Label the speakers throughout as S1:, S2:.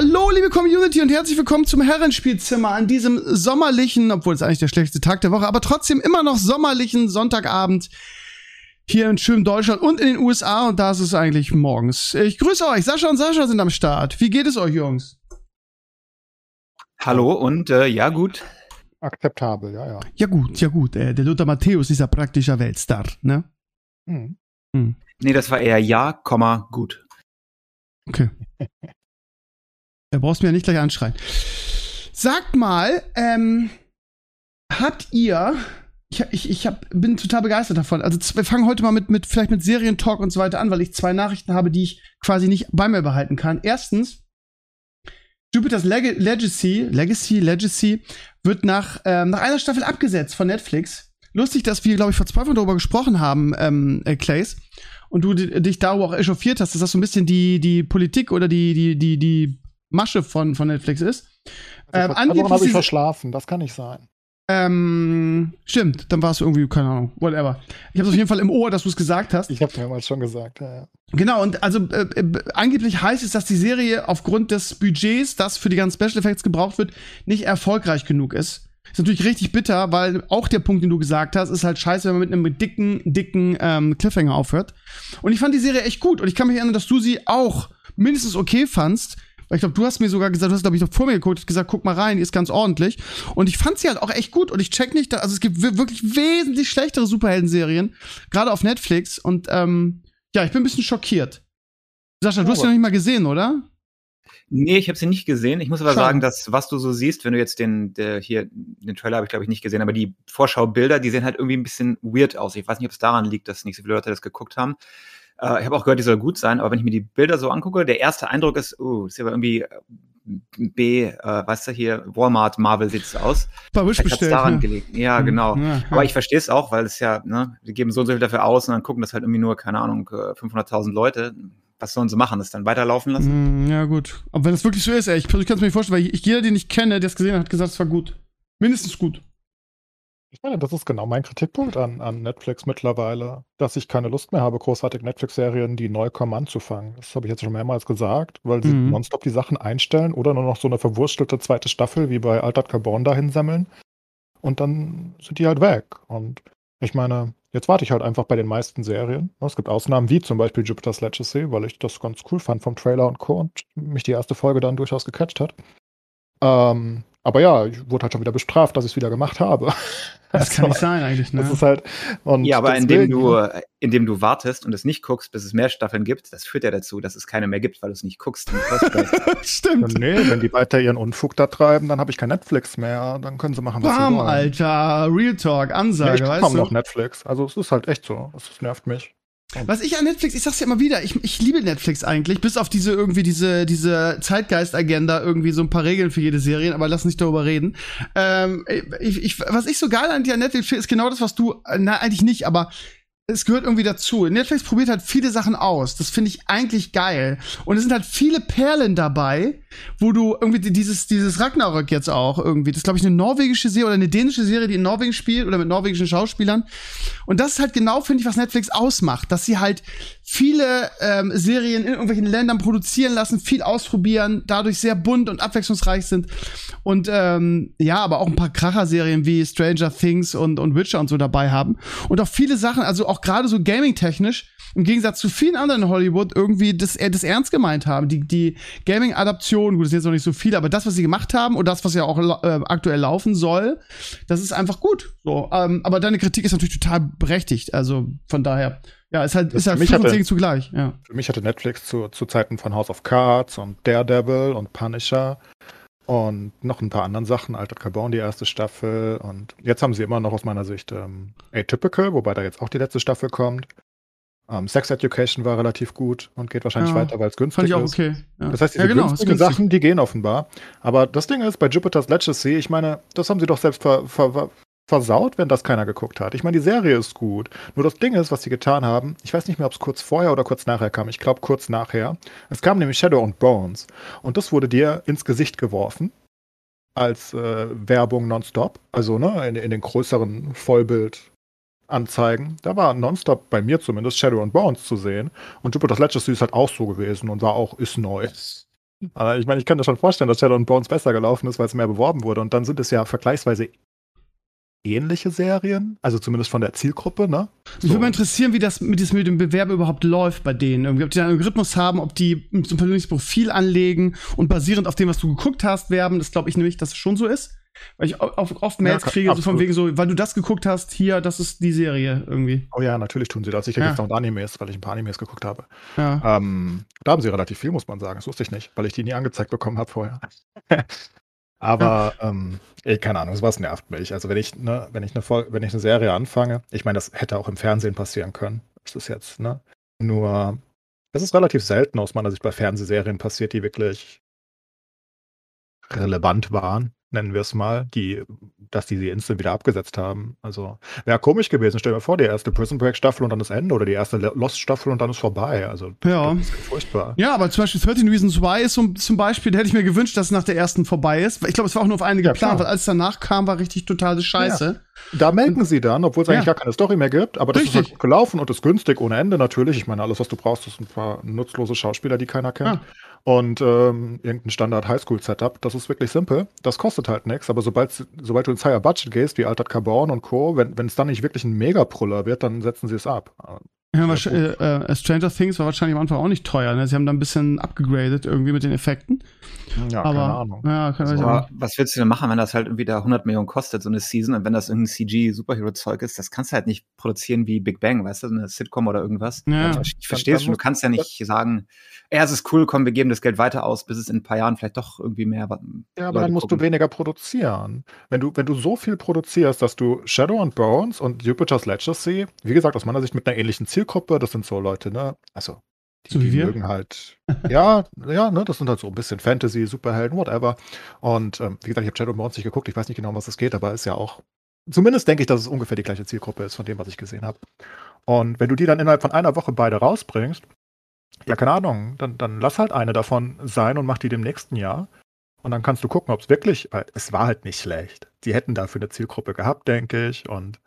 S1: Hallo, liebe Community und herzlich willkommen zum Herrenspielzimmer an diesem sommerlichen, obwohl es eigentlich der schlechteste Tag der Woche, aber trotzdem immer noch sommerlichen Sonntagabend hier in schönem Deutschland und in den USA und da ist es eigentlich morgens. Ich grüße euch, Sascha und Sascha sind am Start. Wie geht es euch, Jungs?
S2: Hallo und äh, ja, gut.
S3: Akzeptabel, ja, ja.
S1: Ja gut, ja gut. Äh, der Luther Matthäus ist ja praktischer Weltstar, ne?
S3: Hm.
S1: Hm.
S2: Nee, das war eher ja, Komma, gut.
S1: Okay. Da brauchst du mir ja nicht gleich anschreien. Sagt mal, ähm, habt ihr. Ich, ich, ich hab, bin total begeistert davon. Also wir fangen heute mal mit, mit vielleicht mit Serientalk und so weiter an, weil ich zwei Nachrichten habe, die ich quasi nicht bei mir behalten kann. Erstens, Jupiter's Leg Legacy, Legacy, Legacy wird nach, ähm, nach einer Staffel abgesetzt von Netflix. Lustig, dass wir, glaube ich, vor zwei Wochen darüber gesprochen haben, ähm, äh, Clays, und du dich darüber auch echauffiert hast, dass das so ein bisschen die, die Politik oder die, die, die, die Masche von, von Netflix ist.
S3: Also ähm, angeblich habe ich verschlafen, das kann nicht sein.
S1: Ähm, stimmt, dann war es irgendwie, keine Ahnung, whatever. Ich habe auf jeden Fall im Ohr, dass du es gesagt hast.
S3: Ich habe mehrmals schon gesagt, ja, ja.
S1: Genau, und also äh, äh, angeblich heißt es, dass die Serie aufgrund des Budgets, das für die ganzen Special Effects gebraucht wird, nicht erfolgreich genug ist. Ist natürlich richtig bitter, weil auch der Punkt, den du gesagt hast, ist halt scheiße, wenn man mit einem dicken, dicken ähm, Cliffhanger aufhört. Und ich fand die Serie echt gut und ich kann mich erinnern, dass du sie auch mindestens okay fandst. Weil ich glaube, du hast mir sogar gesagt, du hast, glaube ich, noch vor mir geguckt, gesagt, guck mal rein, die ist ganz ordentlich. Und ich fand sie halt auch echt gut und ich check nicht, also es gibt wirklich wesentlich schlechtere Superhelden-Serien, gerade auf Netflix. Und ähm, ja, ich bin ein bisschen schockiert. Sascha, du hast sie noch nicht mal gesehen, oder?
S2: Nee, ich habe sie nicht gesehen. Ich muss aber
S1: Schade.
S2: sagen, dass was du so siehst, wenn du jetzt den der hier den Trailer habe ich glaube ich nicht gesehen, aber die Vorschaubilder, die sehen halt irgendwie ein bisschen weird aus. Ich weiß nicht, ob es daran liegt, dass nicht so viele Leute das geguckt haben. Äh, ich habe auch gehört, die soll gut sein, aber wenn ich mir die Bilder so angucke, der erste Eindruck ist, uh, ist aber irgendwie äh, B, äh, weißt du hier, Walmart, Marvel sieht's aus.
S1: Bei Wish bestellt.
S2: daran
S1: ja.
S2: gelegen. Ja, genau.
S1: Ja, ja.
S2: Aber ich verstehe es auch, weil es ja, ne, die geben so und so viel dafür aus und dann gucken das halt irgendwie nur, keine Ahnung, äh, 500.000 Leute. Was sollen sie machen? Das dann weiterlaufen lassen?
S1: Mm, Ja, gut. Aber wenn es wirklich so ist, ey, ich, ich kann es mir nicht vorstellen, weil ich, jeder, den ich kenne, der es gesehen hat, hat gesagt, es war gut. Mindestens gut.
S3: Ich meine, das ist genau mein Kritikpunkt an, an Netflix mittlerweile, dass ich keine Lust mehr habe, großartig Netflix-Serien, die neu kommen, anzufangen. Das habe ich jetzt schon mehrmals gesagt, weil sie
S1: Mhm.
S3: nonstop die Sachen einstellen oder nur noch so eine verwurstelte zweite Staffel wie bei Altered Carbon dahin sammeln. Und dann sind die halt weg. Und ich meine, jetzt warte ich halt einfach bei den meisten Serien. Es gibt Ausnahmen wie zum Beispiel Jupiter's Legacy, weil ich das ganz cool fand vom Trailer und Co. und mich die erste Folge dann durchaus gecatcht hat. Ähm, aber ja, ich wurde halt schon wieder bestraft, dass ich es wieder gemacht habe.
S1: Das kann nicht sein, eigentlich, ne?
S3: Das ist halt. Und
S2: Ja, aber
S3: deswegen-
S2: indem du, indem du wartest und es nicht guckst, bis es mehr Staffeln gibt, das führt ja dazu, dass es keine mehr gibt, weil du es nicht guckst.
S1: Stimmt.
S3: Nee, wenn die weiter ihren Unfug da treiben, dann habe ich kein Netflix mehr. Dann können sie machen, was
S1: Bam,
S3: sie wollen.
S1: Alter. Real Talk,
S3: Nee,
S1: Ansage,
S3: ich
S1: weißt du?
S3: noch Netflix. Also es ist halt echt so. Es nervt mich.
S1: Was ich an Netflix, ich sag's ja immer wieder, ich, ich liebe Netflix eigentlich, bis auf diese irgendwie diese, diese Zeitgeist-Agenda, irgendwie so ein paar Regeln für jede Serie, aber lass nicht darüber reden. Ähm, ich, ich, was ich so geil an dir an Netflix finde, ist genau das, was du, äh, na, eigentlich nicht, aber es gehört irgendwie dazu. Netflix probiert halt viele Sachen aus. Das finde ich eigentlich geil. Und es sind halt viele Perlen dabei, wo du irgendwie die- dieses, dieses Ragnarök jetzt auch irgendwie, das ist glaube ich eine norwegische Serie oder eine dänische Serie, die in Norwegen spielt oder mit norwegischen Schauspielern. Und das ist halt genau, finde ich, was Netflix ausmacht, dass sie halt viele ähm, Serien in irgendwelchen Ländern produzieren lassen, viel ausprobieren, dadurch sehr bunt und abwechslungsreich sind. Und ähm, ja, aber auch ein paar Kracher-Serien wie Stranger Things und, und Witcher und so dabei haben. Und auch viele Sachen, also auch gerade so gaming-technisch, im Gegensatz zu vielen anderen in Hollywood, irgendwie das, äh, das ernst gemeint haben. Die, die Gaming-Adaption, gut, das sind jetzt noch nicht so viele, aber das, was sie gemacht haben und das, was ja auch äh, aktuell laufen soll, das ist einfach gut. So, ähm, aber deine Kritik ist natürlich total berechtigt. Also von daher, ja, ist halt,
S3: Das
S1: ist halt
S3: mich hatte-
S1: zugleich. Ja.
S3: Für mich hatte Netflix zu, zu Zeiten von House of Cards und Daredevil und Punisher und noch ein paar anderen Sachen, Altered Carbon, die erste Staffel. Und jetzt haben sie immer noch aus meiner Sicht ähm, Atypical, wobei da jetzt auch die letzte Staffel kommt. Ähm, Sex Education war relativ gut und geht wahrscheinlich
S1: Ja,
S3: weiter, weil es günstig
S1: Fand ich auch
S3: ist.
S1: okay. Ja.
S3: Das heißt, diese
S1: ja, genau,
S3: günstigen
S1: günstig.
S3: Sachen, die gehen offenbar. Aber das Ding ist, bei Jupiter's Legacy, ich meine, das haben sie doch selbst ver ver ver versaut, wenn das keiner geguckt hat. Ich meine, die Serie ist gut. Nur das Ding ist, was sie getan haben, ich weiß nicht mehr, ob es kurz vorher oder kurz nachher kam. Ich glaube, kurz nachher. Es kam nämlich Shadow and Bones. Und das wurde dir ins Gesicht geworfen. Als äh, Werbung nonstop. Also, ne, in, in den größeren Vollbild-Anzeigen. Da war nonstop, bei mir zumindest, Shadow and Bones zu sehen. Und Jupiter's Legacy ist halt auch so gewesen und war auch, ist neu. Aber ich meine, ich kann mir schon vorstellen, dass Shadow and Bones besser gelaufen ist, weil es mehr beworben wurde. Und dann sind es ja vergleichsweise ähnliche Serien, also zumindest von der Zielgruppe, ne?
S1: Mich würde mal interessieren, wie das mit, mit dem Bewerber überhaupt läuft bei denen. Irgendwie, ob die einen Algorithmus haben, ob die so ein persönliches Profil anlegen und basierend auf dem, was du geguckt hast, werben. Das glaube ich nämlich, dass es schon so ist. Weil ich oft, Mails
S3: Ja,
S1: kriege, so von wegen so, weil du das geguckt hast, hier, das ist die Serie irgendwie.
S3: Oh ja, natürlich tun sie das. Sicher
S1: Ja.
S3: es auch Animes, weil ich ein paar Animes geguckt habe.
S1: Ja.
S3: Ähm, da haben sie relativ viel, muss man sagen. Das wusste ich nicht, weil ich die nie angezeigt bekommen habe vorher. Aber ähm, ey, keine Ahnung, sowas nervt mich. Also wenn ich, ne, wenn ich eine Fol wenn ich eine Serie anfange, ich meine, das hätte auch im Fernsehen passieren können. Das ist jetzt, ne? Nur, es ist relativ selten aus meiner Sicht bei Fernsehserien passiert, die wirklich relevant waren, nennen wir es mal, die, dass die sie instant wieder abgesetzt haben. Also wäre komisch gewesen. Stell dir vor, die erste Prison Break Staffel und dann das Ende oder die erste Lost Staffel und dann ist vorbei. Also
S1: Ja.
S3: das ist furchtbar.
S1: Ja, aber zum Beispiel 13 Reasons Why ist zum Beispiel, da hätte ich mir gewünscht, dass es nach der ersten vorbei ist. Ich glaube, es war auch nur auf eine
S3: Ja,
S1: geplant,
S3: klar.
S1: weil alles danach kam, war richtig totale Scheiße.
S3: Da melken sie dann, obwohl es
S1: Ja.
S3: eigentlich gar keine Story mehr gibt, aber das ist
S1: Richtig.
S3: halt gut gelaufen und ist günstig ohne Ende natürlich. Ich meine, alles, was du brauchst, ist ein paar nutzlose Schauspieler, die keiner kennt. Und ähm, irgendein Standard Highschool-Setup. Das ist wirklich simpel. Das kostet halt nichts, aber sobald, sobald du ins Higher Budget gehst, wie Altered Carbon und Co., wenn es dann nicht wirklich ein Megapuller wird, dann setzen sie es ab.
S1: Ja, äh, äh, Stranger Things war wahrscheinlich am Anfang auch nicht teuer. Ne? Sie haben da ein bisschen abgegradet irgendwie mit den Effekten.
S3: Ja,
S1: aber,
S3: keine Ahnung.
S1: Ja, keine
S3: Also.
S2: Aber was willst du denn machen, wenn das halt irgendwie da 100 Millionen kostet, so eine Season, und wenn das irgendein CG-Superhero-Zeug ist, das kannst du halt nicht produzieren wie Big Bang, weißt du, so eine Sitcom oder irgendwas.
S1: Ja.
S2: Ich, ich verstehe es schon, du kannst ja nicht sagen, ja, es ist cool, komm, wir geben das Geld weiter aus, bis es in ein paar Jahren vielleicht doch irgendwie mehr
S3: Ja, aber
S2: Leute
S3: dann musst
S2: gucken.
S3: du weniger produzieren. Wenn du, wenn du so viel produzierst, dass du Shadow and Bones und Jupiter's Legacy, wie gesagt, aus meiner Sicht mit einer ähnlichen Zielgruppe, das sind so Leute, ne? Also, die,
S1: So wie
S3: die mögen halt, ja, ja, ne, das sind halt so ein bisschen Fantasy, Superhelden, whatever. Und ähm, wie gesagt, ich habe Shadow Bones nicht geguckt, ich weiß nicht genau, um was es geht, aber ist ja auch, zumindest denke ich, dass es ungefähr die gleiche Zielgruppe ist von dem, was ich gesehen habe. Und wenn du die dann innerhalb von einer Woche beide rausbringst, ja, keine Ahnung, dann, dann lass halt eine davon sein und mach die dem nächsten Jahr. Und dann kannst du gucken, ob es wirklich, es war halt nicht schlecht. Die hätten dafür eine Zielgruppe gehabt, denke ich. Und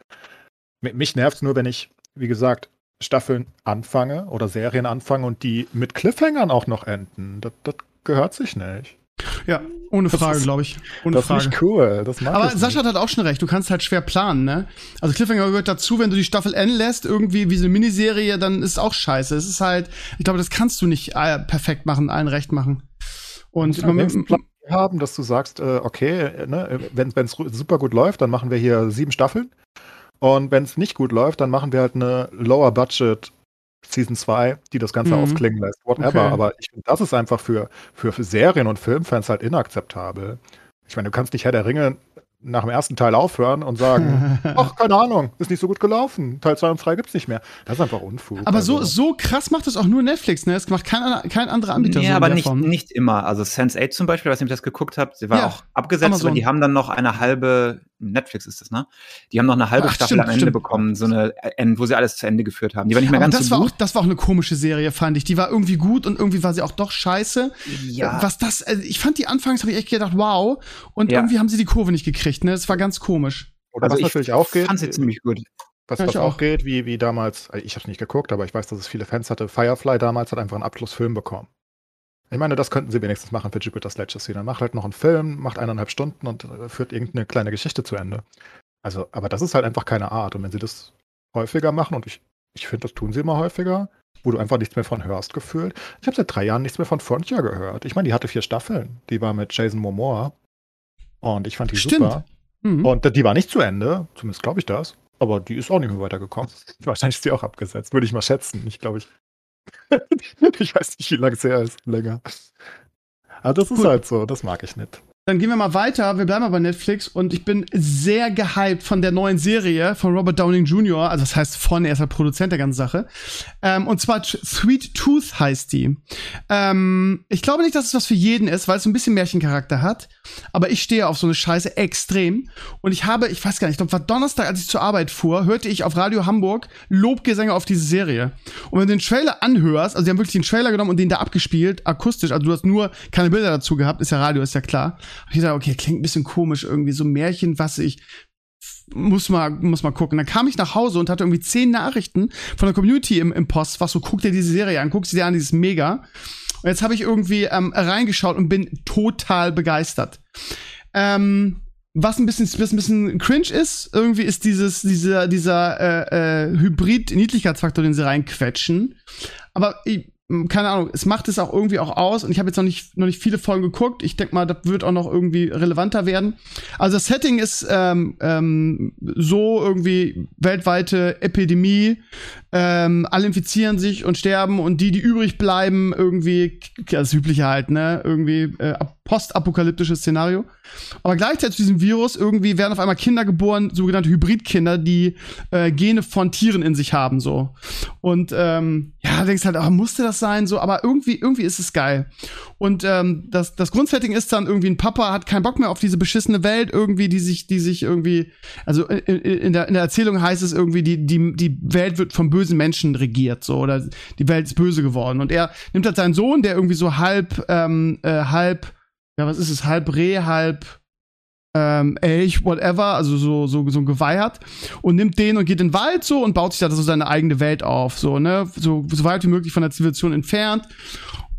S3: mi- mich nervt es nur, wenn ich, wie gesagt, Staffeln anfange oder Serien anfange und die mit Cliffhangern auch noch enden. Das, das gehört sich nicht.
S1: Ja, ohne Frage, glaube ich. Ohne
S3: das
S1: Frage.
S3: ist nicht cool. Das mag
S1: Aber
S3: ich
S1: Sascha
S3: nicht.
S1: hat auch schon recht, du kannst halt schwer planen, ne? Also Cliffhanger gehört dazu, wenn du die Staffel enden lässt, irgendwie wie so eine Miniserie, dann ist auch scheiße. Es ist halt, ich glaube, das kannst du nicht äh, perfekt machen, allen recht machen. Und im Moment,
S3: wenigstens einen Plan haben, dass du sagst, äh, okay, äh, ne, wenn es super gut läuft, dann machen wir hier sieben Staffeln. Und wenn es nicht gut läuft, dann machen wir halt eine Lower Budget Season 2, die das Ganze
S1: Mhm.
S3: ausklingen lässt. Whatever.
S1: Okay.
S3: Aber ich finde, das ist einfach für, für, für Serien und Filmfans halt inakzeptabel. Ich meine, du kannst nicht Herr der Ringe nach dem ersten Teil aufhören und sagen, ach, keine Ahnung, ist nicht so gut gelaufen. Teil 2 und 3 gibt's nicht mehr. Das ist einfach Unfug.
S1: aber so,
S3: Also,
S1: so krass macht das auch nur Netflix, ne? Es macht kein, ander- kein anderer Anbieter so
S2: Ja,
S1: in
S2: aber
S1: der
S2: nicht,
S1: Form.
S2: nicht immer. Also Sense8 zum Beispiel, ob ich das geguckt habe, sie war
S1: Ja,
S2: auch abgesetzt,
S1: Amazon.
S2: aber die haben dann noch eine halbe, Netflix ist das, ne? Die haben noch eine halbe
S1: Ach,
S2: Staffel
S1: stimmt,
S2: am Ende
S1: stimmt.
S2: bekommen, so eine, äh, wo sie alles zu Ende geführt haben. Die war nicht mehr
S1: Aber
S2: ganz
S1: das
S2: so
S1: war, auch,
S2: gut.
S1: das war auch eine komische Serie, fand ich. Die war irgendwie gut und irgendwie war sie auch doch scheiße.
S2: ja,
S1: Was das, also ich fand die anfangs, habe ich echt gedacht, wow. Und
S2: Ja.
S1: irgendwie haben sie die Kurve nicht gekriegt, ne? Das war ganz komisch.
S3: oder
S2: also
S3: was
S2: ich
S3: natürlich auch geht,
S2: fand sie ziemlich gut.
S3: Was, was auch
S1: auch.
S3: geht, wie, wie damals, äh, ich habe nicht geguckt, aber ich weiß, dass es viele Fans hatte. Firefly damals hat einfach einen Abschlussfilm bekommen. Ich meine, das könnten sie wenigstens machen für Jupiter's Legacy. Dann macht halt noch einen Film, macht eineinhalb Stunden und äh, führt irgendeine kleine Geschichte zu Ende. Also, aber das ist halt einfach keine Art. Und wenn sie das häufiger machen, und ich, ich finde, das tun sie immer häufiger, wo du einfach nichts mehr von hörst, gefühlt. Ich habe seit drei Jahren nichts mehr von Frontier gehört. Ich meine, die hatte vier Staffeln. Die war mit Jason Momoa. Und ich fand die
S1: Stimmt.
S3: super.
S1: Mhm.
S3: Und die war nicht zu Ende, zumindest glaube ich das. Aber die ist auch nicht mehr weitergekommen. Wahrscheinlich ist die auch abgesetzt, würde ich mal schätzen. Ich glaube, ich. ich weiß nicht, wie lange es her ist. Länger. Aber das ist
S1: Gut.
S3: halt so, das mag ich nicht.
S1: Dann gehen wir mal weiter. Wir bleiben mal bei Netflix und ich bin sehr gehypt von der neuen Serie von Robert Downing Jr. Also das heißt von, er ist halt Produzent der ganzen Sache. Ähm, und zwar Sweet Tooth heißt die. Ähm, ich glaube nicht, dass es was für jeden ist, weil es so ein bisschen Märchencharakter hat. Aber ich stehe auf so eine Scheiße extrem. Und ich habe, ich weiß gar nicht, ich glaube, war Donnerstag, als ich zur Arbeit fuhr, hörte ich auf Radio Hamburg Lobgesänge auf diese Serie. Und wenn du den Trailer anhörst, also die haben wirklich den Trailer genommen und den da abgespielt, akustisch, also du hast nur keine Bilder dazu gehabt, ist ja Radio, ist ja klar. Ich dachte, okay, klingt ein bisschen komisch irgendwie, so Märchen, was ich muss mal, muss mal gucken. Dann kam ich nach Hause und hatte irgendwie zehn Nachrichten von der Community im, im Post, was so, guck dir diese Serie an, guck sie dir an, die ist mega. Und jetzt habe ich irgendwie ähm, reingeschaut und bin total begeistert. Ähm, was ein bisschen, was ein bisschen cringe ist, irgendwie ist dieses, dieser, dieser äh, äh, Hybrid-Niedlichkeitsfaktor, den sie reinquetschen. Aber ich, keine Ahnung, es macht es auch irgendwie auch aus und ich habe jetzt noch nicht, noch nicht viele Folgen geguckt. Ich denke mal, das wird auch noch irgendwie relevanter werden. Also das Setting ist ähm, ähm, so irgendwie weltweite Epidemie, ähm, alle infizieren sich und sterben und die, die übrig bleiben, irgendwie, das übliche halt, ne, irgendwie äh, postapokalyptisches Szenario. Aber gleichzeitig zu diesem Virus irgendwie werden auf einmal Kinder geboren, sogenannte Hybridkinder, die äh, Gene von Tieren in sich haben, so. Und ähm, ja, denkst halt, ah, musste das sein, so, aber irgendwie, irgendwie ist es geil. Und ähm, das, das Grundsetting ist dann irgendwie ein Papa hat keinen Bock mehr auf diese beschissene Welt, irgendwie, die sich, die sich irgendwie, also in, in, der, in der Erzählung heißt es irgendwie, die, die, die Welt wird von bösen Menschen regiert, so, oder die Welt ist böse geworden. Und er nimmt halt seinen Sohn, der irgendwie so halb, ähm, äh, halb ja, was ist es, halb Reh, halb ähm, Elch, whatever, also so, so, so ein Geweih hat und nimmt den und geht in den Wald so und baut sich da so seine eigene Welt auf, so, ne, so, so weit wie möglich von der Zivilisation entfernt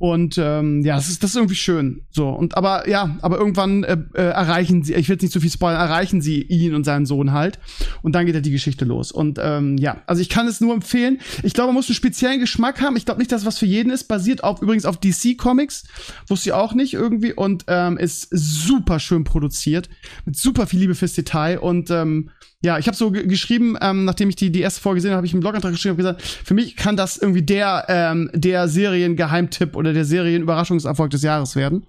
S1: und ähm, ja, das ist, das ist irgendwie schön. So, und aber ja, aber irgendwann äh, äh, erreichen sie, ich will jetzt nicht zu viel spoilern, erreichen sie ihn und seinen Sohn halt. Und dann geht halt die Geschichte los. Und ähm, ja, also ich kann es nur empfehlen. Ich glaube, man muss einen speziellen Geschmack haben. Ich glaube nicht, dass was für jeden ist. Basiert auf übrigens auf DC Comics. Wusste ich auch nicht irgendwie. Und ähm, ist super schön produziert. Mit super viel Liebe fürs Detail. Und ähm, ja, ich habe so geschrieben, ähm, nachdem ich die, die erste Folge gesehen habe, habe ich einen Blogantrag geschrieben und gesagt, für mich kann das irgendwie der, ähm, der Serien-Geheimtipp oder der Serien-Überraschungserfolg des Jahres werden.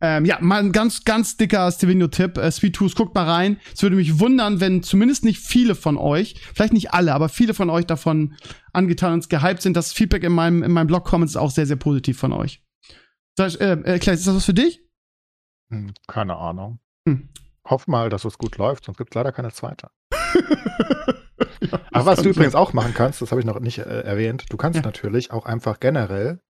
S1: Ähm, ja, mal ein ganz, ganz dicker Stevino-Tipp. Äh, Sweet Tooth, guckt mal rein. Es würde mich wundern, wenn zumindest nicht viele von euch, vielleicht nicht alle, aber viele von euch davon angetan und gehypt sind. Das Feedback in meinem, in meinem Blog-Comments ist auch sehr, sehr positiv von euch. Sag, äh, äh, Klaas, ist das was für dich?
S3: Hm, keine Ahnung. Hm. Hoff mal, dass es gut läuft, sonst gibt es leider keine zweite. Ja, Aber was du übrigens auch machen kannst, das habe ich noch nicht äh, erwähnt, du kannst ja. natürlich auch einfach generell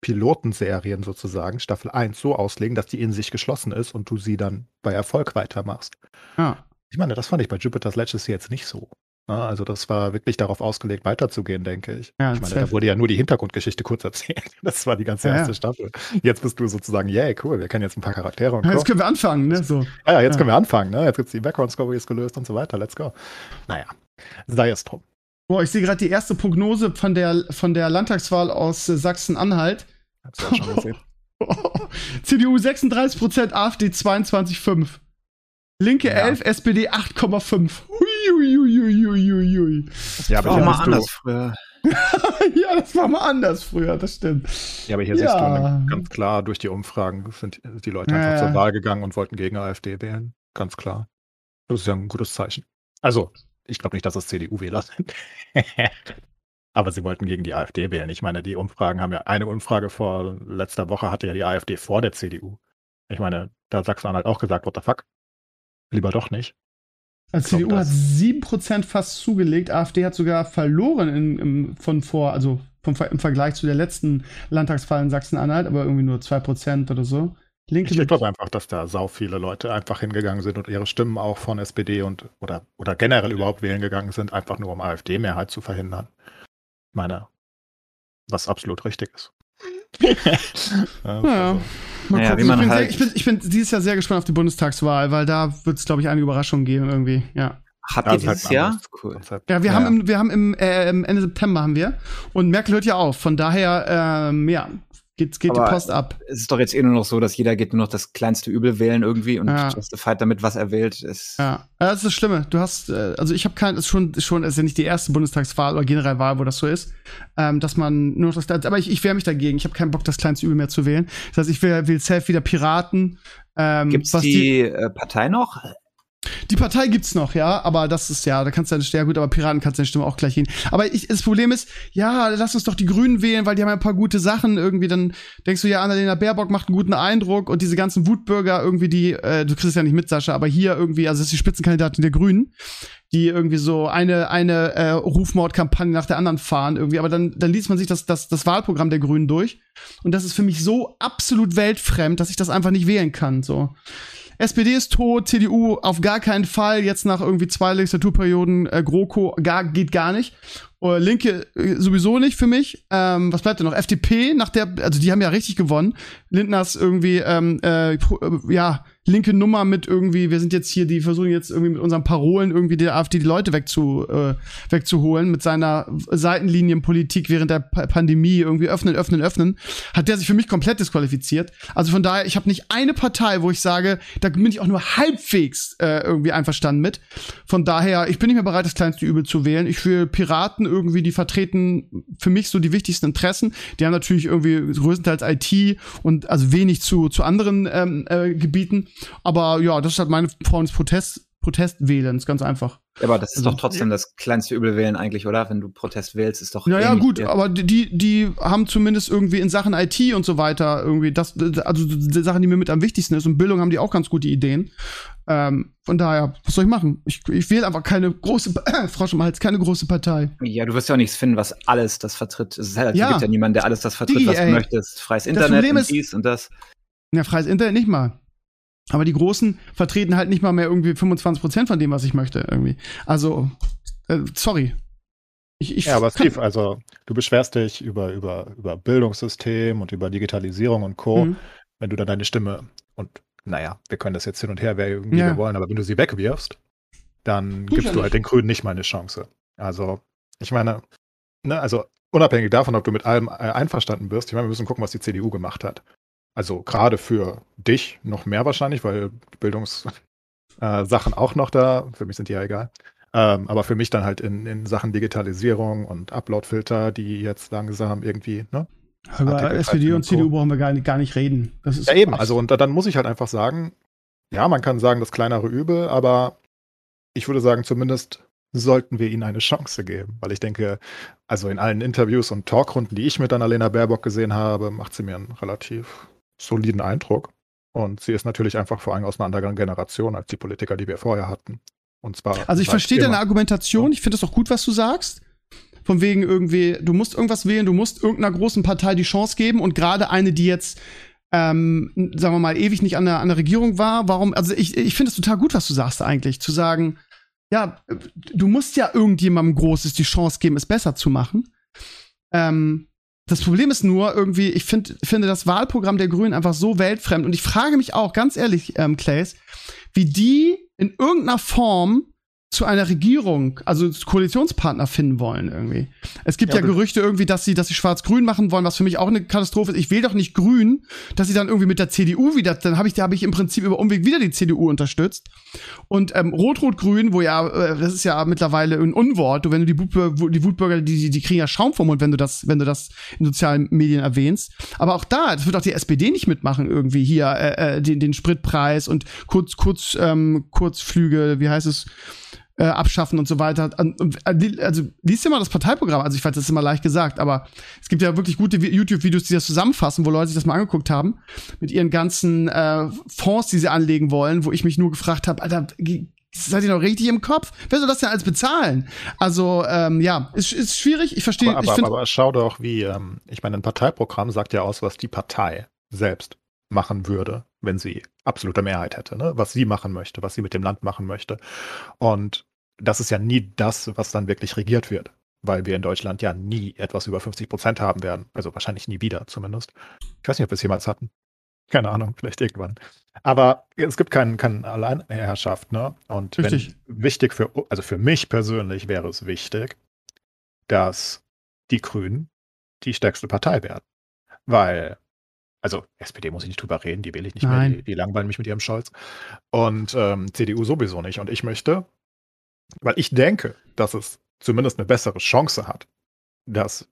S3: Pilotenserien sozusagen, Staffel 1, so auslegen, dass die in sich geschlossen ist und du sie dann bei Erfolg weitermachst. Ja. Ich meine, das fand ich bei Jupiter's Legacy jetzt nicht so. Ne? Also das war wirklich darauf ausgelegt, weiterzugehen, denke ich. Ja, ich meine, da wurde ja nur die Hintergrundgeschichte kurz erzählt. Das war die ganze erste ja, Staffel. Jetzt bist du sozusagen, yeah, cool, wir kennen jetzt ein paar Charaktere und
S1: ja, Jetzt können wir anfangen, ne? So.
S3: Ja, jetzt können wir anfangen, ne? Jetzt gibt es die Background-Stories gelöst und so weiter. Let's go. Naja, sei es drum.
S1: Boah, ich sehe gerade die erste Prognose von der, von der Landtagswahl aus äh, Sachsen-Anhalt. Hab's ja schon gesehen. CDU 36%, AfD 22,5%. Linke ja. 11, SPD 8,5.
S2: Huiuiuiuiui. Ja, aber
S1: das war mal anders du... früher. ja, das war mal anders früher, das stimmt.
S3: Ja, aber hier ja. siehst du ganz klar, durch die Umfragen sind die Leute einfach ja. zur Wahl gegangen und wollten gegen AfD wählen. Ganz klar. Das ist ja ein gutes Zeichen. Also, ich glaube nicht, dass es CDU-Wähler sind. aber sie wollten gegen die AfD wählen. Ich meine, die Umfragen haben ja, eine Umfrage vor letzter Woche hatte ja die AfD vor der CDU. Ich meine, da hat Sachsen-Anhalt auch gesagt, what the fuck? Lieber doch nicht.
S1: Also CDU hat 7% fast zugelegt, AfD hat sogar verloren in, im, von vor, also vom, im Vergleich zu der letzten Landtagswahl in Sachsen-Anhalt, aber irgendwie nur 2% oder so.
S3: Linke ich glaube einfach, dass da sau viele Leute einfach hingegangen sind und ihre Stimmen auch von SPD und oder, oder generell überhaupt wählen gegangen sind, einfach nur um AfD-Mehrheit zu verhindern. Ich meine, was absolut richtig ist.
S1: ja. Also. Naja, wie man ich, bin halt sehr, ich, bin, ich bin dieses Jahr sehr gespannt auf die Bundestagswahl, weil da wird es, glaube ich, eine Überraschung geben irgendwie, ja.
S2: Habt ihr dieses halt Jahr?
S1: Cool. Ja, wir ja. haben im, wir haben im äh, Ende September haben wir und Merkel hört ja auf. Von daher, ähm, ja, geht, geht die Post ab.
S2: Es ist doch jetzt eh nur noch so, dass jeder geht nur noch das kleinste Übel wählen irgendwie und ja. justified damit, was er wählt. Ist
S1: ja. ja, das ist das Schlimme. Du hast, äh, also ich habe kein, ist schon, ist schon, ist ja nicht die erste Bundestagswahl oder Generalwahl, wo das so ist, ähm, dass man nur noch das, aber ich, ich wehre mich dagegen. Ich habe keinen Bock, das kleinste Übel mehr zu wählen. Das heißt, ich will, will safe wieder Piraten.
S2: Ähm, Gibt's die, die äh, Partei noch?
S1: Die Partei gibt's noch, ja, aber das ist ja, da kannst du deine Stimme, ja gut, aber Piraten kannst deine Stimme auch gleich hin. Aber ich, das Problem ist, ja, lass uns doch die Grünen wählen, weil die haben ja ein paar gute Sachen irgendwie. Dann denkst du ja, Annalena Baerbock macht einen guten Eindruck und diese ganzen Wutbürger irgendwie, die, äh, du kriegst es ja nicht mit, Sascha, aber hier irgendwie, also das ist die Spitzenkandidatin der Grünen, die irgendwie so eine, eine äh, Rufmordkampagne nach der anderen fahren irgendwie. Aber dann, dann liest man sich das, das, das Wahlprogramm der Grünen durch. Und das ist für mich so absolut weltfremd, dass ich das einfach nicht wählen kann, so. SPD ist tot, CDU auf gar keinen Fall, jetzt nach irgendwie zwei Legislaturperioden, äh, GroKo gar, geht gar nicht. Oder Linke äh, sowieso nicht für mich. Ähm, was bleibt denn noch? FDP, nach der, also die haben ja richtig gewonnen. Lindners irgendwie, ähm, äh, äh ja, linke Nummer mit irgendwie, wir sind jetzt hier, die versuchen jetzt irgendwie mit unseren Parolen irgendwie der AfD die Leute wegzu, äh, wegzuholen, mit seiner Seitenlinienpolitik während der P Pandemie irgendwie öffnen, öffnen, öffnen, hat der sich für mich komplett disqualifiziert. Also von daher, ich habe nicht eine Partei, wo ich sage, da bin ich auch nur halbwegs äh, irgendwie einverstanden mit. Von daher, ich bin nicht mehr bereit, das kleinste Übel zu wählen. Ich will Piraten irgendwie, die vertreten für mich so die wichtigsten Interessen. Die haben natürlich irgendwie größtenteils IT und also wenig zu, zu anderen ähm, äh, Gebieten. Aber ja, das ist halt meine Form des Protest, Protestwählens, ganz einfach.
S2: Aber das ist also, doch trotzdem das kleinste Übelwählen eigentlich, oder? Wenn du Protest wählst, ist doch.
S1: Naja, gut, aber die, die haben zumindest irgendwie in Sachen IT und so weiter irgendwie das, also die Sachen, die mir mit am wichtigsten ist. Und Bildung haben die auch ganz gute Ideen. Ähm, von daher, was soll ich machen? Ich, ich wähle einfach keine große, äh, Frosch im Hals, keine große Partei.
S2: Ja, du wirst ja auch nichts finden, was alles das vertritt. Es halt, ja. gibt ja niemanden, der alles das vertritt, Digi, was du ey. möchtest. Freies Internet und dies und das.
S1: Ja, freies Internet nicht mal. Aber die Großen vertreten halt nicht mal mehr irgendwie 25 Prozent von dem, was ich möchte, irgendwie. Also, äh, sorry.
S3: Ich, ich ja, aber Steve, also du beschwerst dich über, über, über Bildungssystem und über Digitalisierung und Co., mhm. wenn du dann deine Stimme und naja, wir können das jetzt hin und her, wer irgendwie ja. wir wollen, aber wenn du sie wegwirfst, dann Gut, gibst du halt den Grünen nicht mal eine Chance. Also, ich meine, ne, also unabhängig davon, ob du mit allem äh, einverstanden bist, ich meine, wir müssen gucken, was die CDU gemacht hat. Also gerade für dich noch mehr wahrscheinlich, weil Bildungssachen äh, auch noch da, für mich sind die ja egal. Ähm, aber für mich dann halt in, in Sachen Digitalisierung und Uploadfilter, die jetzt langsam irgendwie, ne?
S1: Über SPD und CDU brauchen wir gar nicht, gar nicht reden.
S3: Das ist ja eben, also und dann muss ich halt einfach sagen, ja, man kann sagen, das kleinere Übel, aber ich würde sagen, zumindest sollten wir ihnen eine Chance geben. Weil ich denke, also in allen Interviews und Talkrunden, die ich mit Annalena Baerbock gesehen habe, macht sie mir einen relativ soliden Eindruck. Und sie ist natürlich einfach vor allem aus einer anderen Generation als die Politiker, die wir vorher hatten. Und zwar.
S1: Also ich verstehe deine Argumentation, ich finde es auch gut, was du sagst. Von wegen irgendwie, du musst irgendwas wählen, du musst irgendeiner großen Partei die Chance geben und gerade eine, die jetzt, ähm, sagen wir mal, ewig nicht an der, an der Regierung war, warum, also ich, ich finde es total gut, was du sagst eigentlich, zu sagen, ja, du musst ja irgendjemandem Großes die Chance geben, es besser zu machen. Ähm, das Problem ist nur irgendwie, ich find, finde das Wahlprogramm der Grünen einfach so weltfremd. Und ich frage mich auch, ganz ehrlich, ähm, Clays, wie die in irgendeiner Form zu einer Regierung, also Koalitionspartner finden wollen irgendwie. Es gibt ja, ja Gerüchte irgendwie, dass sie, dass sie Schwarz-Grün machen wollen, was für mich auch eine Katastrophe ist. Ich will doch nicht Grün, dass sie dann irgendwie mit der CDU wieder, dann habe ich, da habe ich im Prinzip über Umweg wieder die CDU unterstützt. Und ähm, Rot-Rot-Grün, wo ja, äh, das ist ja mittlerweile ein Unwort. Du, wenn du die, Wutbürger, die Wutbürger, die, die kriegen ja Schaum vom Mund, wenn du das, wenn du das in sozialen Medien erwähnst. Aber auch da, das wird auch die SPD nicht mitmachen irgendwie hier äh, äh, den, den Spritpreis und kurz, kurz, ähm, Kurzflüge, wie heißt es? Äh, abschaffen und so weiter. Äh, also liest dir mal das Parteiprogramm. Also ich weiß, das ist immer leicht gesagt, aber es gibt ja wirklich gute YouTube-Videos, die das zusammenfassen, wo Leute sich das mal angeguckt haben mit ihren ganzen äh, Fonds, die sie anlegen wollen, wo ich mich nur gefragt habe, Alter, seid ihr noch richtig im Kopf? Wer soll das denn alles bezahlen? Also ähm, ja, ist, ist schwierig. Ich verstehe.
S3: Aber,
S1: aber,
S3: aber schau doch, wie ähm, ich meine, ein Parteiprogramm sagt ja aus, was die Partei selbst machen würde, wenn sie absolute Mehrheit hätte, ne? was sie machen möchte, was sie mit dem Land machen möchte. Und das ist ja nie das, was dann wirklich regiert wird, weil wir in Deutschland ja nie etwas über 50 Prozent haben werden. Also wahrscheinlich nie wieder zumindest. Ich weiß nicht, ob wir es jemals hatten. Keine Ahnung, vielleicht irgendwann. Aber es gibt keinen, keinen Alleinherrschaft, ne? Und wenn, wichtig für, also für mich persönlich wäre es wichtig, dass die Grünen die stärkste Partei werden. Weil Also SPD muss ich nicht drüber reden, die wähle ich nicht
S1: Nein.
S3: mehr, die, die langweilen mich mit ihrem Scholz. Und ähm, CDU sowieso nicht. Und ich möchte, weil ich denke, dass es zumindest eine bessere Chance hat, dass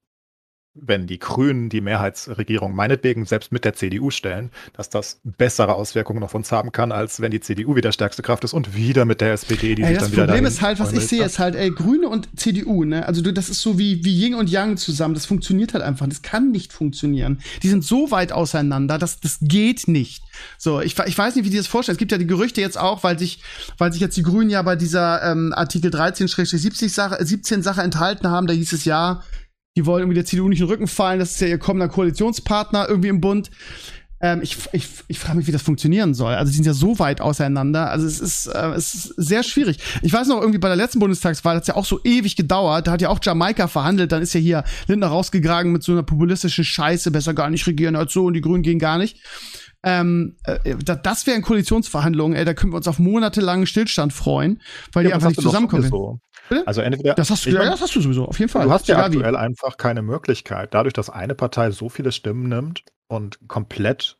S3: wenn die Grünen die Mehrheitsregierung meinetwegen selbst mit der CDU stellen, dass das bessere Auswirkungen auf uns haben kann, als wenn die CDU wieder stärkste Kraft ist und wieder mit der SPD, die
S1: Ey,
S3: sich
S1: das
S3: dann wieder
S1: Problem
S3: dahin
S1: ist halt, was ich sehe, ist halt, ey, Grüne und CDU, ne? Also du, das ist so wie, wie Yin und Yang zusammen. Das funktioniert halt einfach. Das kann nicht funktionieren. Die sind so weit auseinander, dass das geht nicht. So, ich, ich weiß nicht, wie die das vorstellen. Es gibt ja die Gerüchte jetzt auch, weil sich, weil sich jetzt die Grünen ja bei dieser ähm, Artikel 13-70 Sache, 17 Sache enthalten haben. Da hieß es ja, die wollen irgendwie der CDU nicht in den Rücken fallen. Das ist ja ihr kommender Koalitionspartner irgendwie im Bund. Ähm, ich ich, ich frage mich, wie das funktionieren soll. Also die sind ja so weit auseinander. Also es ist, äh, es ist sehr schwierig. Ich weiß noch, irgendwie bei der letzten Bundestagswahl hat es ja auch so ewig gedauert. Da hat ja auch Jamaika verhandelt. Dann ist ja hier Lindner rausgegraben mit so einer populistischen Scheiße. Besser gar nicht regieren als so und die Grünen gehen gar nicht. Ähm, äh, da, das wären Koalitionsverhandlungen. Ey, da können wir uns auf monatelangen Stillstand freuen, weil die
S3: Ja,
S1: einfach
S3: das
S1: nicht zusammenkommen.
S3: sowieso. Also entweder
S1: Das hast du, ja,
S3: mein,
S1: das hast du sowieso, auf jeden Fall.
S3: Du hast ja
S1: Egal wie.
S3: aktuell einfach keine Möglichkeit, dadurch, dass eine Partei so viele Stimmen nimmt und komplett,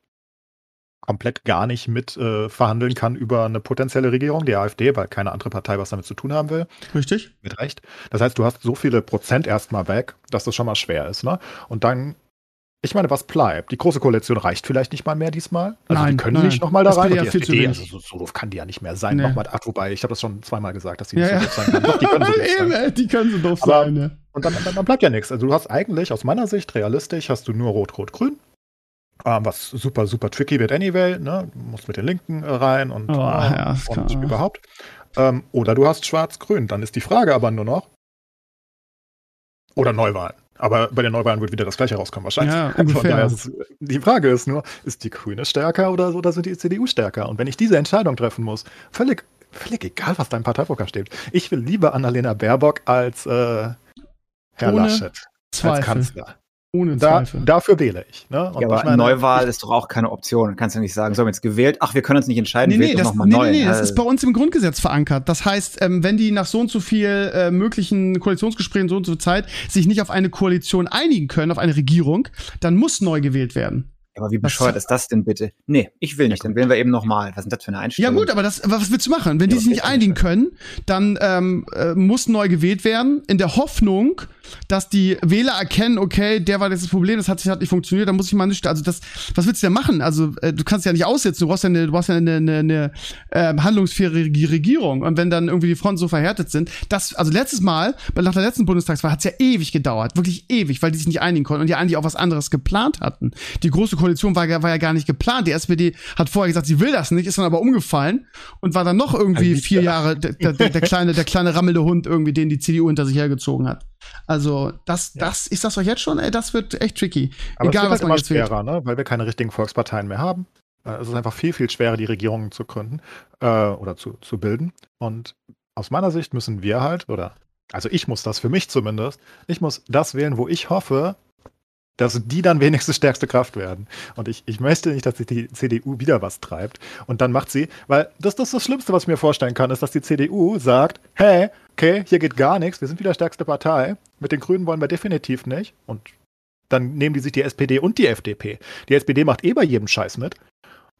S3: komplett gar nicht mit äh, verhandeln kann über eine potenzielle Regierung, die AfD, weil keine andere Partei was damit zu tun haben will,
S1: Richtig?
S3: mit Recht. Das heißt, du hast so viele Prozent erstmal weg, dass das schon mal schwer ist. Ne? Und dann, ich meine, was bleibt? Die große Koalition reicht vielleicht nicht mal mehr diesmal. Also
S1: Nein,
S3: die können
S1: nein.
S3: nicht nochmal da
S1: Das
S3: rein.
S1: ja
S3: die SPD, also so, so doof kann die ja nicht mehr sein.
S1: Nee.
S3: Nochmal, ach, wobei, ich habe das schon zweimal gesagt, dass die
S1: Ja,
S3: nicht
S1: ja.
S3: so doof sein kann. Doch, die können so doof sein.
S1: Die können so doof
S3: Aber-
S1: sein, ja.
S3: Und dann, dann, dann bleibt ja nichts. Also du hast eigentlich aus meiner Sicht realistisch hast du nur Rot-Rot-Grün. Ähm, was super, super tricky wird anyway. Ne? Du musst mit den Linken äh, rein und,
S1: Oh,
S3: äh,
S1: ja,
S3: und überhaupt. Ähm, oder du hast Schwarz-Grün. Dann ist die Frage aber nur noch. Oder Neuwahlen. Aber bei den Neuwahlen wird wieder das gleiche rauskommen wahrscheinlich.
S1: Ja, ungefähr.
S3: ist die Frage ist nur, ist die Grüne stärker oder, oder sind die CDU stärker? Und wenn ich diese Entscheidung treffen muss, völlig, völlig egal, was dein Parteiprogramm steht. Ich will lieber Annalena Baerbock als äh, Herr
S1: Ohne
S3: Laschet als
S1: Zweifel.
S3: Kanzler.
S1: Ohne
S3: Da,
S1: Zweifel.
S3: dafür wähle ich. Ne? Und
S2: Ja, aber
S3: ich meine,
S2: Neuwahl ist doch auch keine Option. Du kannst ja nicht sagen, so haben wir jetzt gewählt, ach, wir können uns nicht entscheiden,
S1: Nee, nee, das,
S2: noch mal
S1: nee,
S2: neu.
S1: nee, nee, das
S2: Also,
S1: ist bei uns im Grundgesetz verankert. Das heißt, ähm, wenn die nach so und so viel äh, möglichen Koalitionsgesprächen so und so viel Zeit sich nicht auf eine Koalition einigen können, auf eine Regierung, dann muss neu gewählt werden.
S2: Aber wie bescheuert ist das denn bitte? Nee, ich will nicht, dann wählen wir eben nochmal. Was ist das für eine
S1: Ja
S2: Einstellung?
S1: gut, aber das, aber was willst du machen? Wenn die
S2: Ja,
S1: sich
S2: was
S1: nicht einigen können, dann ähm, äh, muss neu gewählt werden, in der Hoffnung, dass die Wähler erkennen, okay, der war jetzt das Problem, das hat sich hat nicht funktioniert, dann muss ich mal nicht, also das, was willst du denn machen? Also äh, du kannst ja nicht aussitzen, du brauchst ja eine, du brauchst ja eine, eine, eine äh, handlungsfähige Regierung und wenn dann irgendwie die Fronten so verhärtet sind, das, also letztes Mal, nach der letzten Bundestagswahl hat es ja ewig gedauert, wirklich ewig, weil die sich nicht einigen konnten und die eigentlich auch was anderes geplant hatten. Die große Koalition war, ja- war ja gar nicht geplant. Die SPD hat vorher gesagt, sie will das nicht, ist dann aber umgefallen und war dann noch irgendwie
S3: Ein
S1: vier Jahre der, der, der, kleine, der kleine rammelnde Hund irgendwie, den die CDU hinter sich hergezogen hat. Also das, das, ich sag's euch jetzt schon, ey, das wird echt tricky.
S3: aber
S1: Egal,
S3: es wird
S1: was
S3: halt
S1: man jetzt
S3: schwerer, ne? weil wir keine richtigen Volksparteien mehr haben. Äh, Es ist einfach viel, viel schwerer, die Regierungen zu gründen äh, oder zu, zu bilden. Und aus meiner Sicht müssen wir halt, oder also ich muss das für mich zumindest, ich muss das wählen, wo ich hoffe, dass die dann wenigstens stärkste Kraft werden. Und ich, ich möchte nicht, dass sich die CDU wieder was treibt. Und dann macht sie, weil das, das ist das Schlimmste, was ich mir vorstellen kann, ist, dass die CDU sagt, hey, okay, hier geht gar nichts, wir sind wieder stärkste Partei. Mit den Grünen wollen wir definitiv nicht. Und dann nehmen die sich die SPD und die FDP. Die SPD macht eh bei jedem Scheiß mit.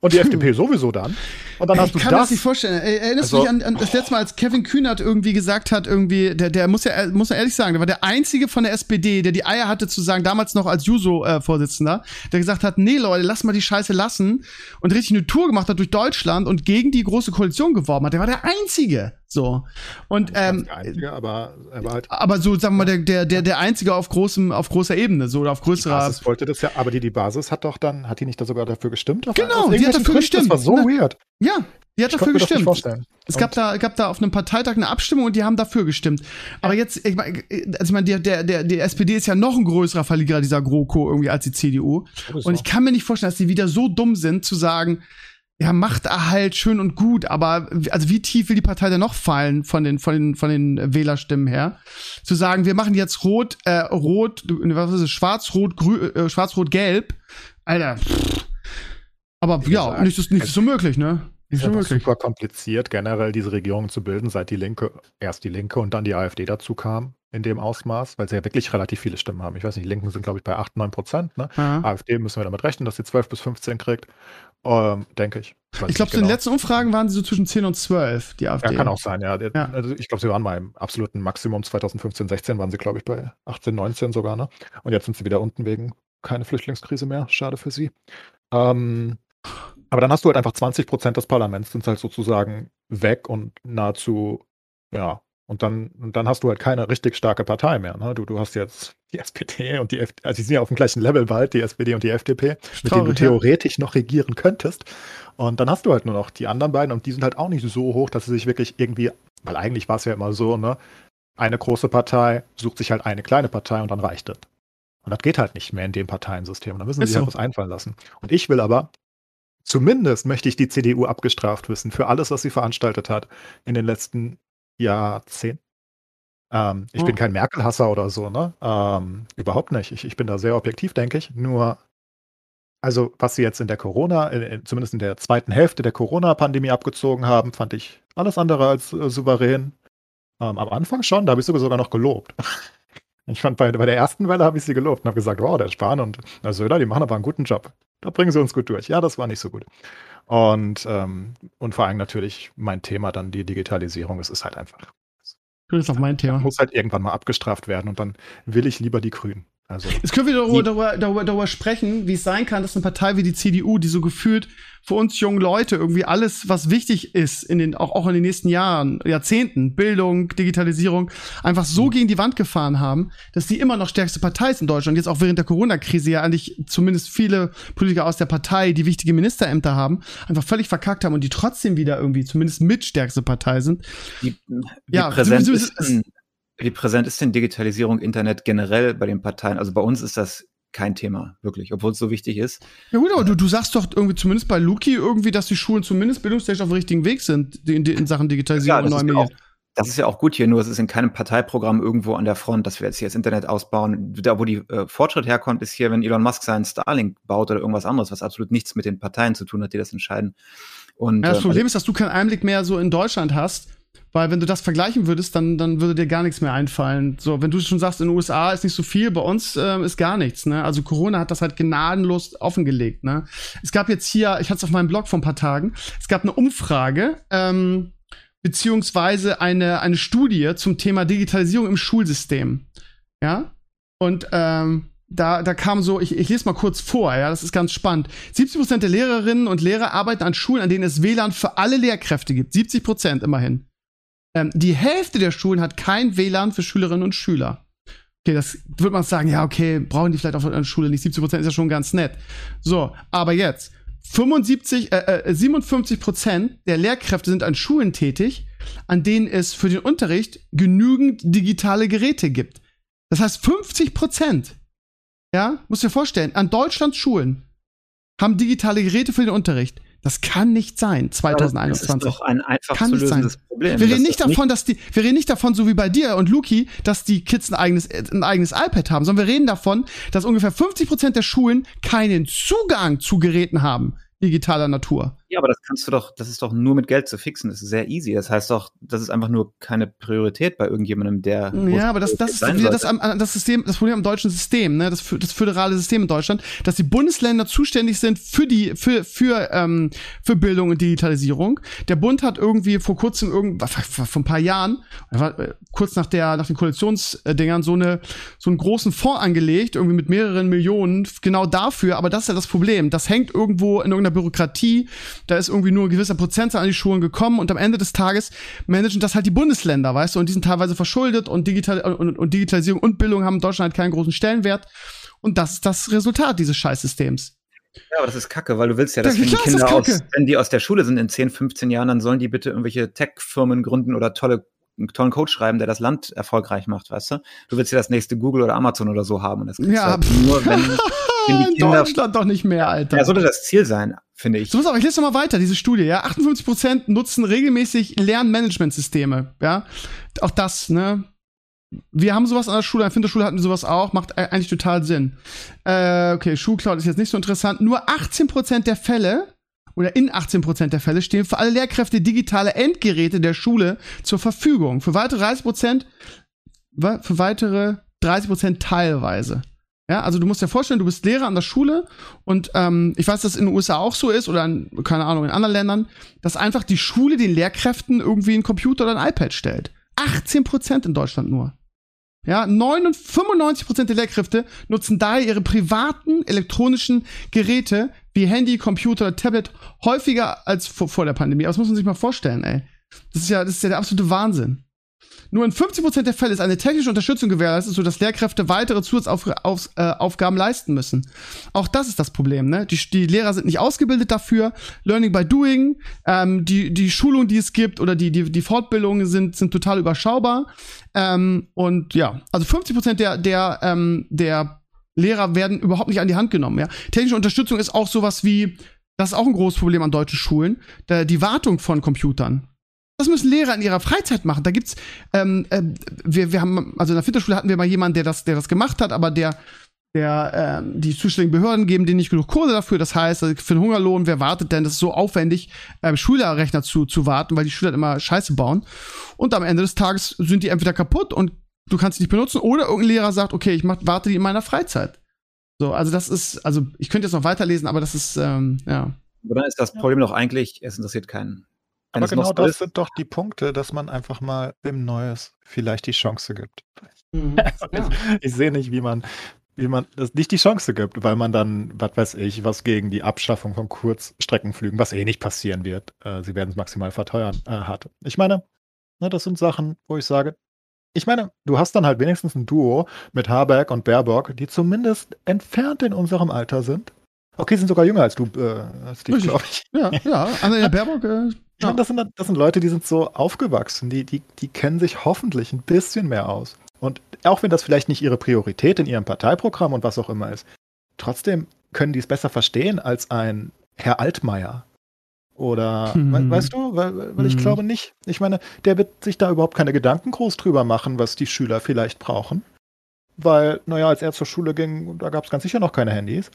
S3: Und die FDP sowieso dann. Und dann
S1: Ey,
S3: hast
S1: ich
S3: du
S1: kann mir das
S3: das.
S1: nicht vorstellen. Ey, Erinnerst
S3: Also-
S1: du dich an, an das letzte Mal, als Kevin Kühnert irgendwie gesagt hat, irgendwie, der, der muss ja, muss ja ehrlich sagen, der war der einzige von der SPD, der die Eier hatte zu sagen, damals noch als Juso-Vorsitzender, der gesagt hat, nee Leute, lass mal die Scheiße lassen und richtig eine Tour gemacht hat durch Deutschland und gegen die große Koalition geworben hat. Der war der einzige. So. Und, ähm,
S3: der Einzige, aber er war halt.
S1: aber so, sagen wir mal, der, der, der, der einzige auf großem, auf großer Ebene, so, oder auf
S3: Die
S1: größerer.
S3: Basis wollte das ja, aber die, die Basis hat doch dann, hat die nicht da sogar dafür gestimmt?
S1: Genau, die hat dafür
S3: Gründen?
S1: gestimmt.
S3: Das war so
S1: Ne?
S3: weird.
S1: Ja, die hat
S3: Ich
S1: dafür
S3: konnte mir das nicht
S1: gestimmt.
S3: vorstellen.
S1: Es gab da, gab da auf einem Parteitag eine Abstimmung und die haben dafür gestimmt. Aber jetzt, ich meine, also ich meine, der, der, der, die SPD ist ja noch ein größerer Verlierer dieser GroKo irgendwie als die CDU. Und ich kann mir nicht vorstellen, dass die wieder so dumm sind, zu sagen, ja, Machterhalt schön und gut, aber also wie tief will die Partei denn noch fallen von den, von den, von den Wählerstimmen her? Zu sagen, wir machen jetzt rot, äh, rot, was ist es, schwarz, rot, grün, äh, schwarz, rot, gelb. Alter. Aber
S3: Wie
S1: ja, nichts ist, nichts ist so möglich, ne? Nicht
S3: ist
S1: so möglich.
S3: super kompliziert, generell diese Regierung zu bilden, seit die Linke, erst die Linke und dann die AfD dazu kam. In dem Ausmaß, weil sie ja wirklich relativ viele Stimmen haben. Ich weiß nicht, die Linken sind, glaube ich, bei 8, 9 Prozent. Ne?
S1: Ja.
S3: AfD müssen wir damit rechnen, dass sie 12 bis 15 kriegt. Ähm, denke ich. Weiß
S1: Ich glaube,
S3: nicht
S1: in den
S3: genau.
S1: letzten Umfragen waren sie so zwischen 10 und 12, die
S3: Ja,
S1: AfD.
S3: kann auch sein, ja.
S1: Ja.
S3: Also ich glaube, sie waren mal im absoluten Maximum 2015, 16 waren sie, glaube ich, bei 18, 19 sogar, ne? Und jetzt sind sie wieder unten wegen keine Flüchtlingskrise mehr. Schade für sie. Ähm, aber dann hast du halt einfach 20 Prozent des Parlaments sind halt sozusagen weg und nahezu, ja. Und dann, und dann hast du halt keine richtig starke Partei mehr. Ne? Du, du hast jetzt die SPD und die FDP, also die sind ja auf dem gleichen Level bald, die SPD und die FDP, mit denen du
S1: Traurig, ja.
S3: theoretisch noch regieren könntest. Und dann hast du halt nur noch die anderen beiden und die sind halt auch nicht so hoch, dass sie sich wirklich irgendwie, weil eigentlich war es ja immer so, ne? Eine große Partei sucht sich halt eine kleine Partei und dann reicht es. Und das geht halt nicht mehr in dem Parteiensystem. Da müssen sie sich halt
S1: so.
S3: was einfallen lassen. Und ich will aber, zumindest möchte ich die CDU abgestraft wissen für alles, was sie veranstaltet hat in den letzten Jahrzehnten. Ähm, ich
S1: Oh.
S3: bin kein Merkel-Hasser oder so, ne? Ähm, überhaupt nicht. Ich, ich bin da sehr objektiv, denke ich. Nur, also was sie jetzt in der Corona, in, in, zumindest in der zweiten Hälfte der Corona-Pandemie abgezogen haben, fand ich alles andere als äh, souverän. Ähm, am Anfang schon, da habe ich sogar sogar noch gelobt. Ich fand, bei, bei der ersten Welle habe ich sie gelobt und habe gesagt, wow, der Spahn und der Söder, die machen aber einen guten Job. Da bringen sie uns gut durch. Ja, das war nicht so gut. Und, ähm, und vor allem natürlich mein Thema dann die Digitalisierung. Es ist halt einfach,
S1: Das ist auch mein Thema.
S3: muss halt irgendwann mal abgestraft werden und dann will ich lieber die Grünen. Also,
S1: Jetzt können wir darüber, darüber, darüber, darüber sprechen, wie es sein kann, dass eine Partei wie die CDU, die so gefühlt für uns jungen Leute irgendwie alles, was wichtig ist, in den, auch, auch in den nächsten Jahren, Jahrzehnten, Bildung, Digitalisierung, einfach so gegen die Wand gefahren haben, dass die immer noch stärkste Partei ist in Deutschland. Jetzt auch während der Corona-Krise ja eigentlich zumindest viele Politiker aus der Partei, die wichtige Ministerämter haben, einfach völlig verkackt haben und die trotzdem wieder irgendwie zumindest mitstärkste Partei sind.
S2: Wie, wie,
S1: Ja, sie-
S2: ist denn, wie präsent ist denn Digitalisierung, Internet generell bei den Parteien? Also bei uns ist das kein Thema, wirklich, obwohl es so wichtig ist.
S1: Ja gut, aber du, du sagst doch irgendwie zumindest bei Luki irgendwie, dass die Schulen zumindest bildungstechnisch auf dem richtigen Weg sind in, in Sachen Digitalisierung und
S2: das,
S1: neuen
S2: ja
S1: Medien.
S2: das ist ja auch gut hier, nur es ist in keinem Parteiprogramm irgendwo an der Front, dass wir jetzt hier das Internet ausbauen. Da, wo die äh, Fortschritt herkommt, ist hier, wenn Elon Musk seinen Starlink baut oder irgendwas anderes, was absolut nichts mit den Parteien zu tun hat, die das entscheiden. Und,
S1: Ja, das
S2: ähm,
S1: Problem ist, dass du keinen Einblick mehr so in Deutschland hast, weil wenn du das vergleichen würdest, dann, dann würde dir gar nichts mehr einfallen. So, wenn du schon sagst, in den USA ist nicht so viel, bei uns ähm, ist gar nichts. Ne? Also Corona hat das halt gnadenlos offengelegt. Ne? Es gab jetzt hier, ich hatte es auf meinem Blog vor ein paar Tagen, es gab eine Umfrage, ähm, beziehungsweise eine, eine Studie zum Thema Digitalisierung im Schulsystem. Ja? Und ähm, da, da kam so, ich, ich lese mal kurz vor, ja, das ist ganz spannend. 70 Prozent der Lehrerinnen und Lehrer arbeiten an Schulen, an denen es WLAN für alle Lehrkräfte gibt. 70 Prozent immerhin. Ähm, die Hälfte der Schulen hat kein WLAN für Schülerinnen und Schüler. Okay, das würde man sagen, ja, okay, brauchen die vielleicht auf einer Schule nicht. 70 Prozent ist ja schon ganz nett. So, aber jetzt. 75, äh, äh, 57 Prozent der Lehrkräfte sind an Schulen tätig, an denen es für den Unterricht genügend digitale Geräte gibt. Das heißt, 50 Prozent, ja, musst dir vorstellen, an Deutschlands Schulen haben digitale Geräte für den Unterricht. Das kann nicht sein,
S2: Das
S1: 2021.
S2: ist doch ein einfach
S1: Kann
S2: zu
S1: nicht sein.
S2: lösendes Problem.
S1: Wir reden nicht
S2: das
S1: davon, dass die, wir reden nicht davon, so wie bei dir und Luki, dass die Kids ein eigenes, ein eigenes iPad haben, sondern wir reden davon, dass ungefähr 50% der Schulen keinen Zugang zu Geräten haben, digitaler Natur.
S2: Ja, aber das kannst du doch, das ist doch nur mit Geld zu fixen. Das ist sehr easy. Das heißt doch, das ist einfach nur keine Priorität bei irgendjemandem, der.
S1: Ja, aber das, das ist wieder das, das System, das Problem am deutschen System, ne, das, das föderale System in Deutschland, dass die Bundesländer zuständig sind für die, für, für, ähm, für Bildung und Digitalisierung. Der Bund hat irgendwie vor kurzem irgend, vor ein paar Jahren, war, äh, kurz nach der, nach den Koalitionsdingern, so eine, so einen großen Fonds angelegt, irgendwie mit mehreren Millionen, genau dafür. Aber das ist ja das Problem. Das hängt irgendwo in irgendeiner Bürokratie. Da ist irgendwie nur ein gewisser Prozentzahl an die Schulen gekommen und am Ende des Tages managen das halt die Bundesländer, weißt du, und die sind teilweise verschuldet und, Digital und, und Digitalisierung und Bildung haben in Deutschland halt keinen großen Stellenwert. Und das ist das Resultat dieses Scheißsystems.
S2: Ja, aber das ist kacke, weil du willst ja, dass
S1: Ja,
S2: wenn die Kinder aus, wenn die aus der Schule sind in 10, 15 Jahren, dann sollen die bitte irgendwelche Tech-Firmen gründen oder tolle, einen tollen Code schreiben, der das Land erfolgreich macht, weißt du? Du willst ja das nächste Google oder Amazon oder so haben und das kriegst
S1: Ja,
S2: du halt nur, wenn, wenn die
S1: in
S2: Kinder.
S1: Deutschland doch nicht mehr, Alter.
S2: Ja, sollte das Ziel sein, finde ich.
S1: So, pass auf, ich lese noch mal weiter, diese Studie, ja. 58% nutzen regelmäßig Lernmanagementsysteme, ja. Auch das, ne. Wir haben sowas an der Schule, an der Finderschule hatten wir sowas auch, macht eigentlich total Sinn. Äh, okay, Schulcloud ist jetzt nicht so interessant. Nur 18% der Fälle, oder in 18% der Fälle, stehen für alle Lehrkräfte digitale Endgeräte der Schule zur Verfügung. Für weitere 30% für weitere 30 Prozent teilweise. Ja, also du musst dir vorstellen, du bist Lehrer an der Schule und ähm, ich weiß, dass in den USA auch so ist oder in, keine Ahnung, in anderen Ländern, dass einfach die Schule den Lehrkräften irgendwie einen Computer oder ein iPad stellt. 18 Prozent in Deutschland nur. Ja, 95 Prozent der Lehrkräfte nutzen daher ihre privaten elektronischen Geräte wie Handy, Computer, Tablet häufiger als vor, vor der Pandemie. Aber das muss man sich mal vorstellen, ey. Das ist ja, das ist ja der absolute Wahnsinn. Nur in 50% der Fälle ist eine technische Unterstützung gewährleistet, sodass Lehrkräfte weitere Zusatzaufgaben äh, leisten müssen. Auch das ist das Problem. Ne? Die, die Lehrer sind nicht ausgebildet dafür. Learning by Doing, ähm, die, die Schulung, die es gibt oder die, die, die Fortbildungen sind, sind total überschaubar. Ähm, und ja, also 50% der, der, ähm, der Lehrer werden überhaupt nicht an die Hand genommen. Ja? Technische Unterstützung ist auch sowas wie, das ist auch ein großes Problem an deutschen Schulen, die Wartung von Computern. Das müssen Lehrer in ihrer Freizeit machen. Da gibt's, ähm, äh, wir, wir haben, also in der Filterschule hatten wir mal jemanden, der das, der das gemacht hat, aber der, der, äh, die zuständigen Behörden geben denen nicht genug Kohle dafür. Das heißt, also für den Hungerlohn, wer wartet denn? Das ist so aufwendig, äh, Schülerrechner zu, zu warten, weil die Schüler immer Scheiße bauen. Und am Ende des Tages sind die entweder kaputt und du kannst sie nicht benutzen, oder irgendein Lehrer sagt, okay, ich mach, warte die in meiner Freizeit. So, also das ist, also ich könnte jetzt noch weiterlesen, aber das ist, ähm, ja.
S2: Aber dann ist das Problem doch eigentlich, es interessiert keinen.
S3: Aber genau das ist, sind doch die Punkte, dass man einfach mal dem Neues vielleicht die Chance gibt. Mhm. Also ja. ich, ich sehe nicht, wie man, wie man das nicht die Chance gibt, weil man dann, was weiß ich, was gegen die Abschaffung von Kurzstreckenflügen, was eh nicht passieren wird, äh, sie werden es maximal verteuern, äh, hat. Ich meine, ne, das sind Sachen, wo ich sage, ich meine, du hast dann halt wenigstens ein Duo mit Habeck und Baerbock, die zumindest entfernt in unserem Alter sind. Okay, sind sogar jünger als du, äh, Steve, glaube ich.
S1: Ja, ja. Annalena Baerbock äh,
S3: ich meine, das sind, das sind Leute, die sind so aufgewachsen, die, die, die kennen sich hoffentlich ein bisschen mehr aus. Und auch wenn das vielleicht nicht ihre Priorität in ihrem Parteiprogramm und was auch immer ist, trotzdem können die es besser verstehen als ein Herr Altmaier. Oder, hm. weißt du, weil, weil ich hm. glaube nicht. Ich meine, der wird sich da überhaupt keine Gedanken groß drüber machen, was die Schüler vielleicht brauchen. Weil, naja, als er zur Schule ging, da gab es ganz sicher noch keine Handys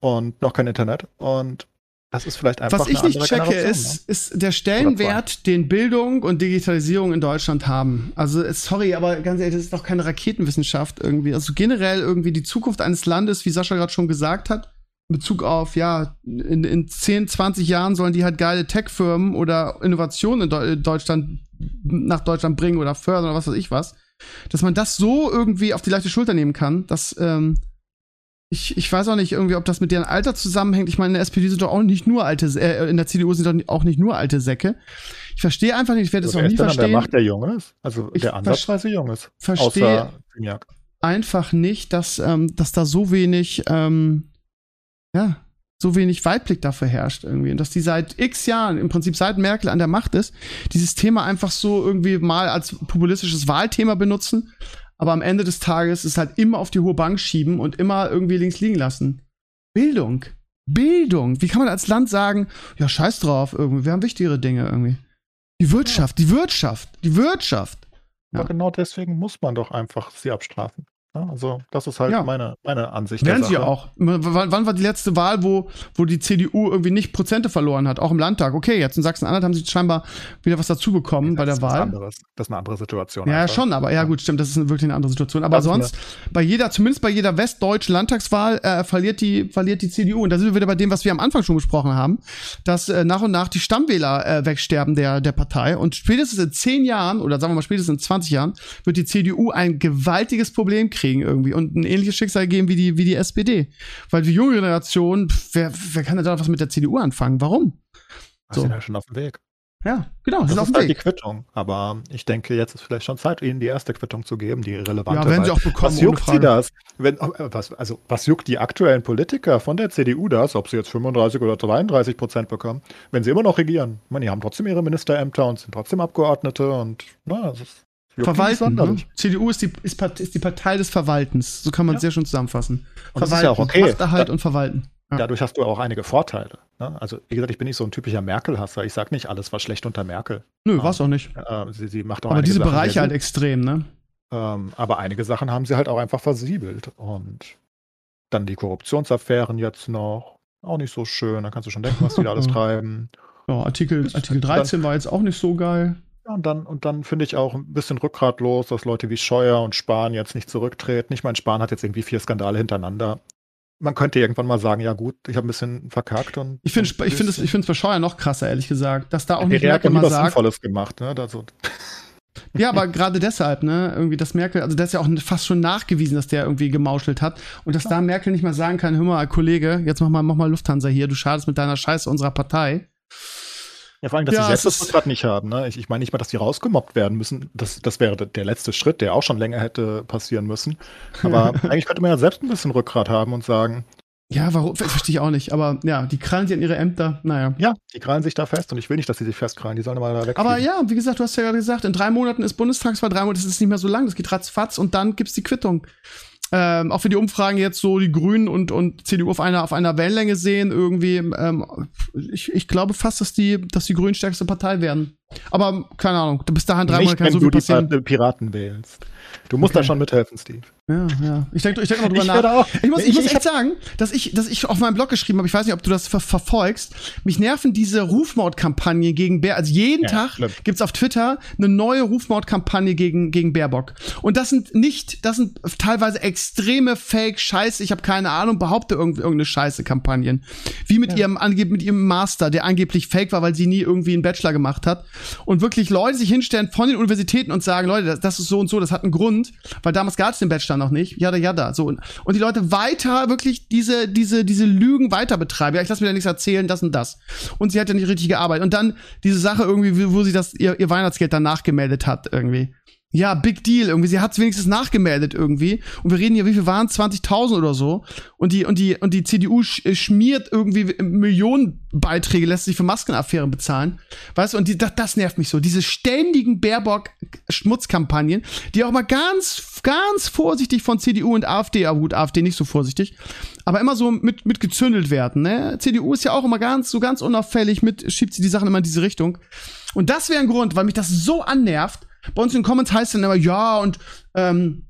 S3: und noch kein Internet. Und das ist vielleicht einfach
S1: Was ich nicht checke, ist, ne? ist der Stellenwert, den Bildung und Digitalisierung in Deutschland haben. Also, sorry, aber ganz ehrlich, das ist doch keine Raketenwissenschaft irgendwie. Also generell irgendwie die Zukunft eines Landes, wie Sascha gerade schon gesagt hat, in Bezug auf, ja, in, in 10, 20 Jahren sollen die halt geile Tech-Firmen oder Innovationen in Deutschland nach Deutschland bringen oder fördern oder was weiß ich was. Dass man das so irgendwie auf die leichte Schulter nehmen kann, das, ähm, ich, ich weiß auch nicht irgendwie, ob das mit deren Alter zusammenhängt. Ich meine, in der SPD sind doch auch nicht nur alte, äh, in der CDU sind doch auch nicht nur alte Säcke. Ich verstehe einfach nicht, ich werde das also noch nie verstehen.
S3: Der macht der Junge ist, also ich der ansatzweise jung ist.
S1: Verstehe einfach nicht, dass, ähm, dass da so wenig, ähm, ja, so wenig Weitblick dafür herrscht irgendwie. Und dass die seit x Jahren, im Prinzip seit Merkel an der Macht ist, dieses Thema einfach so irgendwie mal als populistisches Wahlthema benutzen, aber am Ende des Tages ist halt immer auf die hohe Bank schieben und immer irgendwie links liegen lassen. Bildung. Bildung. Wie kann man als Land sagen, ja, scheiß drauf, irgendwie, wir haben wichtigere Dinge irgendwie. Die Wirtschaft, die Wirtschaft, die Wirtschaft.
S3: Ja. Aber genau deswegen muss man doch einfach sie abstrafen. Ja, also, das ist halt ja. meine, meine Ansicht.
S1: Werden sie auch. Wann war die letzte Wahl, wo, wo die CDU irgendwie nicht Prozente verloren hat? Auch im Landtag. Okay, jetzt in Sachsen-Anhalt haben sie scheinbar wieder was dazu bekommen bei der Wahl.
S3: Anderes. Das ist eine andere Situation.
S1: Ja, einfach. schon, aber ja, gut, stimmt, das ist wirklich eine andere Situation. Aber das sonst, bei jeder, zumindest bei jeder westdeutschen Landtagswahl, äh, verliert, die, verliert die CDU. Und da sind wir wieder bei dem, was wir am Anfang schon besprochen haben, dass äh, nach und nach die Stammwähler äh, wegsterben der, der Partei. Und spätestens in zehn Jahren, oder sagen wir mal spätestens in 20 Jahren, wird die CDU ein gewaltiges Problem kriegen kriegen irgendwie und ein ähnliches Schicksal geben wie die, wie die SPD. Weil die junge Generation, wer, wer kann denn da was mit der CDU anfangen? Warum?
S3: So. sind ja schon auf dem Weg.
S1: Ja, genau,
S3: das ist auf dem halt Weg. die Quittung. Aber ich denke, jetzt ist vielleicht schon Zeit, ihnen die erste Quittung zu geben, die relevante.
S1: Ja, wenn sie auch bekommen.
S3: Was juckt sie das? Wenn, äh, was, also, was juckt die aktuellen Politiker von der CDU das, ob sie jetzt 35 oder 33 Prozent bekommen, wenn sie immer noch regieren? Ich meine, die haben trotzdem ihre Ministerämter und sind trotzdem Abgeordnete und na, das ist
S1: Verwalten. Ne? CDU ist die, ist, ist, die Partei des Verwaltens. So kann man es ja. sehr schön zusammenfassen.
S3: Und Verwalten, das ist ja auch okay.
S1: Machterhalt da, und Verwalten.
S3: Ja. Dadurch hast du auch einige Vorteile. Ne? Also, wie gesagt, ich bin nicht so ein typischer Merkel-Hasser. Ich sage nicht, alles war schlecht unter Merkel.
S1: Nö, ähm, war es auch nicht.
S3: Äh, sie, sie macht auch
S1: aber diese Sachen Bereiche halt extrem, ne?
S3: Ähm, aber einige Sachen haben sie halt auch einfach versiebelt. Und dann die Korruptionsaffären jetzt noch. Auch nicht so schön. Da kannst du schon denken, was die da alles treiben.
S1: Ja, Artikel, Artikel 13 war jetzt auch nicht so geil.
S3: Und dann, und dann finde ich auch ein bisschen rückgratlos, dass Leute wie Scheuer und Spahn jetzt nicht zurücktreten. Ich meine, Spahn hat jetzt irgendwie vier Skandale hintereinander. Man könnte irgendwann mal sagen, ja gut, ich habe ein bisschen verkackt und.
S1: Ich finde ich finde es ich finde es bei Scheuer noch krasser, ehrlich gesagt, dass da auch nicht Merkel
S3: ja
S1: mal
S3: was
S1: sagt.
S3: Sinnvolles gemacht, ne? Also,
S1: Ja, aber gerade deshalb, ne, irgendwie, dass Merkel, also das ist ja auch fast schon nachgewiesen, dass der irgendwie gemauschelt hat. Und dass da Merkel nicht mal sagen kann, hör mal, Kollege, jetzt mach mal, mach mal Lufthansa hier, du schadest mit deiner Scheiße unserer Partei.
S3: Ja, vor allem, dass
S1: Ja,
S3: sie selbst
S1: es
S3: das Rückgrat nicht haben. Ne? Ich, ich meine nicht mal, dass die rausgemobbt werden müssen. Das, das wäre der letzte Schritt, der auch schon länger hätte passieren müssen. Aber eigentlich könnte man ja selbst ein bisschen Rückgrat haben und sagen,
S1: Ja, warum, ver- verstehe ich auch nicht. Aber ja, die krallen sich an ihre Ämter, naja.
S3: ja, die krallen sich da fest und ich will nicht, dass sie sich festkrallen. Die sollen mal da weg.
S1: Aber ja, wie gesagt, du hast ja gerade gesagt, in drei Monaten ist Bundestagswahl, drei Monate ist nicht mehr so lang, das geht ratzfatz und dann gibt's die Quittung. Ähm, auch wenn die Umfragen jetzt so die Grünen und, und CDU auf einer, auf einer Wellenlänge sehen, irgendwie, ähm, ich, ich glaube fast, dass die, dass die Grünen stärkste Partei werden. Aber keine Ahnung, bis dahin drei Monate
S3: nicht,
S1: kann
S3: wenn
S1: so
S3: du
S1: viel
S3: die
S1: passieren.
S3: Pa- Piraten wählst. Du musst da
S1: Okay.
S3: schon mithelfen, Steve.
S1: Ja, ja. Ich denke ich denk noch drüber
S3: Ich
S1: nach.
S3: auch-
S1: Ich muss, ich,
S3: ich-
S1: muss echt sagen, dass ich, dass ich auf meinem Blog geschrieben habe, ich weiß nicht, ob du das ver verfolgst, mich nerven diese Rufmordkampagnen gegen Bär. Also jeden
S3: Ja,
S1: Tag
S3: schlimm.
S1: gibt's auf Twitter eine neue Rufmordkampagne gegen, gegen Baerbock. Und das sind nicht, das sind teilweise extreme Fake-Scheiße, ich habe keine Ahnung, behaupte irgend, irgendeine Scheiße-Kampagnen. Wie mit ihrem angeb mit ihrem Master, der angeblich fake war, weil sie nie irgendwie einen Bachelor gemacht hat. Und wirklich Leute sich hinstellen von den Universitäten und sagen, Leute, das, das ist so und so, das hat einen Grund, weil damals gab es den Bachelor noch nicht. Jada, jada. So. Und, die Leute weiter wirklich diese, diese, diese Lügen weiter betreiben. Ja, ich lasse mir da nichts erzählen, das und das. Und sie hat ja nicht richtig gearbeitet. Und dann diese Sache irgendwie, wo sie das, ihr, ihr Weihnachtsgeld dann nachgemeldet hat, irgendwie. Ja, big deal. Irgendwie, sie hat es wenigstens nachgemeldet irgendwie. Und wir reden hier, wie viel waren 20.000 oder so. Und die, und die, und die CDU äh, schmiert irgendwie Millionenbeiträge, lässt sich für Maskenaffären bezahlen. Weißt du, und die, das, das nervt mich so. Diese ständigen Baerbock-Schmutzkampagnen, die auch mal ganz, ganz vorsichtig von CDU und AfD, aber gut, AfD nicht so vorsichtig, aber immer so mit, mit gezündelt werden, ne? CDU ist ja auch immer ganz, so ganz unauffällig mit, schiebt sie die Sachen immer in diese Richtung. Und das wäre ein Grund, weil mich das so annervt. Bei uns in den Comments heißt dann immer, ja, und ähm,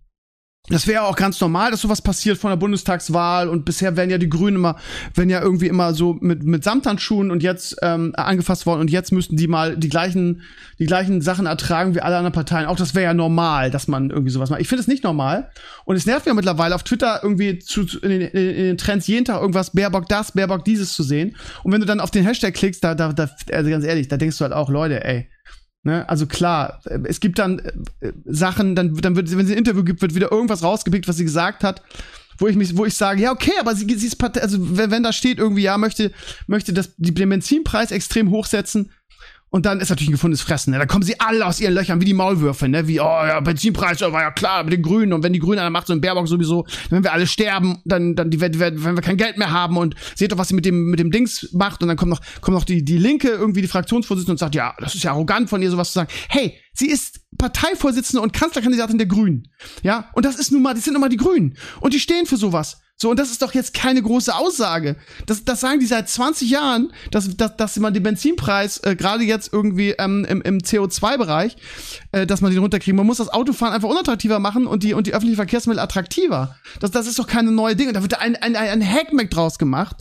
S1: das wäre auch ganz normal, dass sowas passiert von der Bundestagswahl und bisher werden ja die Grünen immer, werden ja irgendwie immer so mit, mit Samthandschuhen und jetzt ähm, angefasst worden und jetzt müssten die mal die gleichen, die gleichen Sachen ertragen wie alle anderen Parteien. Auch das wäre ja normal, dass man irgendwie sowas macht. Ich finde es nicht normal und es nervt mir mittlerweile auf Twitter irgendwie zu in, den, in den Trends jeden Tag irgendwas Baerbock das, Baerbock dieses zu sehen. Und wenn du dann auf den Hashtag klickst, da, da, da also ganz ehrlich, da denkst du halt auch, Leute, ey, Ne? Also klar, es gibt dann äh, Sachen, dann, dann wird, wenn sie ein Interview gibt, wird wieder irgendwas rausgepickt, was sie gesagt hat, wo ich mich, wo ich sage, ja, okay, aber sie, sie ist also wenn, wenn da steht irgendwie, ja, möchte, möchte das, die, den Benzinpreis extrem hochsetzen, und dann ist natürlich ein gefundenes Fressen. Ne? Da kommen sie alle aus ihren Löchern wie die Maulwürfe, ne? Wie, oh ja, Benzinpreis, war ja klar, mit den Grünen. Und wenn die Grünen einer macht, so ein Baerbock sowieso, wenn wir alle sterben, dann, dann die, wenn wir kein Geld mehr haben und seht doch, was sie mit dem, mit dem Dings macht. Und dann kommt noch, kommt noch die, die Linke, irgendwie die Fraktionsvorsitzende und sagt, ja, das ist ja arrogant von ihr, sowas zu sagen. Hey, sie ist Parteivorsitzende und Kanzlerkandidatin der Grünen. Ja, und das ist nun mal, das sind nun mal die Grünen. Und die stehen für sowas. So, und das ist doch jetzt keine große Aussage. Das, das sagen die seit 20 Jahren, dass, dass, dass man den Benzinpreis, äh, gerade jetzt irgendwie ähm, im, im CO2-Bereich, äh, dass man den runterkriegen. Man muss das Autofahren einfach unattraktiver machen und die, und die öffentlichen Verkehrsmittel attraktiver. Das, das ist doch keine neue Dinge. Da wird ein, ein, ein Hackmack draus gemacht.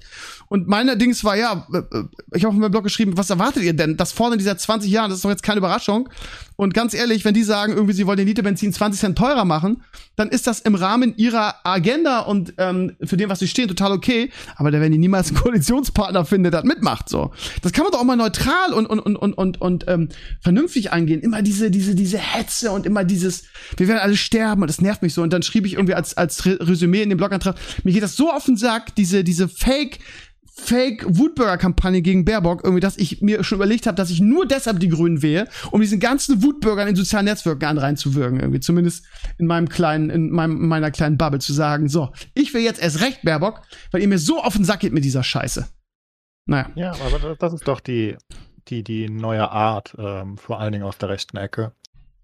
S1: Und meine Dings war, ja, äh, äh, ich habe auf meinem Blog geschrieben, was erwartet ihr denn? Das fordern die seit 20 Jahren, das ist doch jetzt keine Überraschung. Und ganz ehrlich, wenn die sagen, irgendwie, sie wollen den Liter Benzin 20 Cent teurer machen, dann ist das im Rahmen ihrer Agenda und ähm, für den, was sie stehen, total okay. Aber da werden die niemals einen Koalitionspartner finden, der das mitmacht. So, das kann man doch auch mal neutral und und und und und, und ähm, vernünftig angehen. Immer diese diese diese Hetze und immer dieses, wir werden alle sterben und das nervt mich so. Und dann schrieb ich irgendwie als als Re- Resümee in dem Blogantrag, mir geht das so auf den Sack, diese diese Fake Fake-Wutbürger-Kampagne gegen Baerbock, irgendwie, dass ich mir schon überlegt habe, dass ich nur deshalb die Grünen wähle, um diesen ganzen Wutbürgern in sozialen Netzwerken an reinzuwirken, irgendwie. Zumindest in meinem kleinen, in meinem, in meiner kleinen Bubble zu sagen, so, ich will jetzt erst recht Baerbock, weil ihr mir so auf den Sack geht mit dieser Scheiße. Naja.
S3: Ja, aber das- das ist doch die, die, die neue Art, ähm, vor allen Dingen aus der rechten Ecke,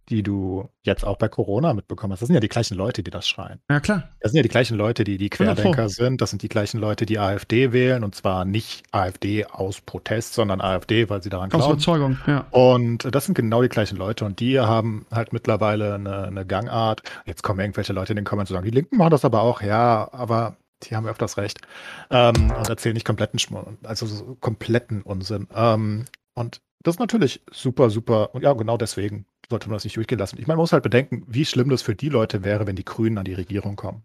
S3: die du jetzt auch bei Corona mitbekommen hast. Das sind ja die gleichen Leute, die das schreien.
S1: Ja, klar.
S3: Das sind ja die gleichen Leute, die die. Querdenker sind. Das sind die gleichen Leute, die AfD wählen. Und zwar nicht AfD aus Protest, sondern AfD, weil sie daran
S1: Aus
S3: glauben.
S1: Überzeugung, ja.
S3: Und das sind genau die gleichen Leute. Und die haben halt mittlerweile eine, eine Gangart. Jetzt kommen irgendwelche Leute in den Comments und sagen, die Linken machen das aber auch. Ja, aber die haben öfters recht. Ähm, und erzählen nicht kompletten Schmutz, also so kompletten Unsinn. Ähm, und Das ist natürlich super, super. Und ja, genau deswegen sollte man das nicht durchgehen lassen. Ich meine, man muss halt bedenken, wie schlimm das für die Leute wäre, wenn die Grünen an die Regierung kommen.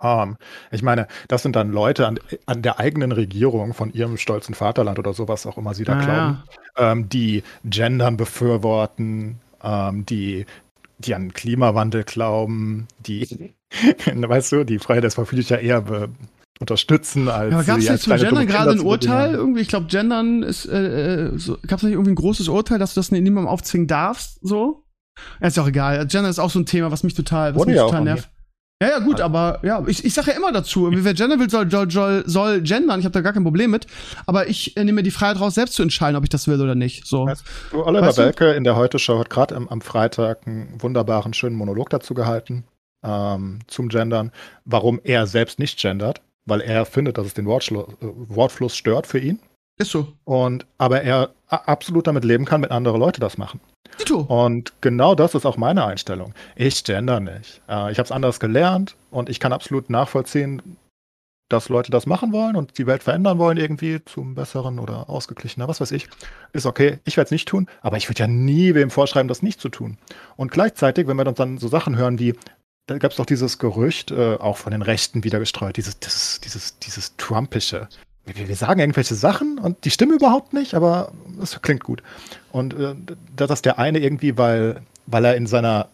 S3: Um, ich meine, das sind dann Leute an, an, der eigenen Regierung von ihrem stolzen Vaterland oder sowas auch immer sie da ah, glauben, ja. ähm, die Gendern befürworten, ähm, die, die an Klimawandel glauben, die, weißt du, die Freiheit des Verfüglich ja eher be, unterstützen als. Ja,
S1: aber gab es nicht zum Gendern gerade ein Urteil? Irgendwie, ich glaube, Gendern ist, äh, äh so, gab es nicht irgendwie ein großes Urteil, dass du das niemandem aufzwingen darfst, so? Ja, ist ja auch egal. Gender ist auch so ein Thema, was mich total, was mich total nervt. Ja, ja, gut, aber ja, ich, ich sage ja immer dazu, wer gendern will, soll, soll, soll gendern. Ich habe da gar kein Problem mit. Aber ich äh, nehme mir die Freiheit raus, selbst zu entscheiden, ob ich das will oder nicht. So. Weißt
S3: du, Oliver weißt Welke in der Heute-Show hat gerade am, am, Freitag einen wunderbaren, schönen Monolog dazu gehalten, ähm, zum Gendern, warum er selbst nicht gendert, weil er findet, dass es den Wortschlu äh, Wortfluss stört für ihn.
S1: Ist so.
S3: Und aber er absolut damit leben kann, wenn andere Leute das machen. Dito. Und genau das ist auch meine Einstellung. Ich gender nicht. Äh, ich habe es anders gelernt und ich kann absolut nachvollziehen, dass Leute das machen wollen und die Welt verändern wollen irgendwie zum Besseren oder ausgeglichener, was weiß ich. Ist okay, ich werde es nicht tun, aber ich würde ja nie wem vorschreiben, das nicht zu tun. Und gleichzeitig, wenn wir uns dann so Sachen hören wie, da gab es doch dieses Gerücht, äh, auch von den Rechten wieder gestreut, dieses, dieses, dieses, dieses Trumpische wir, wir, sagen irgendwelche Sachen und die stimmen überhaupt nicht, aber es klingt gut. Und äh, dass der eine irgendwie, weil, weil er in seiner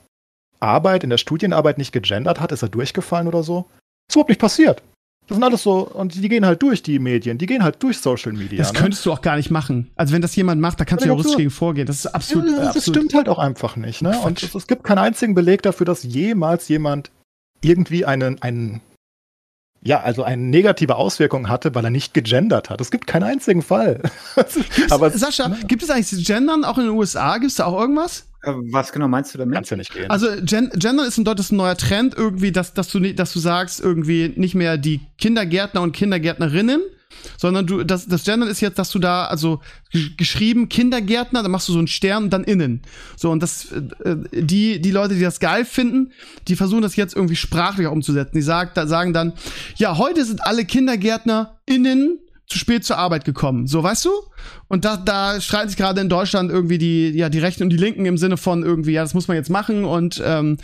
S3: Arbeit, in der Studienarbeit nicht gegendert hat, ist er durchgefallen oder so. ist überhaupt nicht passiert. Das sind alles so, und die gehen halt durch die Medien, die gehen halt durch Social Media.
S1: Das ne? könntest du auch gar nicht machen. Also wenn das jemand macht, da kannst du juristisch gegen vorgehen. Das ist absolut. Ja,
S3: das
S1: absolut
S3: stimmt halt auch einfach nicht. Ne? Und es, es, gibt keinen einzigen Beleg dafür, dass jemals jemand irgendwie einen, einen ja, also eine negative Auswirkung hatte, weil er nicht gegendert hat. Es gibt keinen einzigen Fall.
S1: Aber Sascha, ne? gibt es eigentlich Gendern auch in den USA? Gibt es da auch irgendwas?
S2: Äh, was genau meinst du damit?
S1: Kannst ja nicht gehen. Also Gen Gender ist ein, ein neuer Trend irgendwie, dass, dass, du, dass du sagst, irgendwie nicht mehr die Kindergärtner und Kindergärtnerinnen, sondern du, das, das Gendern ist jetzt, dass du da, also geschrieben Kindergärtner, dann machst du so einen Stern und dann innen. So, und das, äh, die, die Leute, die das geil finden, die versuchen das jetzt irgendwie sprachlich umzusetzen. Die sagt, da, sagen dann, ja, heute sind alle Kindergärtner innen zu spät zur Arbeit gekommen. So, weißt du? Und da, da streiten sich gerade in Deutschland irgendwie die, ja, die Rechten und die Linken im Sinne von irgendwie, ja, das muss man jetzt machen und ähm,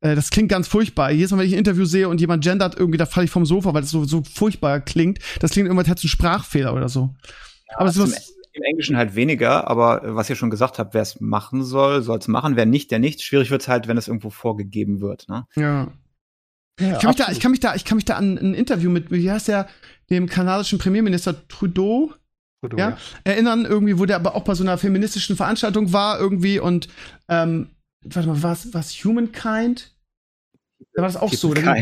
S1: äh, das klingt ganz furchtbar. Jedes Mal, wenn ich ein Interview sehe und jemand gendert, irgendwie, da falle ich vom Sofa, weil das so, so furchtbar klingt. Das klingt irgendwann als ein Sprachfehler oder so.
S2: Ja, aber so im Englischen halt weniger, aber was ihr schon gesagt habt, wer es machen soll, soll es machen. Wer nicht, der nicht. Schwierig wird es halt, wenn es irgendwo vorgegeben wird. Ne?
S1: Ja. Ja, ich, kann mich da, ich, kann mich da, ich kann mich da an ein Interview mit, wie heißt der, dem kanadischen Premierminister Trudeau, Trudeau ja, ja, erinnern, irgendwie, wo der aber auch bei so einer feministischen Veranstaltung war, irgendwie und, ähm, warte mal, was, was Humankind? Da war das auch so. Da,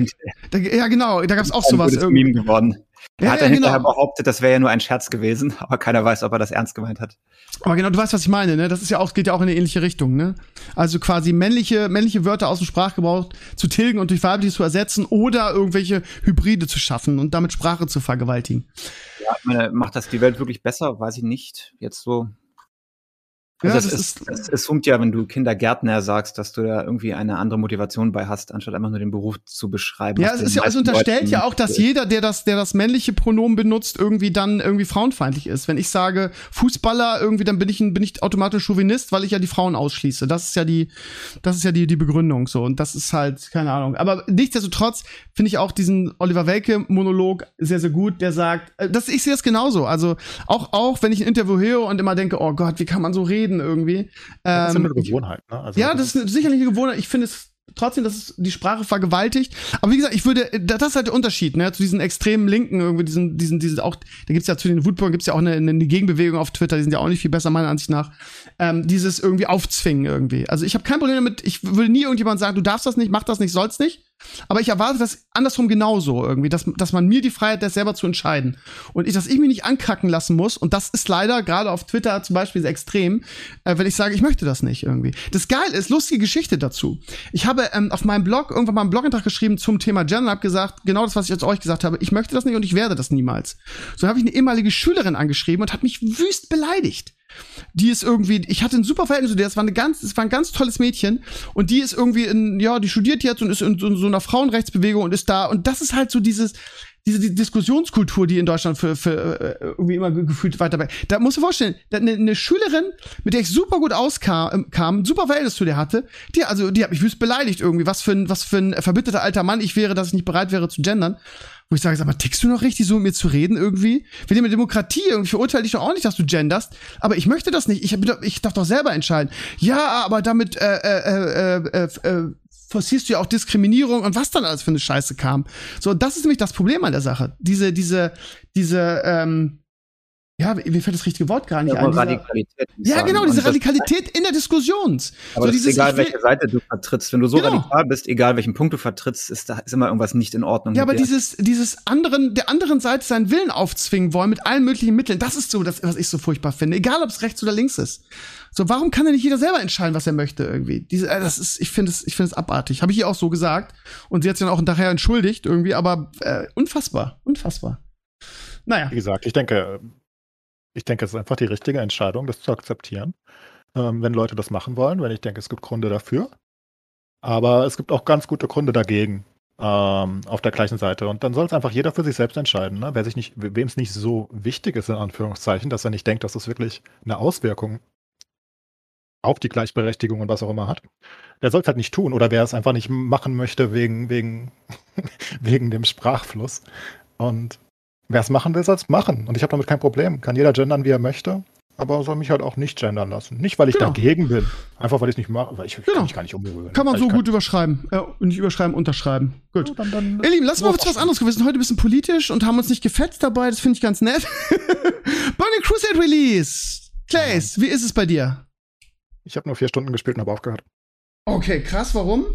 S1: da, ja, genau, da gab es auch sowas.
S2: Ein Meme geworden. Er ja, hat dann ja, hinterher genau. behauptet, das wäre ja nur ein Scherz gewesen, aber keiner weiß, ob er das ernst gemeint hat.
S1: Aber genau, du weißt, was ich meine, ne? Das ist ja auch, geht ja auch in eine ähnliche Richtung, ne? Also quasi männliche, männliche Wörter aus dem Sprachgebrauch zu tilgen und durch weibliche zu ersetzen oder irgendwelche Hybride zu schaffen und damit Sprache zu vergewaltigen.
S2: Ja, ich meine, macht das die Welt wirklich besser? Weiß ich nicht. Jetzt so also ja, es, ist, es, es funkt ja, wenn du Kindergärtner sagst, dass du da irgendwie eine andere Motivation bei hast, anstatt einfach nur den Beruf zu beschreiben.
S1: Ja, es ist ja, es unterstellt Leuten ja auch, dass jeder, der das, der das männliche Pronomen benutzt, irgendwie dann irgendwie frauenfeindlich ist. Wenn ich sage Fußballer, irgendwie, dann bin ich, bin ich automatisch Chauvinist, weil ich ja die Frauen ausschließe. Das ist ja die, das ist ja die, die Begründung so. Und das ist halt, keine Ahnung. Aber nichtsdestotrotz finde ich auch diesen Oliver Welke-Monolog sehr, sehr gut, der sagt, äh, das, ich sehe das genauso. Also auch, auch wenn ich ein Interview höre und immer denke, oh Gott, wie kann man so reden? Reden irgendwie.
S3: das ist ja eine ähm, Gewohnheit, ne?
S1: Also ja, das ist sicherlich eine Gewohnheit. Ich finde es trotzdem, dass es die Sprache vergewaltigt. Aber wie gesagt, ich würde, das ist halt der Unterschied, ne, zu diesen extremen Linken, irgendwie diesen, diesen, diesen auch, da gibt's ja zu den Wutbürgern gibt's ja auch eine, eine Gegenbewegung auf Twitter, die sind ja auch nicht viel besser, meiner Ansicht nach. Ähm, dieses irgendwie aufzwingen irgendwie. Also ich habe kein Problem damit, ich würde nie irgendjemand sagen, du darfst das nicht, mach das nicht, sollst nicht. Aber ich erwarte das andersrum genauso irgendwie, dass, dass man mir die Freiheit lässt, selber zu entscheiden. Und ich, dass ich mich nicht ankacken lassen muss. Und das ist leider gerade auf Twitter zum Beispiel sehr extrem, äh, wenn ich sage, ich möchte das nicht irgendwie. Das Geile ist, lustige Geschichte dazu. Ich habe ähm, auf meinem Blog irgendwann mal einen Blogantrag geschrieben zum Thema Gender und habe gesagt, genau das, was ich jetzt euch gesagt habe, ich möchte das nicht und ich werde das niemals. So habe ich eine ehemalige Schülerin angeschrieben und hat mich wüst beleidigt die ist irgendwie, ich hatte ein super Verhältnis zu der, es war eine ganz, es war ein ganz tolles Mädchen und die ist irgendwie in, ja, die studiert jetzt und ist in so, so einer Frauenrechtsbewegung und ist da und das ist halt so dieses, diese die Diskussionskultur, die in Deutschland für, für äh, irgendwie immer gefühlt weiter bei. Da musst du dir vorstellen, eine, eine Schülerin, mit der ich super gut auskam, ähm, kam, super Verhältnis zu der hatte, die, also, die hat mich wüst beleidigt irgendwie, was für ein, was für ein verbitterter alter Mann ich wäre, dass ich nicht bereit wäre zu gendern. Wo ich sage, sag mal, tickst du noch richtig, so mit mir zu reden irgendwie? Wir leben in Demokratie, irgendwie verurteile ich doch auch nicht, dass du genderst. Aber ich möchte das nicht. Ich, ich darf doch selber entscheiden. Ja, aber damit äh, äh, äh, äh, äh forcierst du ja auch Diskriminierung und was dann alles für eine Scheiße kam. So, das ist nämlich das Problem an der Sache. Diese, diese, diese, ähm, ja, mir fällt das richtige Wort gar nicht ja, ein. Radikalität. Ja, genau, diese Radikalität in der Diskussion.
S2: Aber so dieses, egal, welche Seite du vertrittst. Wenn du so genau. radikal bist, egal welchen Punkt du vertrittst, ist da ist immer irgendwas nicht in Ordnung.
S1: Ja, aber dir. dieses, dieses anderen, der anderen Seite seinen Willen aufzwingen wollen mit allen möglichen Mitteln, das ist so das, was ich so furchtbar finde. Egal, ob es rechts oder links ist. So, warum kann denn nicht jeder selber entscheiden, was er möchte irgendwie? Diese, äh, das ist, ich finde es, ich finde es abartig. Habe ich ihr auch so gesagt. Und sie hat sich dann auch hinterher entschuldigt irgendwie, aber äh, unfassbar, unfassbar.
S3: Naja. Wie gesagt, ich denke, ich denke, es ist einfach die richtige Entscheidung, das zu akzeptieren, ähm, wenn Leute das machen wollen, wenn ich denke, es gibt Gründe dafür. Aber es gibt auch ganz gute Gründe dagegen ähm, auf der gleichen Seite. Und dann soll es einfach jeder für sich selbst entscheiden. Ne? Wer sich nicht, wem es nicht so wichtig ist, in Anführungszeichen, dass er nicht denkt, dass es wirklich eine Auswirkung auf die Gleichberechtigung und was auch immer hat, der soll es halt nicht tun. Oder wer es einfach nicht machen möchte wegen, wegen, wegen dem Sprachfluss. Und Wer es machen will, soll es machen. Und ich habe damit kein Problem. Kann jeder gendern, wie er möchte. Aber soll mich halt auch nicht gendern lassen. Nicht, weil ich genau. dagegen bin. Einfach, weil ich es nicht mache. Weil ich genau. kann mich gar nicht umgewöhnen.
S1: Kann man so gut überschreiben. Äh, nicht überschreiben, unterschreiben. Gut. Ja, dann, dann, Ihr Lieben, lass mal was anderes. Wir sind heute ein bisschen politisch und haben uns nicht gefetzt dabei. Das finde ich ganz nett. Burning Crusade Release. Clays, wie ist es bei dir?
S3: Ich habe nur vier Stunden gespielt und habe aufgehört.
S1: Okay, krass. Warum?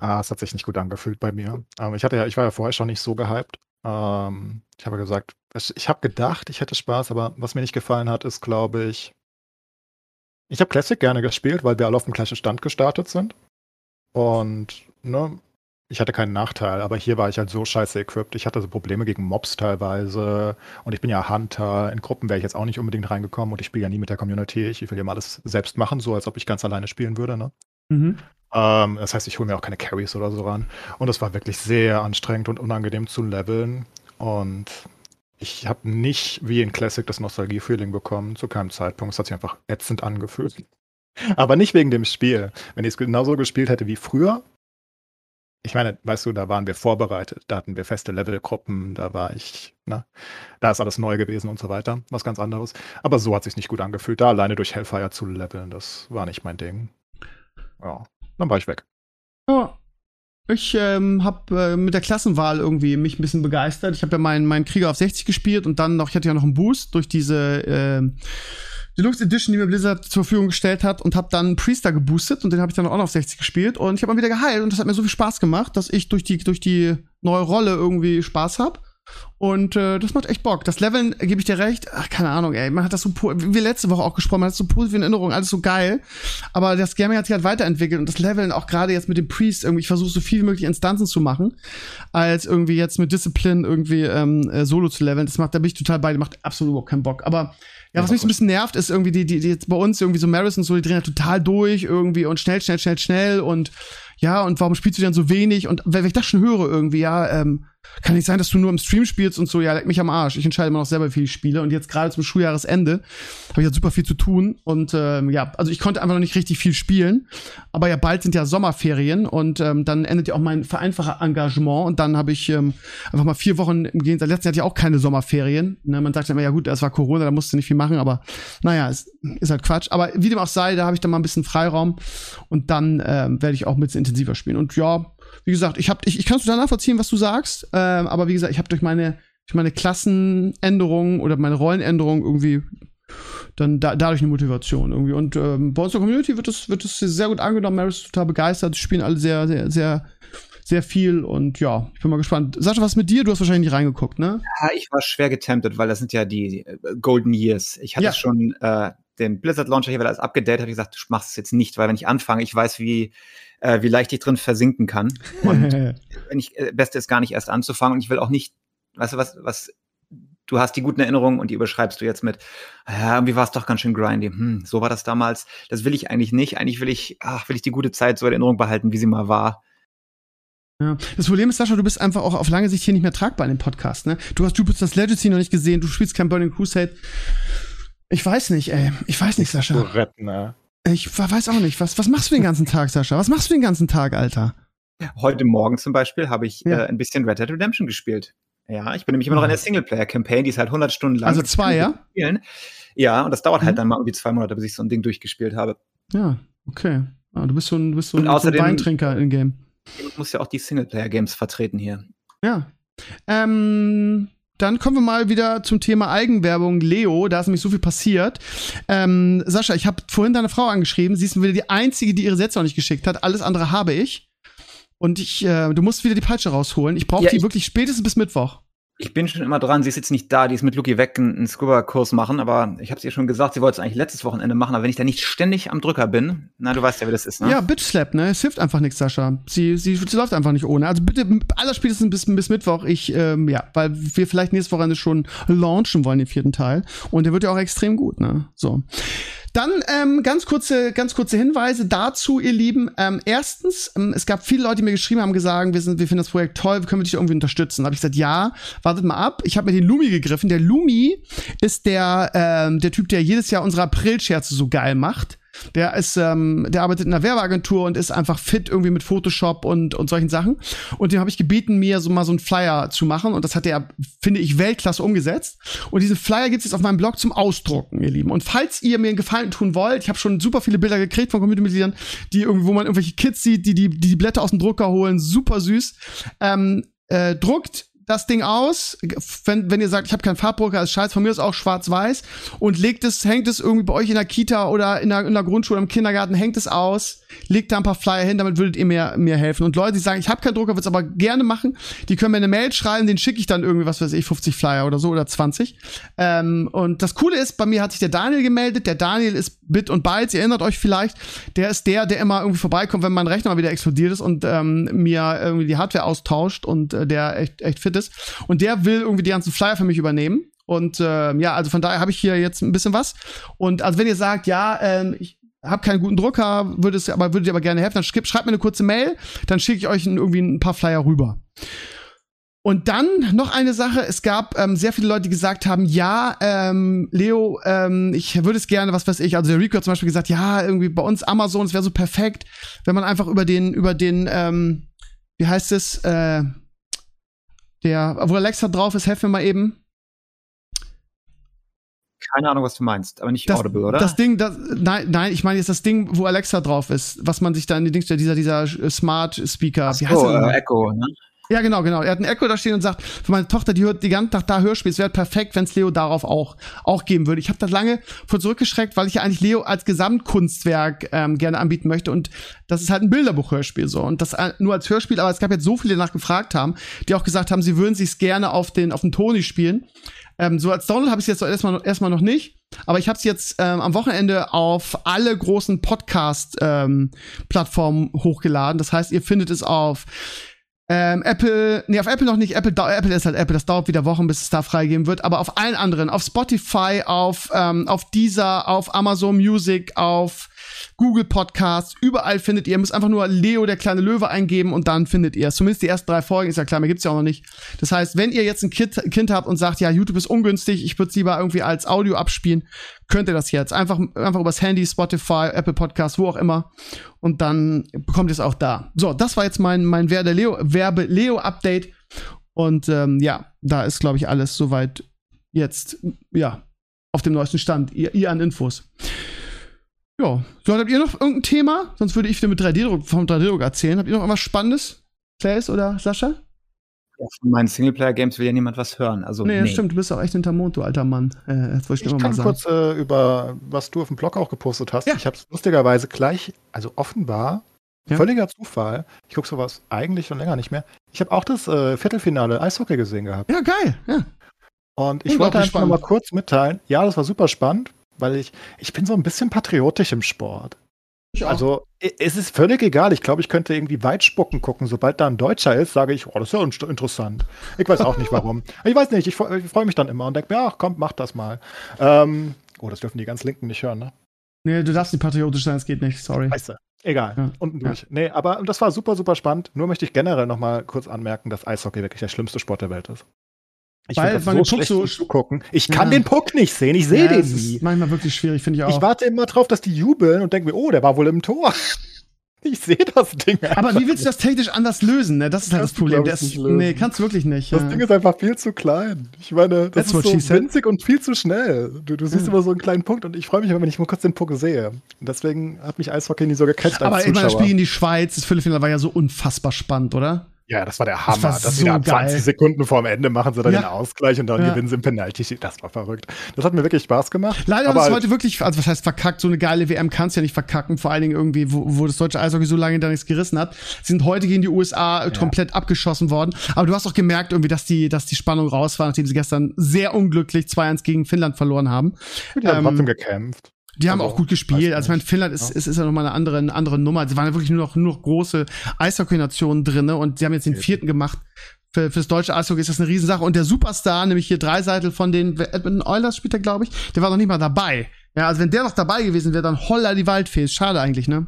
S3: Ah, es hat sich nicht gut angefühlt bei mir. Aber ich hatte ja, ich war ja vorher schon nicht so gehypt. Ähm, ich habe gesagt, ich habe gedacht, ich hätte Spaß, aber was mir nicht gefallen hat, ist, glaube ich, ich habe Classic gerne gespielt, weil wir alle auf dem gleichen Stand gestartet sind. Und, ne, ich hatte keinen Nachteil, aber hier war ich halt so scheiße equipped. Ich hatte so Probleme gegen Mobs teilweise. Und ich bin ja Hunter. In Gruppen wäre ich jetzt auch nicht unbedingt reingekommen und ich spiele ja nie mit der Community. Ich will ja mal alles selbst machen, so als ob ich ganz alleine spielen würde, ne? Mhm. Ähm, das heißt, ich hole mir auch keine Carries oder so ran. Und es war wirklich sehr anstrengend und unangenehm zu leveln. Und ich habe nicht wie in Classic das Nostalgie-Feeling bekommen, zu keinem Zeitpunkt. Es hat sich einfach ätzend angefühlt. Aber nicht wegen dem Spiel. Wenn ich es genauso gespielt hätte wie früher, ich meine, weißt du, da waren wir vorbereitet, da hatten wir feste Levelgruppen, da war ich, ne, da ist alles neu gewesen und so weiter, was ganz anderes. Aber so hat sich nicht gut angefühlt, da alleine durch Hellfire zu leveln, das war nicht mein Ding. Ja, dann war ich weg.
S1: Ja. Ich ähm, habe äh, mit der Klassenwahl irgendwie mich ein bisschen begeistert. Ich habe ja meinen mein Krieger auf 60 gespielt und dann noch, ich hatte ja noch einen Boost durch diese äh, Deluxe Edition, die mir Blizzard zur Verfügung gestellt hat und habe dann Priester geboostet und den habe ich dann auch noch auf 60 gespielt und ich habe mal wieder geheilt und das hat mir so viel Spaß gemacht, dass ich durch die durch die neue Rolle irgendwie Spaß habe. Und äh, das macht echt Bock. Das Leveln, äh, gebe ich dir recht, ach, keine Ahnung, ey, man hat das so, wie letzte Woche auch gesprochen, man hat so positive Erinnerungen, alles so geil. Aber das Gaming hat sich halt weiterentwickelt und das Leveln auch gerade jetzt mit dem Priest irgendwie, ich versuche so viel wie möglich Instanzen zu machen, als irgendwie jetzt mit Discipline irgendwie ähm, äh, Solo zu leveln. Das macht, da bin ich total bei, macht absolut überhaupt keinen Bock. Aber ja, was mich so ein bisschen nervt, ist irgendwie die, die, die jetzt bei uns irgendwie so Maris und so, die drehen ja total durch irgendwie und schnell, schnell, schnell, schnell und ja, und warum spielst du dann so wenig? Und wenn ich das schon höre irgendwie, ja, ähm, kann nicht sein, dass du nur im Stream spielst und so, ja, leck mich am Arsch. Ich entscheide immer noch selber, wie viel ich spiele. Und jetzt gerade zum Schuljahresende habe ich halt super viel zu tun. Und ähm, ja, also ich konnte einfach noch nicht richtig viel spielen. Aber ja, bald sind ja Sommerferien und ähm, dann endet ja auch mein vereinfacher Engagement. Und dann habe ich ähm, einfach mal vier Wochen im Gegensatz. Letzten Jahr hatte ich auch keine Sommerferien. Ne? Man sagt ja immer, ja gut, es war Corona, da musst du nicht viel machen, aber naja, es ist halt Quatsch. Aber wie dem auch sei, da habe ich dann mal ein bisschen Freiraum und dann ähm, werde ich auch ein bisschen intensiver spielen. Und ja, wie gesagt, ich, hab, ich, ich kann es total nachvollziehen, was du sagst, äh, aber wie gesagt, ich habe durch meine, durch meine Klassenänderungen oder meine Rollenänderungen irgendwie dann da, dadurch eine Motivation irgendwie. Und ähm, bei uns in der Community wird es wird sehr gut angenommen. Mary ist total begeistert. Die spielen alle sehr, sehr, sehr, sehr viel und ja, ich bin mal gespannt. Sascha, was mit dir? Du hast wahrscheinlich nicht reingeguckt, ne?
S2: Ja, ich war schwer getemptet, weil das sind ja die äh, Golden Years. Ich hatte ja. schon äh, den Blizzard Launcher hier, weil alles abgedatet habe ich gesagt, du machst es jetzt nicht, weil wenn ich anfange, ich weiß, wie äh, wie leicht ich drin versinken kann. Und wenn ich äh, Beste ist gar nicht erst anzufangen und ich will auch nicht, weißt du was, was du hast die guten Erinnerungen und die überschreibst du jetzt mit, ja, irgendwie war es doch ganz schön grindy. Hm, so war das damals. Das will ich eigentlich nicht. Eigentlich will ich, ach, will ich die gute Zeit so in Erinnerung behalten, wie sie mal war.
S1: Ja. Das Problem ist, Sascha, du bist einfach auch auf lange Sicht hier nicht mehr tragbar in dem Podcast, ne? Du hast Jupiter's Legacy noch nicht gesehen, du spielst kein Burning Crusade. Ich weiß nicht, ey. Ich weiß nicht, Sascha.
S3: Retten, ne?
S1: Ich weiß auch nicht. Was, was machst du den ganzen Tag, Sascha? Was machst du den ganzen Tag, Alter?
S2: Heute Morgen zum Beispiel habe ich
S1: Ja.
S2: äh, ein bisschen Red Dead Redemption gespielt. Ja, ich bin nämlich immer noch in der Singleplayer-Campaign, die ist halt 100 Stunden lang.
S1: Also zwei, ja?
S2: Spielen. Ja, und das dauert
S1: Mhm.
S2: halt dann mal irgendwie zwei Monate, bis ich so ein Ding durchgespielt habe.
S1: Ja, okay. Ah, du bist so ein, du bist so
S2: Und
S1: ein, so ein
S2: außerdem-
S1: Weintrinker im Game.
S2: Ich muss ja auch die Singleplayer-Games vertreten hier.
S1: Ja. Ähm, dann kommen wir mal wieder zum Thema Eigenwerbung. Leo, da ist nämlich so viel passiert. Ähm, Sascha, ich habe vorhin deine Frau angeschrieben. Sie ist wieder die Einzige, die ihre Sätze noch nicht geschickt hat. Alles andere habe ich. Und ich, äh, du musst wieder die Peitsche rausholen. Ich brauche
S2: Ja,
S1: die
S2: ich-
S1: wirklich spätestens bis Mittwoch.
S2: Ich bin schon immer dran, sie ist jetzt nicht da, die ist mit Luki weg einen, Scuba-Kurs machen, aber ich habe ihr schon gesagt, sie wollte es eigentlich letztes Wochenende machen, aber wenn ich da nicht ständig am Drücker bin, na, du weißt ja, wie das ist, ne?
S1: Ja, Bitch Slap, ne? Es hilft einfach nichts, Sascha. Sie, sie, sie läuft einfach nicht ohne. Also bitte, allerspätestens bis, bis Mittwoch. Ich, ähm, ja, weil wir vielleicht nächstes Wochenende schon launchen wollen, den vierten Teil. Und der wird ja auch extrem gut, ne? So. Dann ähm, ganz kurze, ganz kurze Hinweise dazu, ihr Lieben. Ähm, erstens, ähm, es gab viele Leute, die mir geschrieben haben, gesagt, wir, sind, wir finden das Projekt toll, können wir dich irgendwie unterstützen? Da habe ich gesagt, ja, wartet mal ab. Ich habe mir den Lumi gegriffen. Der Lumi ist der, ähm, der Typ, der jedes Jahr unsere April-Scherze so geil macht. Der ist, ähm, der arbeitet in einer Werbeagentur und ist einfach fit irgendwie mit Photoshop und, und solchen Sachen. Und dem habe ich gebeten, mir so mal so einen Flyer zu machen. Und das hat er, finde ich, Weltklasse umgesetzt. Und diesen Flyer gibt's jetzt auf meinem Blog zum Ausdrucken, ihr Lieben. Und falls ihr mir einen Gefallen tun wollt, ich habe schon super viele Bilder gekriegt von Community-Mitgliedern, die irgendwie, wo man irgendwelche Kids sieht, die die, die, die Blätter aus dem Drucker holen, super süß. Ähm, äh, druckt das Ding aus, wenn, wenn ihr sagt, ich habe keinen Farbdrucker, ist scheiße, von mir ist auch schwarz-weiß. Und legt es, hängt es irgendwie bei euch in der Kita oder in der, in der Grundschule, im Kindergarten, hängt es aus, legt da ein paar Flyer hin, damit würdet ihr mir, mir helfen. Und Leute, die sagen, ich habe keinen Drucker, würde es aber gerne machen, die können mir eine Mail schreiben, den schicke ich dann irgendwie, was weiß ich, 50 Flyer oder so oder 20. Ähm, und das Coole ist, bei mir hat sich der Daniel gemeldet, der Daniel ist Bit und Bytes, ihr erinnert euch vielleicht, der ist der, der immer irgendwie vorbeikommt, wenn mein Rechner mal wieder explodiert ist und ähm, mir irgendwie die Hardware austauscht und äh, der echt, echt fit ist. Und der will irgendwie die ganzen Flyer für mich übernehmen. Und ähm, ja, also von daher habe ich hier jetzt ein bisschen was. Und also wenn ihr sagt, ja, ähm, ich habe keinen guten Drucker, würde es aber würdet ihr aber gerne helfen, dann schreibt, schreibt mir eine kurze Mail, dann schicke ich euch irgendwie ein paar Flyer rüber. Und dann noch eine Sache, es gab ähm, sehr viele Leute, die gesagt haben, ja, ähm, Leo, ähm, ich würde es gerne, was weiß ich, also der Rico hat zum Beispiel gesagt, ja, irgendwie bei uns Amazon, es wäre so perfekt, wenn man einfach über den, über den, ähm, wie heißt es, äh, der, wo Alexa drauf ist, helf mir mal eben.
S2: Keine Ahnung, was du meinst, aber nicht
S1: Das,
S2: Audible, oder?
S1: das Ding, das, nein, nein, ich meine jetzt das Ding, wo Alexa drauf ist, was man sich da in die Dings, dieser, dieser äh, Smart Speaker, wie heißt
S2: oh,
S1: der?
S2: äh, Echo, ne?
S1: Ja, genau, genau. Er hat ein Echo da stehen und sagt, für meine Tochter, die hört den ganzen Tag da Hörspiel, es wäre perfekt, wenn es Leo darauf auch, auch geben würde. Ich habe da lange vor zurückgeschreckt, weil ich ja eigentlich Leo als Gesamtkunstwerk ähm, gerne anbieten möchte und das ist halt ein Bilderbuch-Hörspiel so und das äh, nur als Hörspiel, aber es gab jetzt so viele, die danach gefragt haben, die auch gesagt haben, sie würden sich's gerne auf den auf den Toni spielen. Ähm, so als Download habe ich jetzt doch erstmal erstmal noch nicht, aber ich habe es jetzt ähm, am Wochenende auf alle großen Podcast ähm, hochgeladen. Das heißt, ihr findet es auf ähm, Apple, nee, auf Apple noch nicht. Apple, Apple ist halt Apple. Das dauert wieder Wochen, bis es da freigegeben wird. Aber auf allen anderen, auf Spotify, auf ähm, auf Deezer, auf Amazon Music, auf Google Podcasts, überall findet ihr. Ihr müsst einfach nur Leo der kleine Löwe eingeben und dann findet ihr es. Zumindest die ersten drei Folgen ist ja klar, mehr gibt's ja auch noch nicht. Das heißt, wenn ihr jetzt ein Kind, kind habt und sagt, ja, YouTube ist ungünstig, ich würde es lieber irgendwie als Audio abspielen, könnt ihr das jetzt einfach einfach übers Handy, Spotify, Apple Podcasts, wo auch immer und dann bekommt ihr es auch da. So, das war jetzt mein mein Werbe Leo Werbe Leo Update und ähm, ja, da ist glaube ich alles soweit jetzt ja auf dem neuesten Stand. Ihr, ihr an Infos. Ja, so, habt ihr noch irgendein Thema? Sonst würde ich wieder mit 3D-Druck vom 3D-Druck erzählen. Habt ihr noch irgendwas Spannendes? Claes oder Sascha?
S2: Ja, von meinen Singleplayer-Games will ja niemand was hören. Also,
S1: Nee,
S2: nee,
S1: stimmt, du bist auch echt hinterm Mond, du alter Mann. Äh, das wollte ich,
S3: Ich
S1: immer mal
S3: kann
S1: sagen.
S3: kurz äh, über, was du auf dem Blog auch gepostet hast.
S1: Ja.
S3: Ich habe es lustigerweise gleich, also offenbar,
S1: Ja.
S3: völliger Zufall. Ich gucke sowas eigentlich schon länger nicht mehr. Ich habe auch das äh, Viertelfinale Eishockey gesehen gehabt.
S1: ja, geil. Ja.
S3: Und ich wollte einfach mal kurz mitteilen, ja, das war super spannend, weil ich, ich bin so ein bisschen patriotisch im Sport. Also es ist völlig egal. Ich glaube, ich könnte irgendwie Weitspucken gucken. Sobald da ein Deutscher ist, sage ich, oh, das ist ja interessant. Ich weiß auch nicht warum. Ich weiß nicht, ich, freu- ich freue mich dann immer und denke mir, ach komm, mach das mal. Ähm, oh, das dürfen die ganz Linken nicht hören, ne?
S1: nee, du darfst nicht patriotisch sein, es geht nicht, sorry.
S3: Scheiße. Egal,
S1: Ja.
S3: unten durch. Nee, aber das war super, super spannend. Nur möchte ich generell noch mal kurz anmerken, dass Eishockey wirklich der schlimmste Sport der Welt ist. Ich
S1: Weil
S3: das
S1: man den Puck so-
S3: zugucken. Ich kann
S1: Ja.
S3: den Puck nicht sehen, ich sehe
S1: Ja,
S3: den
S1: es ist
S3: nie.
S1: manchmal wirklich schwierig, finde ich auch.
S3: Ich warte immer drauf, dass die jubeln und denke mir, oh, der war wohl im Tor. Ich sehe das Ding
S1: aber wie willst du das technisch anders lösen? Ne? Das ist halt das Problem. Das, nee, kannst du wirklich nicht.
S3: Das
S1: ja.
S3: Ding ist einfach viel zu klein. Ich meine, das
S1: That's
S3: ist so winzig und viel zu schnell. Du, du siehst
S1: Ja.
S3: immer so einen kleinen Punkt und ich freue mich immer, wenn ich mal kurz den Puck sehe. Und deswegen hat mich Eishockey nie so gecatcht
S1: aber
S3: als
S1: ich meine, das
S3: Zuschauer.
S1: Spiel in die Schweiz, das Viertelfinale war ja so unfassbar spannend, oder?
S3: Ja, das war der
S1: Das
S3: Hammer.
S1: war
S3: Das
S1: so
S3: wieder ab
S1: geil.
S3: 20 Sekunden vorm Ende machen sie dann
S1: Ja.
S3: den Ausgleich und dann
S1: Ja.
S3: gewinnen sie im Penalty. Das war verrückt. Das hat mir wirklich Spaß gemacht.
S1: Leider
S3: aber
S1: ist heute wirklich, also was heißt verkackt, so eine geile WM kannst du ja nicht verkacken, vor allen Dingen irgendwie, wo, wo das deutsche Eishockey so lange da nichts gerissen hat. Sie sind heute gegen die USA komplett abgeschossen worden. Aber du hast auch gemerkt irgendwie, dass die, dass die Spannung raus war, nachdem sie gestern sehr unglücklich 2-1 gegen Finnland verloren haben.
S3: die haben
S1: ähm,
S3: trotzdem gekämpft.
S1: Die haben
S3: Also,
S1: auch gut gespielt. Also, ich meine. Finnland ist,
S3: Ja.
S1: ist, ist ja nochmal eine andere, eine andere Nummer. Sie waren ja wirklich nur noch, nur noch große Eishockey-Nationen drinne und sie haben jetzt den
S3: Eben.
S1: vierten gemacht. Für, fürs deutsche Eishockey ist das eine Riesensache. Und der Superstar, nämlich hier Dreiseitel von den Edmonton Oilers spielt er, glaube ich, der war noch nicht mal dabei. Ja, also wenn der noch dabei gewesen wäre, dann holla die Waldfee. Ist Schade eigentlich, ne?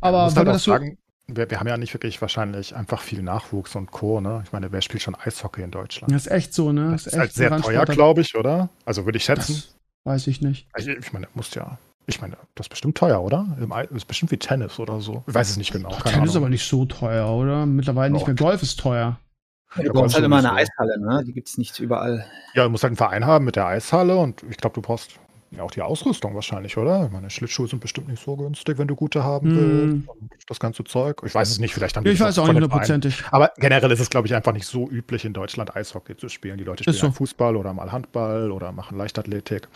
S1: Aber
S3: muss
S1: wenn
S3: halt
S1: man
S3: auch
S1: das so,
S3: sagen, wir, wir haben ja nicht wirklich wahrscheinlich einfach viel Nachwuchs und Co. Ne? Ich meine, wer spielt schon Eishockey in Deutschland?
S1: das ist echt so, ne?
S3: Das ist
S1: echt
S3: halt sehr teuer, glaube ich, oder? Also würde ich schätzen.
S1: Das weiß ich nicht.
S3: Ich, ich meine, muss ja. Ich meine, das ist bestimmt teuer, oder? Das ist bestimmt wie Tennis oder so. Ich weiß es nicht genau. Keine
S1: Tennis ist
S3: Ahnung.
S1: aber nicht so teuer, oder? Mittlerweile nicht
S3: Ja.
S1: mehr. Golf ist teuer.
S2: Du brauchst halt immer
S3: nicht
S2: eine. Eishalle, ne? Die gibt's nicht überall.
S3: Ja, du musst halt einen Verein haben mit der Eishalle und ich glaube, du brauchst ja auch die Ausrüstung wahrscheinlich, oder? Meine, Schlittschuhe sind bestimmt nicht so günstig, wenn du gute haben
S1: Mm.
S3: willst. Das ganze Zeug. Ich weiß es nicht, vielleicht haben die
S1: Ich weiß auch nicht hundertprozentig.
S3: Aber generell ist es, glaube ich, einfach nicht so üblich, in Deutschland Eishockey zu spielen. Die Leute spielen
S1: so.
S3: Fußball oder mal Handball oder machen Leichtathletik.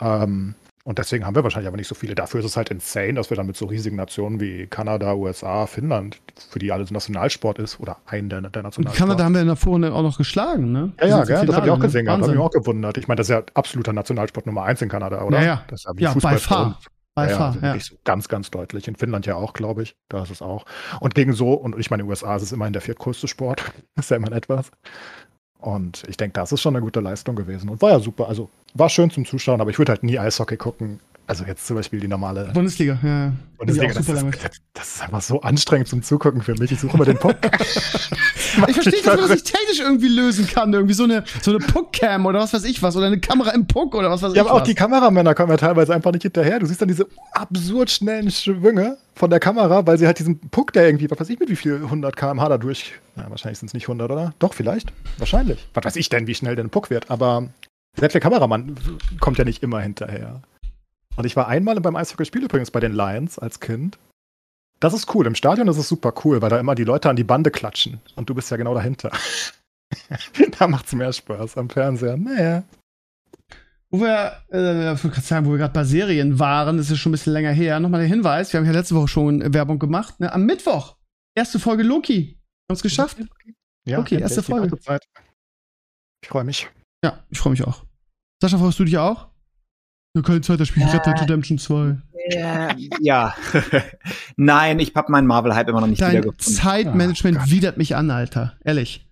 S3: Ähm, und deswegen haben wir wahrscheinlich aber nicht so viele. Dafür ist es halt insane, dass wir dann mit so riesigen Nationen wie Kanada, USA, Finnland, für die alles Nationalsport ist, oder ein der, der Nationalsport.
S1: Kanada haben wir in der Vorrunde auch noch geschlagen, ne?
S3: ja, ja, gell?
S1: im
S3: das habe ich auch
S1: Finale,
S3: gesehen.
S1: ne?
S3: gehabt. habe mich auch gewundert. Ich meine, das ist ja absoluter Nationalsport Nummer eins in Kanada, oder?
S1: Ja, ja.
S3: Das ist ja wie
S1: Ja,
S3: Fußball
S1: far.
S3: uns.
S1: By
S3: ja, ja, also
S1: ja.
S3: so ganz, ganz deutlich. In Finnland ja auch, glaube ich. Da ist es auch. Und gegen so, und ich meine, in den USA ist es immerhin der viertgrößte Sport. ist ja immerhin etwas. Und ich denke, das ist schon eine gute Leistung gewesen. Und war ja super. Also war schön zum Zuschauen, aber ich würde halt nie Eishockey gucken. Also jetzt zum Beispiel die normale
S1: Bundesliga, ja. ja.
S3: Bundesliga. Das ist, das, das ist einfach so anstrengend zum Zugucken für mich. Ich suche immer den Punkt.
S1: Ich verstehe nicht, dass man das nicht technisch irgendwie lösen kann. Irgendwie so eine, so eine Puckcam oder was weiß ich was. Oder eine Kamera im Puck oder was weiß
S3: Ja,
S1: ich
S3: aber auch die Kameramänner kommen ja teilweise einfach nicht hinterher. Du siehst dann diese absurd schnellen Schwünge von der Kamera, weil sie halt diesen Puck, der irgendwie, was weiß ich, mit wie viel 100 km/h da durch. Ja, wahrscheinlich sind es nicht 100, oder? Doch, vielleicht. Wahrscheinlich. Was weiß ich denn, wie schnell der ein Puck wird. Aber selbst der Kameramann kommt ja nicht immer hinterher. Und ich war einmal beim Eishockeyspiel übrigens bei den Lions als Kind. Das ist cool. Im Stadion ist es super cool, weil da immer die Leute an die Bande klatschen. Und du bist ja genau dahinter. da macht's mehr Spaß. Am Fernseher, naja.
S1: Wo wir, äh, sagen, wo wir gerade bei Serien waren, das ist schon ein bisschen länger her. Nochmal der Hinweis, wir haben ja letzte Woche schon Werbung gemacht. Ne? Am Mittwoch, erste Folge Loki. Haben es geschafft?
S3: Ja,
S1: Okay, erste Folge.
S3: Ich freue mich.
S1: Ja, ich freue mich auch. Sascha, freust du dich auch? Ja, keine Zeit, das Spiel
S2: Ja.
S1: Red Dead Redemption 2.
S2: ja. Nein, ich habe meinen Marvel-Hype immer noch nicht
S1: Dein
S2: wiedergefunden.
S1: Zeitmanagement
S3: Oh
S1: widert mich an, Alter. Ehrlich.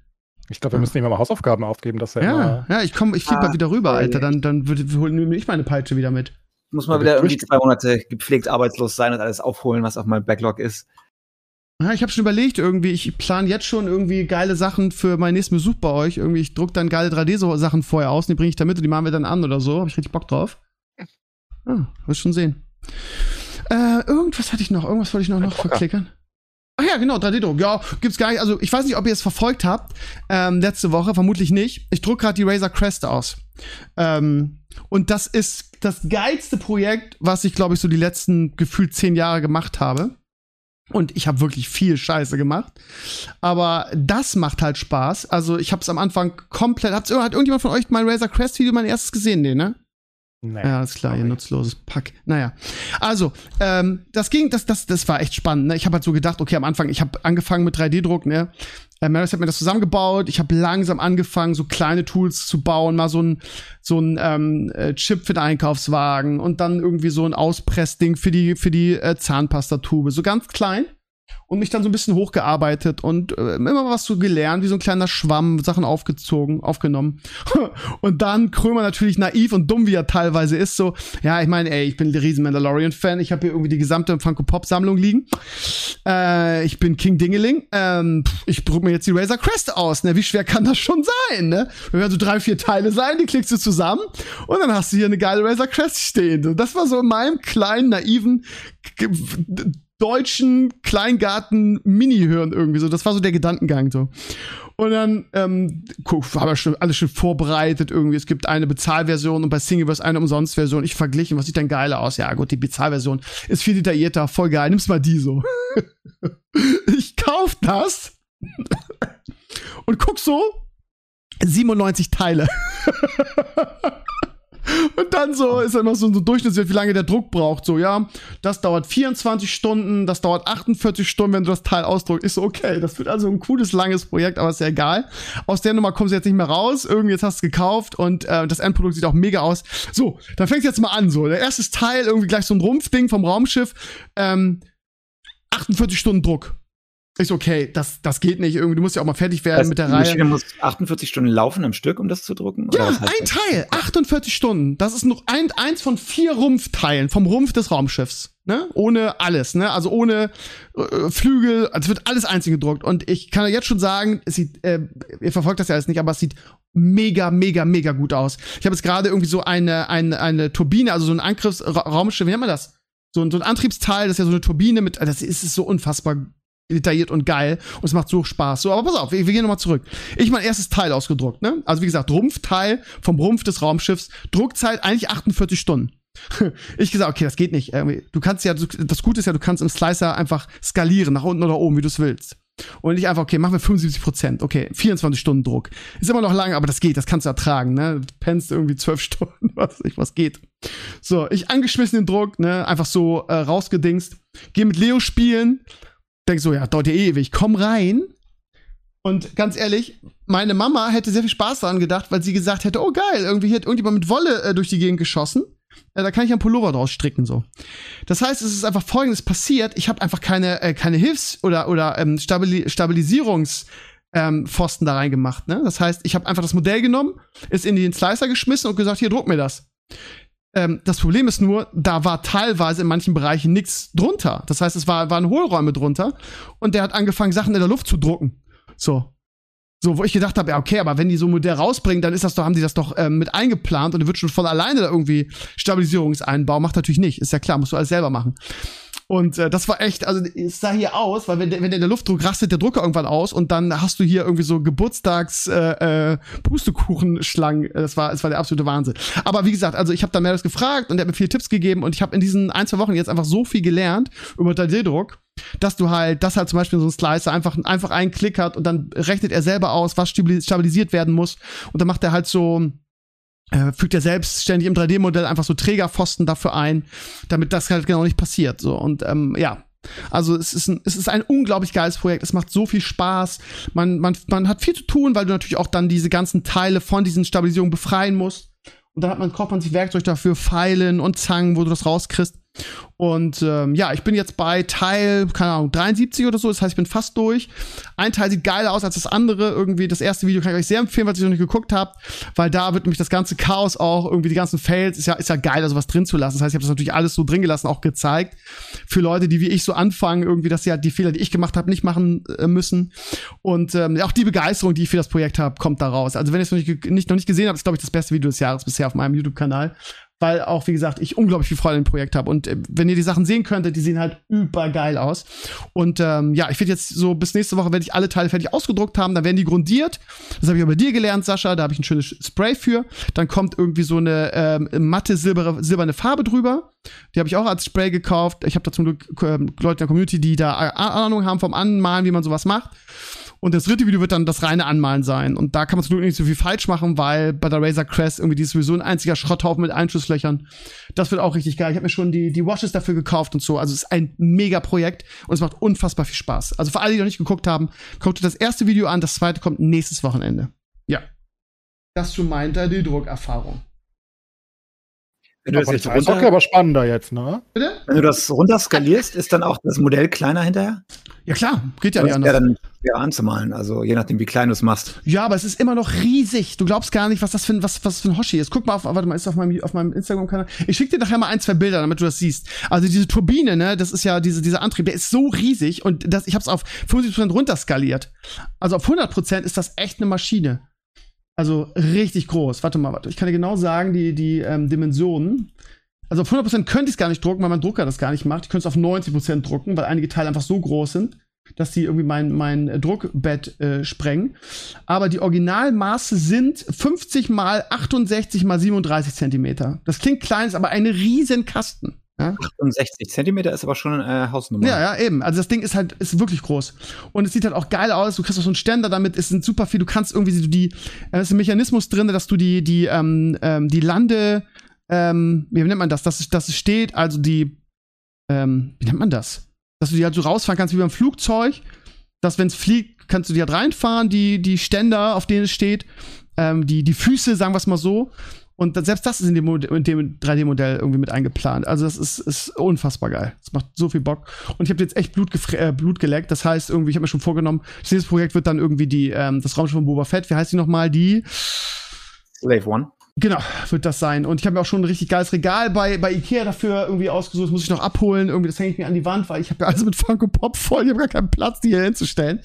S3: Ich glaube, wir müssen ihm mal Hausaufgaben aufgeben, dass er
S1: Ja,
S3: immer.
S1: ja, ich komme, ich flieg mal
S2: Ah,
S1: wieder rüber. Alter. Dann, dann würde, hol ich meine Peitsche wieder mit.
S2: Ich muss mal
S3: Ja,
S2: wieder irgendwie zwei Monate gepflegt arbeitslos sein und alles aufholen, was auf meinem Backlog ist.
S1: Ja, ich habe schon überlegt, irgendwie, ich plane jetzt schon irgendwie geile Sachen für meinen nächsten Besuch bei euch. Irgendwie, ich druck dann geile 3D-Sachen vorher aus, und die bringe ich da mit und die machen wir dann an oder so. Habe ich richtig Bock drauf. Ah, wirst schon sehen. Äh, irgendwas hatte ich noch, irgendwas wollte ich noch, noch verklickern. Ach ja, genau, 3D-Druck. Ja, gibt's gar nicht. Also, ich weiß nicht, ob ihr es verfolgt habt. Ähm, letzte Woche, vermutlich nicht. Ich druck gerade die Razer Crest aus. Ähm, und das ist das geilste Projekt, was ich, glaube ich, so die letzten gefühlt zehn Jahre gemacht habe. Und ich habe wirklich viel Scheiße gemacht. Aber das macht halt Spaß. Also, ich habe es am Anfang komplett. Hat's, hat irgendjemand von euch mein Razer Crest Video mein erstes gesehen? Nee, ne?
S3: Nee,
S1: Ja, ist klar, ihr nutzloses Pack. Naja. Also, ähm, das ging, das, das, das war echt spannend. Ne? Ich habe halt so gedacht, okay, am Anfang, ich habe angefangen mit 3D-Druck, ne? Äh, Maris hat mir das zusammengebaut. Ich habe langsam angefangen, so kleine Tools zu bauen, mal so ein, so ein ähm, äh, Chip für den Einkaufswagen und dann irgendwie so ein Auspressding für die, für die äh, Zahnpastatube. So ganz klein. Und mich dann so ein bisschen hochgearbeitet und äh, immer was so gelernt, wie so ein kleiner Schwamm, Sachen aufgezogen, aufgenommen. und dann Krömer natürlich naiv und dumm, wie er teilweise ist, so, ja, ich meine, ey, ich bin der riesen Mandalorian-Fan, ich habe hier irgendwie die gesamte Funko-Pop-Sammlung liegen. Äh, ich bin King Dingeling, ähm, ich drücke mir jetzt die Razor Crest aus, ne? Wie schwer kann das schon sein, ne? Wir werden so drei, vier Teile sein, die klickst du zusammen und dann hast du hier eine geile Razor Crest stehen. Das war so in meinem kleinen, naiven deutschen Kleingarten-Mini-Hören irgendwie so. Das war so der Gedankengang so. Und dann ähm, guck, habe ich schon alles schon vorbereitet irgendwie. Es gibt eine Bezahlversion und bei Singleverse eine Umsonstversion. Ich verglichen, was sieht denn geiler aus? Ja gut, die Bezahlversion ist viel detaillierter, voll geil. Nimm's mal die so. ich kauf das und guck so 97 Teile. Und dann so ist immer so ein Durchschnittswert, wie lange der Druck braucht. So, ja, das dauert 24 Stunden, das dauert 48 Stunden, wenn du das Teil ausdruckst. Ich so, okay, das wird also ein cooles, langes Projekt, aber ist ja egal. Aus der Nummer kommst du jetzt nicht mehr raus. Irgendwie jetzt hast du es gekauft und äh, das Endprodukt sieht auch mega aus. So, dann fängt jetzt mal an. So, der erste Teil, irgendwie gleich so ein Rumpfding vom Raumschiff. Ähm, 48 Stunden Druck. Ich so, okay, das, das geht nicht. Irgendwie, du musst ja auch mal fertig werden
S2: Das
S1: mit der
S2: die
S1: Reihe.
S2: Maschine muss 48 Stunden laufen am Stück, um das zu drucken? Oder
S1: Ja, ein
S2: das?
S1: Teil, 48 Stunden. Das ist noch ein, eins von vier Rumpfteilen vom Rumpf des Raumschiffs. Ne? Ohne alles, ne? Also ohne äh, Flügel, also es wird alles einzeln gedruckt. Und ich kann ja jetzt schon sagen, es sieht, äh, ihr verfolgt das ja alles nicht, aber es sieht mega, mega, mega gut aus. Ich habe jetzt gerade irgendwie so eine, eine, eine Turbine, also so ein Angriffsraumschiff, wie nennt man das? So, ein- so ein Antriebsteil, das ist ja so eine Turbine mit, das ist, ist so unfassbar detailliert und geil und es macht so Spaß. So, aber pass auf, wir, wir gehen nochmal zurück. Ich mein erstes Teil ausgedruckt, ne? Also wie gesagt, Rumpfteil vom Rumpf des Raumschiffs, Druckzeit eigentlich 48 Stunden. Ich gesagt, okay, das geht nicht. Du kannst ja, das Gute ist ja, du kannst im Slicer einfach skalieren, nach unten oder oben, wie du es willst. Und nicht einfach, okay, machen wir 75 Prozent, okay, 24 Stunden Druck. Ist immer noch lang, aber das geht, das kannst du ertragen, ne? Du pennst irgendwie 12 Stunden, was ich, was geht. So, ich angeschmissen den Druck, ne? Einfach so äh, rausgedingst. Geh mit Leo spielen. Denk so, ja, dauert ja ewig. Komm rein. Und ganz ehrlich, meine Mama hätte sehr viel Spaß daran gedacht, weil sie gesagt hätte, oh geil, irgendwie hat irgendjemand mit Wolle äh, durch die Gegend geschossen. Äh, da kann ich einen Pullover draus stricken, so. Das heißt, es ist einfach folgendes passiert. Ich habe einfach keine, äh, keine Hilfs- oder, oder ähm, Stabili Stabilisierungs- ähm, Pfosten da reingemacht. Ne? Das heißt, ich habe einfach das Modell genommen, ist in den Slicer geschmissen und gesagt, hier, druck mir das. Ähm, das Problem ist nur, da war teilweise in manchen Bereichen nichts drunter. Das heißt, es war, waren Hohlräume drunter und der hat angefangen, Sachen in der Luft zu drucken. So. So, wo ich gedacht habe, ja, okay, aber wenn die so ein Modell rausbringen, dann ist das doch, haben die das doch ähm, mit eingeplant und wird schon von alleine da irgendwie Stabilisierungseinbau. Macht natürlich nicht, ist ja klar, musst du alles selber machen. Und äh, das war echt, also es sah hier aus, weil wenn wenn der in der Luftdruck rastet der Drucker irgendwann aus und dann hast du hier irgendwie so Geburtstags äh, äh, Pustekuchenschlangen. Das war, es war der absolute Wahnsinn. Aber wie gesagt, also ich habe da Meredith gefragt und er hat mir viele Tipps gegeben und ich habe in diesen ein, zwei Wochen jetzt einfach so viel gelernt über 3D-Druck, dass du halt, dass halt zum Beispiel so ein Slicer einfach, einfach einen Klick hat und dann rechnet er selber aus, was stabilis- stabilisiert werden muss. Und dann macht er halt so, äh, fügt er selbstständig im 3D-Modell einfach so Trägerpfosten dafür ein, damit das halt genau nicht passiert. So und ähm, ja. Also es ist, ein, es ist ein unglaublich geiles Projekt. Es macht so viel Spaß. Man, man, man hat viel zu tun, weil du natürlich auch dann diese ganzen Teile von diesen Stabilisierungen befreien musst. Und dann hat man, kauft man sich Werkzeug dafür, Pfeilen und Zangen, wo du das rauskriegst. Und ähm, ja, ich bin jetzt bei Teil, keine Ahnung, 73 oder so. Das heißt, ich bin fast durch. Ein Teil sieht geiler aus als das andere. Irgendwie das erste Video kann ich euch sehr empfehlen, falls ihr noch nicht geguckt habt, weil da wird nämlich das ganze Chaos auch, irgendwie die ganzen Fails, ist ja, ist ja geil, da sowas drin zu lassen. Das heißt, ich habe das natürlich alles so drin gelassen, auch gezeigt. Für Leute, die wie ich so anfangen, irgendwie, dass sie halt die Fehler, die ich gemacht habe, nicht machen äh, müssen. Und ähm, auch die Begeisterung, die ich für das Projekt habe, kommt da raus. Also wenn ihr es noch nicht, nicht, noch nicht gesehen habt, ist, glaube ich, das beste Video des Jahres bisher auf meinem YouTube-Kanal weil auch, wie gesagt, ich unglaublich viel Freude im Projekt habe. Und äh, wenn ihr die Sachen sehen könntet, die sehen halt übergeil aus. Und ähm, ja, ich werde jetzt so bis nächste Woche, werde ich alle Teile fertig ausgedruckt haben, dann werden die grundiert. Das habe ich auch bei dir gelernt, Sascha. Da habe ich ein schönes Spray für. Dann kommt irgendwie so eine ähm, matte silbere, silberne Farbe drüber. Die habe ich auch als Spray gekauft. Ich habe da zum Glück ähm, Leute in der Community, die da Ahnung haben vom Anmalen, wie man sowas macht. Und das dritte Video wird dann das reine Anmalen sein. Und da kann man zum Glück nicht so viel falsch machen, weil bei der Razer Crest irgendwie die ist sowieso ein einziger Schrotthaufen mit Einschusslöchern. Das wird auch richtig geil. Ich habe mir schon die, die Washes dafür gekauft und so. Also es ist ein mega Projekt und es macht unfassbar viel Spaß. Also für alle, die noch nicht geguckt haben, guckt euch das erste Video an. Das zweite kommt nächstes Wochenende. Ja. Das zu meiner die Druckerfahrung.
S2: Wenn du das
S3: Aber
S2: jetzt
S3: das ist doch
S2: runter,
S3: aber spannender jetzt, ne?
S1: Bitte?
S2: wenn du das runter skalierst, ist dann auch das Modell kleiner hinterher?
S1: Ja klar, geht ja
S2: Das
S1: nicht
S2: ist ja
S1: anders.
S2: dann schwer anzumalen, also je nachdem, wie klein du es machst.
S1: Ja, aber es ist immer noch riesig. Du glaubst gar nicht, was das für ein, was, was für ein Hoshi ist. Guck mal auf, warte mal, ist auf meinem, auf meinem Instagram-Kanal. Ich schicke dir nachher mal ein, zwei Bilder, damit du das siehst. Also diese Turbine, ne, das ist ja diese, dieser Antrieb, der ist so riesig und das, ich habe es auf 75% runterskaliert. Also auf 100% ist das echt eine Maschine. Also richtig groß. Warte mal, warte. Ich kann dir genau sagen, die, die ähm, Dimensionen. Also auf 100% könnte ich es gar nicht drucken, weil mein Drucker das gar nicht macht. Ich könnte es auf 90% drucken, weil einige Teile einfach so groß sind, dass die irgendwie mein, mein äh, Druckbett äh, sprengen. Aber die Originalmaße sind 50 mal 68 mal 37 Zentimeter. Das klingt klein, ist aber eine riesen Kasten. Ja?
S2: 68 Zentimeter ist aber schon eine äh, Hausnummer.
S1: Ja, ja, eben. Also das Ding ist halt, ist wirklich groß. Und es sieht halt auch geil aus. Du kriegst auch so einen Ständer damit. Es sind super viel. Du kannst irgendwie so die, äh, es ist ein Mechanismus drin, dass du die, die, ähm, ähm, die Lande, ähm, wie nennt man das? Dass es, dass es steht, also die, ähm, wie nennt man das? Dass du die halt so rausfahren kannst wie beim Flugzeug. Dass, wenn es fliegt, kannst du die halt reinfahren, die, die Ständer, auf denen es steht. Ähm, die, die Füße, sagen wir es mal so. Und selbst das ist in dem, in dem 3D-Modell irgendwie mit eingeplant. Also das ist, ist unfassbar geil. Das macht so viel Bock. Und ich habe jetzt echt Blut, äh, Blut geleckt. Das heißt, irgendwie, ich habe mir schon vorgenommen, das nächste Projekt wird dann irgendwie die, ähm, das Raumschiff von Boba Fett. Wie heißt die nochmal? Die
S2: Slave One.
S1: Genau, wird das sein. Und ich habe mir auch schon ein richtig geiles Regal bei, bei Ikea dafür irgendwie ausgesucht. Das muss ich noch abholen. Irgendwie, das hänge ich mir an die Wand, weil ich habe ja alles mit Funko Pop voll. Ich habe gar keinen Platz, die hier hinzustellen.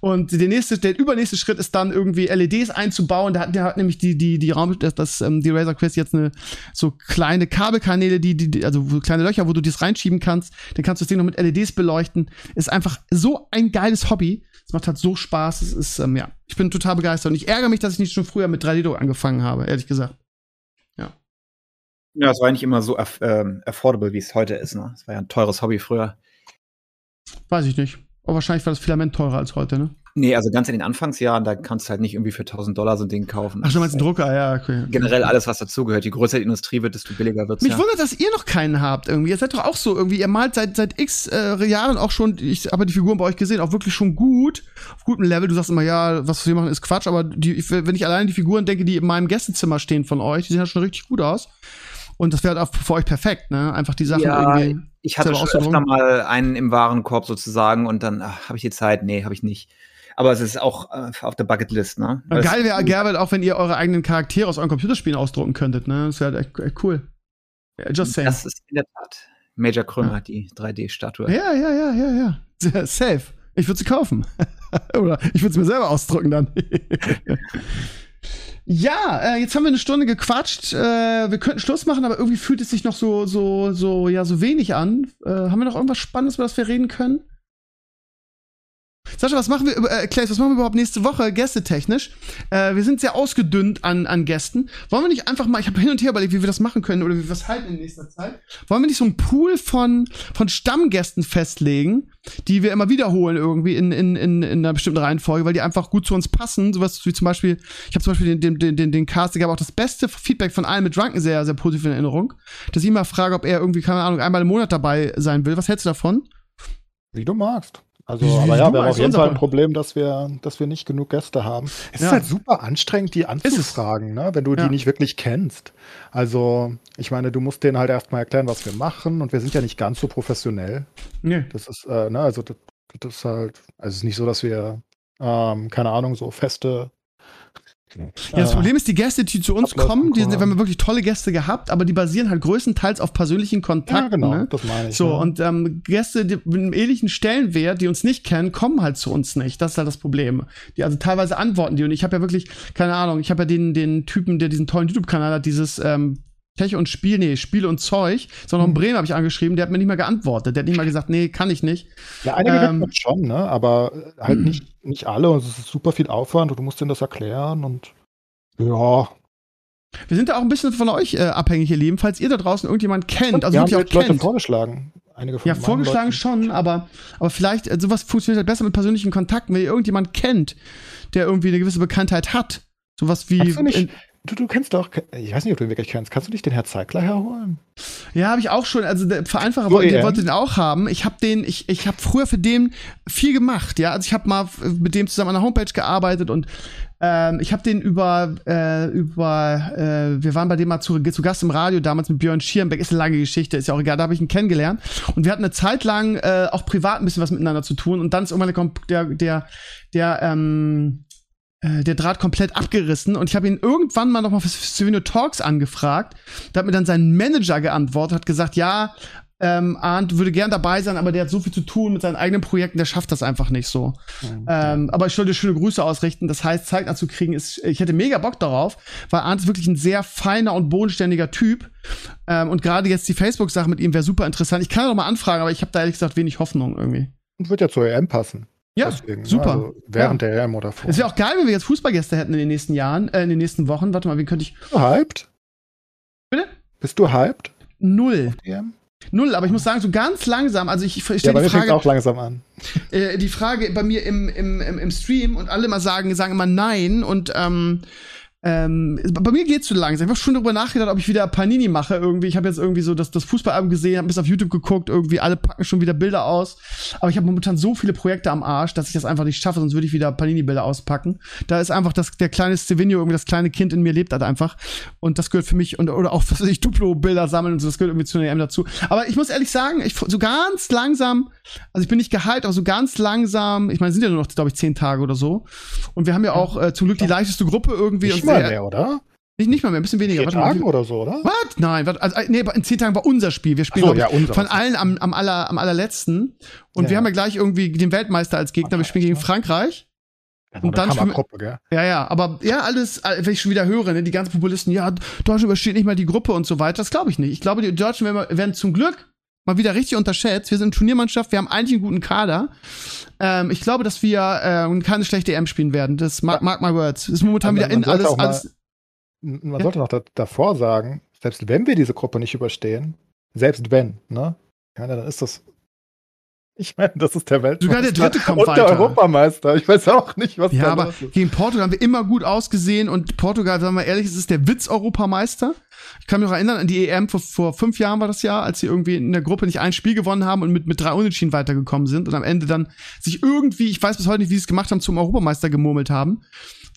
S1: Und der nächste, der übernächste Schritt ist dann irgendwie LEDs einzubauen. Da hat, der hat nämlich die, die, die Raum, das, das, ähm, die Razer Quest jetzt eine, so kleine Kabelkanäle, die, die, also so kleine Löcher, wo du das reinschieben kannst. Dann kannst du das Ding noch mit LEDs beleuchten. Ist einfach so ein geiles Hobby. Es macht halt so Spaß. Es ist, ähm, ja, ich bin total begeistert. Und ich ärgere mich, dass ich nicht schon früher mit 3D-Druck angefangen habe, ehrlich gesagt.
S2: Ja, es war nicht immer so aff ähm, affordable, wie es heute ist. Ne? Es war ja ein teures Hobby früher.
S1: Weiß ich nicht. Aber wahrscheinlich war das Filament teurer als heute, ne?
S2: Nee, also ganz in den Anfangsjahren, da kannst du halt nicht irgendwie für 1000 Dollar so ein Ding kaufen.
S1: Ach, du meinst einen Drucker, ja, okay.
S2: Generell alles, was dazugehört. Je größer die Industrie wird, desto billiger wird's
S1: Mich
S2: ja.
S1: wundert, dass ihr noch keinen habt irgendwie. Ihr seid doch auch so irgendwie, ihr malt seit, seit x äh, Jahren auch schon, ich habe die Figuren bei euch gesehen, auch wirklich schon gut, auf gutem Level. Du sagst immer, ja, was wir machen ist Quatsch, aber die, wenn ich allein die Figuren denke, die in meinem Gästezimmer stehen von euch, die sehen ja schon richtig gut aus. Und das wäre halt auch für euch perfekt, ne? Einfach die Sachen
S2: Ja,
S1: irgendwie.
S2: Ich hatte schon öfter mal einen im Warenkorb sozusagen und dann habe ich die Zeit. Nee, habe ich nicht. Aber es ist auch äh, auf der Bucketlist, ne?
S1: Und geil wäre Gerwelt auch, wenn ihr eure eigenen Charaktere aus euren Computerspielen ausdrucken könntet, ne? Das wäre halt echt, echt cool. Ja, just saying.
S2: Das ist in der Tat. Major Krömer, die 3D-Statue.
S1: Ja, ja, ja, ja, ja. Safe. Ich würde sie kaufen. Oder ich würde es mir selber ausdrucken dann. ja, äh, jetzt haben wir eine Stunde gequatscht. Äh, wir könnten Schluss machen, aber irgendwie fühlt es sich noch so, so, so, ja, so wenig an. Äh, haben wir noch irgendwas Spannendes, über das wir reden können? Sascha, was machen wir, äh, Claes, was machen wir überhaupt nächste Woche, gästetechnisch? Äh, wir sind sehr ausgedünnt an, an Gästen. Wollen wir nicht einfach mal, ich habe hin und her überlegt, wie wir das machen können oder wie wir es halten in nächster Zeit. Wollen wir nicht so einen Pool von, von Stammgästen festlegen, die wir immer wiederholen irgendwie in, in, in, in einer bestimmten Reihenfolge, weil die einfach gut zu uns passen. Sowas wie zum Beispiel, ich habe zum Beispiel den, den, den, den, den Cast, der gab auch das beste Feedback von allen mit Drunken sehr, sehr positiv in Erinnerung, dass ich immer frage, ob er irgendwie, keine Ahnung, einmal im Monat dabei sein will. Was hältst du davon?
S3: Wie du magst. Also,
S1: Wie-
S3: aber ja, wir haben auf jeden
S1: unser
S3: Fall ein. Problem, dass wir, dass wir nicht genug Gäste haben. Es
S1: Ja.
S3: ist halt super anstrengend, die anzufragen, ne, wenn du
S1: Ja.
S3: die nicht wirklich kennst. Also, ich meine, du musst denen halt erstmal erklären, was wir machen und wir sind ja nicht ganz so professionell.
S1: Nee.
S3: Das ist, äh, ne, also das, das ist halt, also es ist nicht so, dass wir, ähm, keine Ahnung, so feste.
S1: Ja, das
S3: äh,
S1: Problem ist, die Gäste, die zu uns kommen, die sind, wir haben wirklich tolle Gäste gehabt, aber die basieren halt größtenteils auf persönlichen
S3: Ja,
S1: Kontakten.
S3: genau,
S1: ne?
S3: das meine ich.
S1: So,
S3: ne?
S1: und ähm, Gäste die mit einem ähnlichen Stellenwert, die uns nicht kennen, kommen halt zu uns nicht. Das ist halt das Problem. Die, also teilweise antworten die. Und ich habe ja wirklich, keine Ahnung, ich habe ja den, den Typen, der diesen tollen YouTube-Kanal hat, dieses ähm, Tech und Spiel, nee, Spiel und Zeug, sondern
S3: Mhm.
S1: in Bremen habe ich angeschrieben, der hat mir nicht mehr geantwortet. Der hat nicht mal gesagt, nee, kann ich nicht.
S3: Ja, einige
S1: Ähm,
S3: schon, ne? aber äh, halt nicht, nicht alle und es ist super viel Aufwand und du musst denen das erklären und ja,
S1: Wir sind da auch ein bisschen von euch äh, abhängig, ihr Lieben. Falls ihr da draußen irgendjemand kennt, also
S3: wir haben
S1: wirklich
S3: jetzt
S1: auch
S3: Leute
S1: kennt.
S3: vorgeschlagen. Einige von
S1: Ja, vorgeschlagen
S3: Leuten.
S1: schon, aber, aber vielleicht, äh, sowas funktioniert halt besser mit persönlichen Kontakten, wenn ihr irgendjemand kennt, der irgendwie eine gewisse Bekanntheit hat. Sowas wie.
S3: Hast du nicht-
S1: in,
S3: Du, du kennst doch, ich weiß nicht, ob du ihn wirklich kennst. Kannst du nicht den Herr Zeigler herholen?
S1: Ja, habe ich auch schon. Also der Vereinfacher
S3: So
S1: wollte,
S3: EM?
S1: wollte den auch haben. Ich habe den, ich, ich habe früher für den viel gemacht. Ja, also ich habe mal mit dem zusammen an der Homepage gearbeitet und ähm, ich habe den über äh, über äh, wir waren bei dem mal zu, zu Gast im Radio damals mit Björn Schierenbeck. Ist eine lange Geschichte, ist ja auch egal. Da habe ich ihn kennengelernt und wir hatten eine Zeit lang äh, auch privat ein bisschen was miteinander zu tun und dann ist irgendwann der der der, der ähm, äh, der Draht komplett abgerissen und ich habe ihn irgendwann mal noch mal für Savino Talks angefragt. Da hat mir dann sein Manager geantwortet, hat gesagt, ja, ähm, Arndt würde gern dabei sein, aber der hat so viel zu tun mit seinen eigenen Projekten, der schafft das einfach nicht so. Ähm, aber ich soll dir schöne Grüße ausrichten. Das heißt, zeitnah zu kriegen, ist, ich hätte mega Bock darauf, weil Arndt ist wirklich ein sehr feiner und bodenständiger Typ. Ähm, und gerade jetzt die Facebook-Sache mit ihm wäre super interessant. Ich kann ja noch mal anfragen, aber ich habe da ehrlich gesagt wenig Hoffnung irgendwie.
S3: Und wird ja zur EM passen.
S1: Ja,
S3: Deswegen,
S1: super.
S3: Also während der EM oder vor.
S1: Es wäre auch geil, wenn wir jetzt Fußballgäste hätten in den nächsten Jahren, äh, in den nächsten Wochen. Warte mal, wie könnte ich.
S3: Bist du hyped?
S1: Bitte?
S3: Bist du hyped?
S1: Null. Null, aber ich muss sagen, so ganz langsam, also ich
S3: Ja,
S1: verstehe
S3: bei
S1: die
S3: mir fängt
S1: Frage,
S3: auch langsam an.
S1: äh, die Frage bei mir im, im, im, im Stream und alle mal sagen, sagen immer nein und ähm, ähm, bei mir geht's zu langsam. Ich habe schon darüber nachgedacht, ob ich wieder Panini mache irgendwie. Ich habe jetzt irgendwie so das, das Fußballalbum gesehen, habe bis auf YouTube geguckt, irgendwie alle packen schon wieder Bilder aus. Aber ich habe momentan so viele Projekte am Arsch, dass ich das einfach nicht schaffe, sonst würde ich wieder Panini-Bilder auspacken. Da ist einfach das, der kleine Stevenio, irgendwie das kleine Kind in mir lebt halt einfach. Und das gehört für mich, und, oder auch, was weiß ich, Duplo-Bilder sammeln und so, das gehört irgendwie zu einer EM dazu. Aber ich muss ehrlich sagen, ich, so ganz langsam, also ich bin nicht gehypt, aber so ganz langsam, ich meine, sind ja nur noch, glaube ich, zehn Tage oder so. Und wir haben ja auch äh, zum Glück die leichteste Gruppe irgendwie. Und
S3: mal
S1: sehr-
S3: mehr, oder?
S1: Nicht, nicht mal mehr, ein bisschen weniger. Mal,
S3: Tagen oder so, oder?
S1: Was? Nein, warte, also, nee, in zehn Tagen war unser Spiel. Wir spielen
S3: so, ja, unser.
S1: von allen am, am, aller, am allerletzten. Und
S3: Ja,
S1: wir haben ja gleich irgendwie den Weltmeister als Gegner. Wir spielen gegen Frankreich.
S3: Ja,
S1: und dann
S3: Kammergruppe, gell?
S1: Ja, ja, aber ja, alles, äh, wenn ich schon wieder höre, ne, die ganzen Populisten, ja, Deutschland übersteht nicht mal die Gruppe und so weiter, das glaube ich nicht. Ich glaube, die Deutschen werden, werden zum Glück mal wieder richtig unterschätzt. Wir sind Turniermannschaft, wir haben eigentlich einen guten Kader. Ähm, ich glaube, dass wir äh, keine schlechte EM spielen werden. Das mark, mark my words. Das ist momentan
S3: Aber
S1: wieder
S3: man
S1: in alles,
S3: mal-
S1: alles.
S3: Man
S1: Ja.
S3: sollte noch da, davor sagen, selbst wenn wir diese Gruppe nicht überstehen, selbst wenn, ne? Ja, dann ist das. Ich meine, das ist der Weltmeister.
S1: Sogar der Dritte kommt
S3: und der
S1: weiter.
S3: Europameister. Ich weiß auch nicht, was
S1: Ja,
S3: da
S1: aber
S3: los ist.
S1: gegen Portugal haben wir immer gut ausgesehen und Portugal, sagen wir ehrlich, es ist der Witz-Europameister. Ich kann mich noch erinnern an die EM vor, vor fünf Jahren war das Jahr, als sie irgendwie in der Gruppe nicht ein Spiel gewonnen haben und mit, mit drei Unentschieden weitergekommen sind und am Ende dann sich irgendwie, ich weiß bis heute nicht, wie sie es gemacht haben, zum Europameister gemurmelt haben.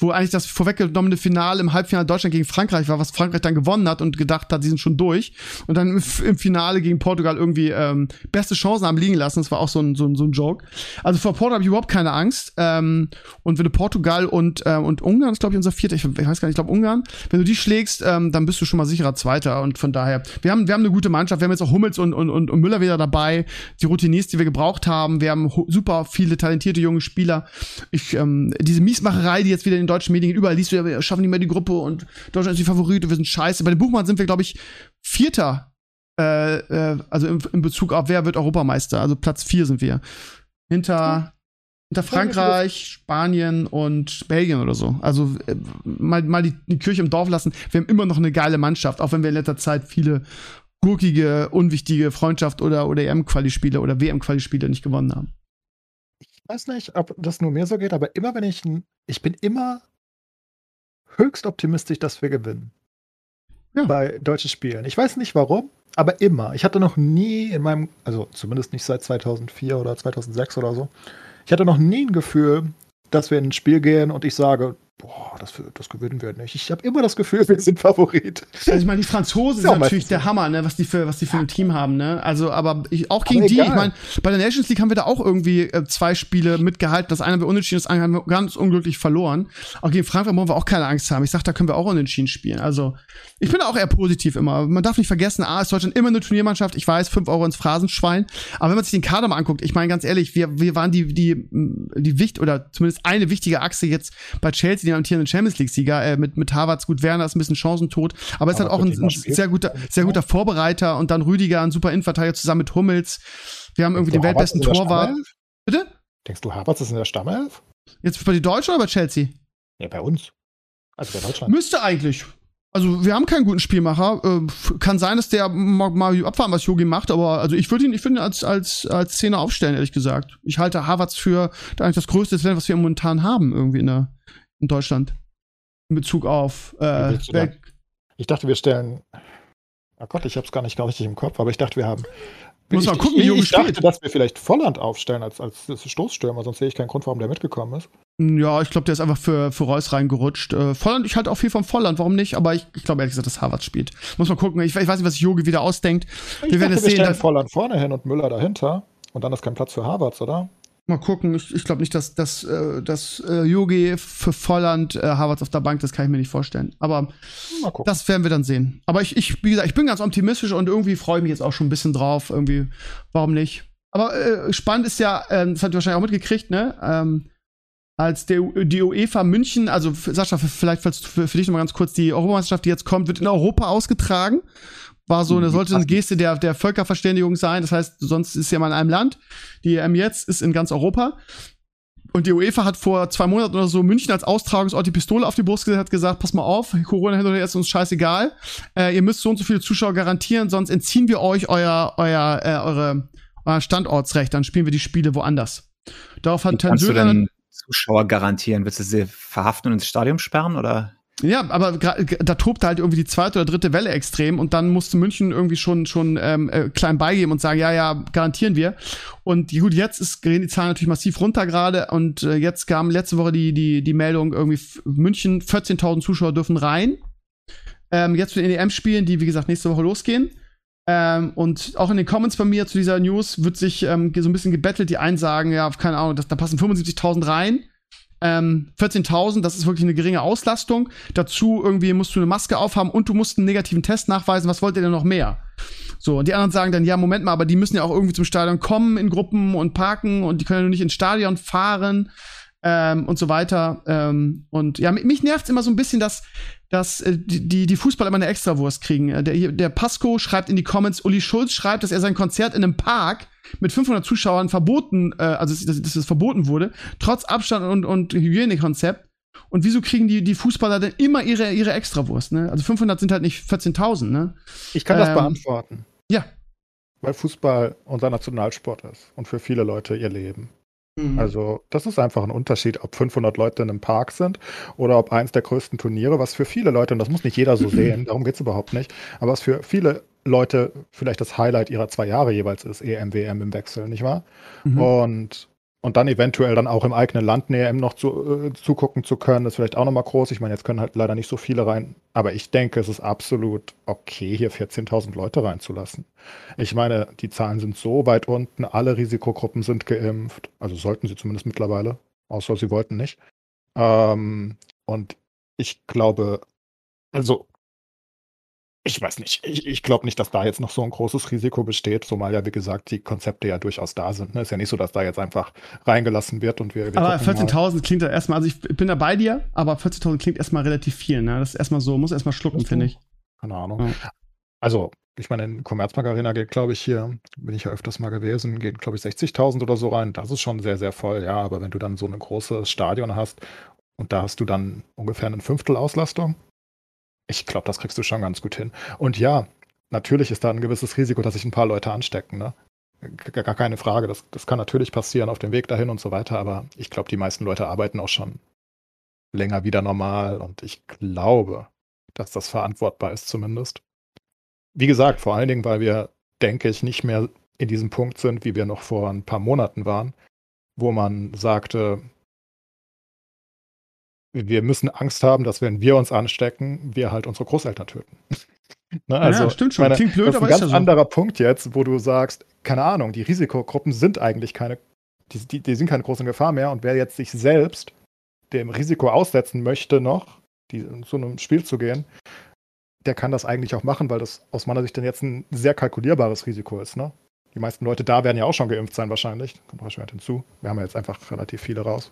S1: Wo eigentlich das vorweggenommene Finale im Halbfinale Deutschland gegen Frankreich war, was Frankreich dann gewonnen hat und gedacht hat, sie sind schon durch. Und dann im, Finale gegen Portugal irgendwie ähm, beste Chancen haben liegen lassen. Das war auch so ein, so ein, so ein Joke. Also vor Portugal habe ich überhaupt keine Angst. Ähm, und wenn du Portugal und, äh, und Ungarn, ist glaube ich unser vierter, ich, ich weiß gar nicht, ich glaube Ungarn, wenn du die schlägst, ähm, dann bist du schon mal sicherer Zweiter. Und von daher, wir haben, wir haben eine gute Mannschaft. Wir haben jetzt auch Hummels und, und, und, und Müller wieder dabei. Die Routiniers, die wir gebraucht haben. Wir haben super viele talentierte junge Spieler. Ich, ähm, diese Miesmacherei, die jetzt wieder in den deutschen Medien überall liest, wir schaffen nicht mehr die Gruppe und Deutschland ist die Favorite, wir sind scheiße. Bei den Buchmann sind wir, glaube ich, Vierter. Äh, äh, also in, in Bezug auf wer wird Europameister. Also Platz vier sind wir. Hinter, hinter Frankreich, Spanien und Belgien oder so. Also äh, mal, mal die, die Kirche im Dorf lassen. Wir haben immer noch eine geile Mannschaft, auch wenn wir in letzter Zeit viele gurkige, unwichtige Freundschaft oder, oder EM-Quali-Spiele oder WM-Quali-Spiele nicht gewonnen haben.
S3: Ich weiß nicht, ob das nur mir so geht, aber immer wenn ich. Ich bin immer höchst optimistisch, dass wir gewinnen.
S1: Ja.
S3: Bei deutschen Spielen. Ich weiß nicht warum, aber immer. Ich hatte noch nie in meinem, also zumindest nicht seit 2004 oder 2006 oder so, ich hatte noch nie ein Gefühl, dass wir in ein Spiel gehen und ich sage, boah, das, das gewinnen wir nicht. Ich habe immer das Gefühl, wir sind Favorit.
S1: Also ich meine, die Franzosen sind natürlich der. Hammer, ne, was die für was die für ein Team haben, ne? Also, aber ich, auch gegen
S3: Aber
S1: die, ich meine, bei der Nations League haben wir da auch irgendwie äh, zwei Spiele mitgehalten. Das eine haben wir unentschieden, das andere haben wir ganz unglücklich verloren. Auch gegen Frankreich brauchen wir auch keine Angst haben. Ich sag, da können wir auch unentschieden spielen. Also, ich bin da auch eher positiv immer. Man darf nicht vergessen, A, ist Deutschland immer eine Turniermannschaft. Ich weiß, fünf Euro ins Phrasenschwein. Aber wenn man sich den Kader mal anguckt, ich meine ganz ehrlich, wir, wir waren die, die, die Wicht oder zumindest eine wichtige Achse jetzt bei Chelsea, dem amtierenden Champions League-Sieger, äh, mit, mit Havertz, gut, Werner ist ein bisschen chancentot, aber ist halt
S3: Aber
S1: auch ein, ein sehr guter, sehr guter Vorbereiter und dann Rüdiger, ein super Innenverteidiger zusammen mit Hummels. Wir haben irgendwie den
S3: Havertz
S1: weltbesten Torwart. Bitte?
S3: Denkst du, Havertz ist in der Stammelf?
S1: Jetzt bei die Deutschen oder bei Chelsea?
S3: Ja, bei uns. Also bei Deutschland.
S1: Müsste eigentlich. Also wir haben keinen guten Spielmacher. Äh, kann sein, dass der mal, mal abfahren, was Yogi macht, aber also ich würde ihn, ich würde ihn als als als Zehner aufstellen, ehrlich gesagt. Ich halte Havertz für eigentlich das größte Talent, was wir momentan haben irgendwie in der in Deutschland. in Bezug auf äh,
S3: Ich dachte, wir stellen. Oh Gott, ich habe es gar nicht gar richtig im Kopf, aber ich dachte, wir haben.
S1: Muss
S3: ich,
S1: mal gucken, wie
S3: ich,
S1: Junge
S3: ich dachte,
S1: spielt.
S3: dass wir vielleicht Volland aufstellen als, als Stoßstürmer, sonst sehe ich keinen Grund, warum der mitgekommen ist.
S1: Ja, ich glaube, der ist einfach für, für Reus reingerutscht. Äh, Volland, ich halte auch viel von Volland, warum nicht? Aber ich, ich glaube ehrlich gesagt, dass Harvard spielt. Muss mal gucken. Ich, ich weiß nicht, was Jogi wieder ausdenkt.
S3: Ich
S1: Wir werden
S3: dachte,
S1: es
S3: wir
S1: sehen.
S3: Volland vorne hin und Müller dahinter. Und dann ist kein Platz für Harvards, oder?
S1: Mal gucken. Ich, ich glaube nicht, dass, dass, äh, dass äh, Jogi für Volland äh, Harvards auf der Bank, das kann ich mir nicht vorstellen. Aber das werden wir dann sehen. Aber ich, ich, wie gesagt, ich bin ganz optimistisch und irgendwie freue ich mich jetzt auch schon ein bisschen drauf. Irgendwie, warum nicht? Aber äh, spannend ist ja, ähm, das habt ihr wahrscheinlich auch mitgekriegt, ne? Ähm, als der, die UEFA München, also Sascha, vielleicht für, für dich noch mal ganz kurz, die Europameisterschaft, die jetzt kommt, wird in Europa ausgetragen. War so eine,
S2: Mhm,
S1: sollte eine. Geste der, der Völkerverständigung sein. Das heißt, sonst ist ja mal in einem Land. Die EM jetzt ist in ganz Europa. Und die UEFA hat vor zwei Monaten oder so München als Austragungsort die Pistole auf die Brust gesetzt, hat gesagt, pass mal auf, Corona hin oder her ist uns scheißegal. Äh, ihr müsst so und so viele Zuschauer garantieren, sonst entziehen wir euch euer, euer, äh, eure, euer Standortsrecht, dann spielen wir die Spiele woanders. Darauf hat
S2: du
S1: Söder
S2: Zuschauer garantieren? Willst du sie verhaften und ins Stadion sperren? Oder?
S1: Ja, aber da tobte halt irgendwie die zweite oder dritte Welle extrem und dann musste München irgendwie schon schon ähm, äh, klein beigeben und sagen, ja, ja, garantieren wir. Und gut, jetzt ist gehen die Zahlen natürlich massiv runter gerade und äh, jetzt kam letzte Woche die die die Meldung irgendwie München 14.000 Zuschauer dürfen rein. Ähm, jetzt für den EM-Spielen, die wie gesagt nächste Woche losgehen. Ähm, und auch in den Comments bei mir zu dieser News wird sich ähm, so ein bisschen gebettelt. Die einen sagen, ja, keine Ahnung, das, da passen 75.000 rein. Ähm, 14.000, das ist wirklich eine geringe Auslastung. Dazu irgendwie musst du eine Maske aufhaben und du musst einen negativen Test nachweisen. Was wollt ihr denn noch mehr? So, und die anderen sagen dann, ja, Moment mal, aber die müssen ja auch irgendwie zum Stadion kommen in Gruppen und parken und die können ja nur nicht ins Stadion fahren ähm, und so weiter. Ähm, und ja, mi- mich nervt immer so ein bisschen, dass, dass äh, die, die- Fußballer immer eine Extrawurst kriegen. Äh, Der, der Pasco schreibt in die Comments, Uli Schulz schreibt, dass er sein Konzert in einem Park mit 500 Zuschauern verboten, äh, also dass, dass es verboten wurde, trotz Abstand und, und Hygienekonzept. Und wieso kriegen die, die Fußballer denn immer ihre, ihre Extrawurst, ne? Also 500 sind halt nicht 14.000, ne?
S3: Ich kann das
S1: Ähm,
S3: beantworten.
S1: Ja.
S3: Weil Fußball unser Nationalsport ist und für viele Leute ihr Leben.
S1: Mhm.
S3: Also, das ist einfach ein Unterschied, ob 500 Leute in einem Park sind oder ob eins der größten Turniere, was für viele Leute, und das muss nicht jeder so sehen, darum geht es überhaupt nicht, aber was für viele Leute vielleicht das Highlight ihrer zwei Jahre jeweils ist, EM, WM im Wechsel, nicht wahr?
S1: Mhm.
S3: Und, und dann eventuell dann auch im eigenen Land EM noch zu, äh, zugucken zu können, ist vielleicht auch nochmal groß. Ich meine, jetzt können halt leider nicht so viele rein, aber ich denke, es ist absolut okay, hier 14.000 Leute reinzulassen. Ich meine, die Zahlen sind so weit unten, alle Risikogruppen sind geimpft, also sollten sie zumindest mittlerweile, außer sie wollten nicht. Ähm, und ich glaube, also, ich weiß nicht, ich, ich glaube nicht, dass da jetzt noch so ein großes Risiko besteht, zumal ja, wie gesagt, die Konzepte ja durchaus da sind. Ne? Ist ja nicht so, dass da jetzt einfach reingelassen wird und wir. wir
S1: Aber
S3: gucken mal.
S1: 14.000 klingt ja erstmal, also ich bin da bei dir, aber 14.000 klingt erstmal relativ viel, ne? Das ist erstmal so, muss erstmal schlucken, finde ich.
S3: Keine Ahnung.
S1: Ja.
S3: Also, ich meine, in Commerzbank Arena geht, glaube ich, hier, bin ich ja öfters mal gewesen, gehen, glaube ich, 60.000 oder so rein. Das ist schon sehr, sehr voll, ja. Aber wenn du dann so ein großes Stadion hast und da hast du dann ungefähr ein Fünftel Auslastung, ich glaube, das kriegst du schon ganz gut hin. Und ja, natürlich ist da ein gewisses Risiko, dass sich ein paar Leute anstecken, ne? Gar keine Frage. Das, das kann natürlich passieren auf dem Weg dahin und so weiter. Aber ich glaube, die meisten Leute arbeiten auch schon länger wieder normal. Und ich glaube, dass das verantwortbar ist zumindest. Wie gesagt, vor allen Dingen, weil wir, denke ich, nicht mehr in diesem Punkt sind, wie wir noch vor ein paar Monaten waren, wo man sagte, wir müssen Angst haben, dass wenn wir uns anstecken, wir halt unsere Großeltern töten. ne,
S1: ja, stimmt schon.
S3: meine,
S1: Klingt blöd,
S3: das ist ein
S1: ist
S3: ganz
S1: ja so.
S3: anderer Punkt jetzt, wo du sagst, keine Ahnung, die Risikogruppen sind eigentlich keine, die, die, die sind keine große Gefahr mehr und wer jetzt sich selbst dem Risiko aussetzen möchte, noch die, zu einem Spiel zu gehen, der kann das eigentlich auch machen, weil das aus meiner Sicht dann jetzt ein sehr kalkulierbares Risiko ist. Ne? Die meisten Leute da werden ja auch schon geimpft sein wahrscheinlich. Kommt wahrscheinlich hinzu. Wir haben ja jetzt einfach relativ viele raus.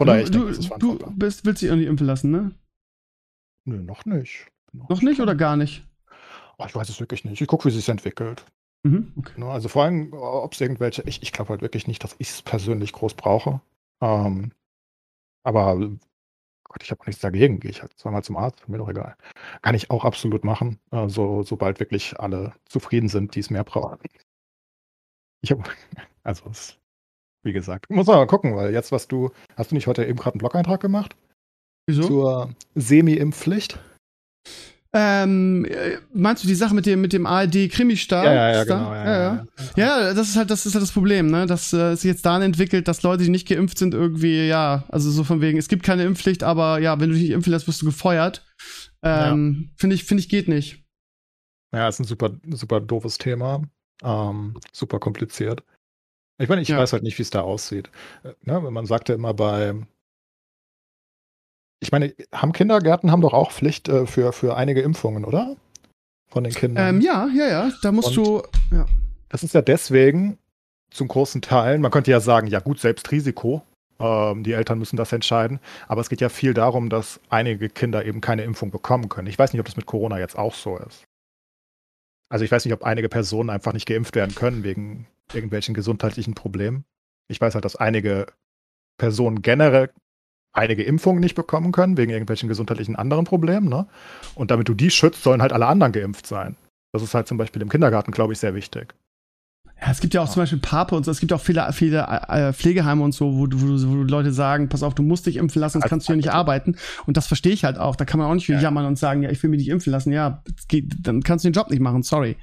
S3: Von daher, ich
S1: du,
S3: denke, das
S1: du, bist, willst dich auch nicht impfen lassen, ne?
S3: Nö, noch nicht.
S1: Noch nicht oder gar nicht?
S3: Oh, ich weiß es wirklich nicht. Ich gucke, wie es sich entwickelt.
S1: Mhm, okay.
S3: Ne? Also vor allem, ob es irgendwelche, ich, ich glaube halt wirklich nicht, dass ich es persönlich groß brauche. Ähm, aber Gott, ich habe nichts dagegen. Gehe ich halt zweimal zum Arzt, mir doch egal. Kann ich auch absolut machen, äh, so, sobald wirklich alle zufrieden sind, die es mehr brauchen. Ich habe, also es, wie gesagt, muss man mal gucken, weil jetzt, was du, hast du nicht heute eben gerade einen Blog-Eintrag gemacht?
S1: Wieso?
S3: zur Semi-Impfpflicht?
S1: Ähm, äh, meinst du die Sache mit dem, mit dem ARD-Krimi-Star?
S3: Ja, ja, ja, genau, ja,
S1: ja,
S3: ja,
S1: ja. Das ist halt, das ist halt das Problem, ne? Dass äh, sich jetzt dahin entwickelt, dass Leute, die nicht geimpft sind, irgendwie, ja, also so von wegen, es gibt keine Impfpflicht, aber ja, wenn du dich nicht impfen lässt, wirst du gefeuert. Ähm, finde ich, finde ich, geht nicht.
S3: Ja, ist ein super, super doofes Thema. Ähm, super kompliziert. Ich meine, ich
S1: Ja.
S3: weiß halt nicht, wie es da aussieht. Äh, Ne, man sagt ja immer bei. Ich meine, haben Kindergärten haben doch auch Pflicht äh, für, für einige Impfungen, oder? Von den Kindern.
S1: Ähm, ja, ja, ja, da musst
S3: Und-
S1: du, ja.
S3: Das ist ja deswegen zum großen Teil, man könnte ja sagen, ja gut, selbst Risiko. Ähm, die Eltern müssen das entscheiden. Aber es geht ja viel darum, dass einige Kinder eben keine Impfung bekommen können. Ich weiß nicht, ob das mit Corona jetzt auch so ist. Also ich weiß nicht, ob einige Personen einfach nicht geimpft werden können wegen irgendwelchen gesundheitlichen Problemen. Ich weiß halt, dass einige Personen generell einige Impfungen nicht bekommen können, wegen irgendwelchen gesundheitlichen anderen Problemen. Ne? Und damit du die schützt, sollen halt alle anderen geimpft sein. Das ist halt zum Beispiel im Kindergarten, glaube ich, sehr wichtig.
S1: Ja, es gibt ja auch zum Beispiel Pape und so, es gibt auch viele, viele äh, Pflegeheime und so, wo, wo, wo Leute sagen, pass auf, du musst dich impfen lassen, sonst
S3: Also,
S1: kannst du hier nicht arbeiten. Und das verstehe ich halt auch. Da kann man auch nicht
S3: Ja.
S1: jammern und sagen, ja, ich will mich nicht impfen lassen. Ja, geht, dann kannst du den Job nicht machen, sorry.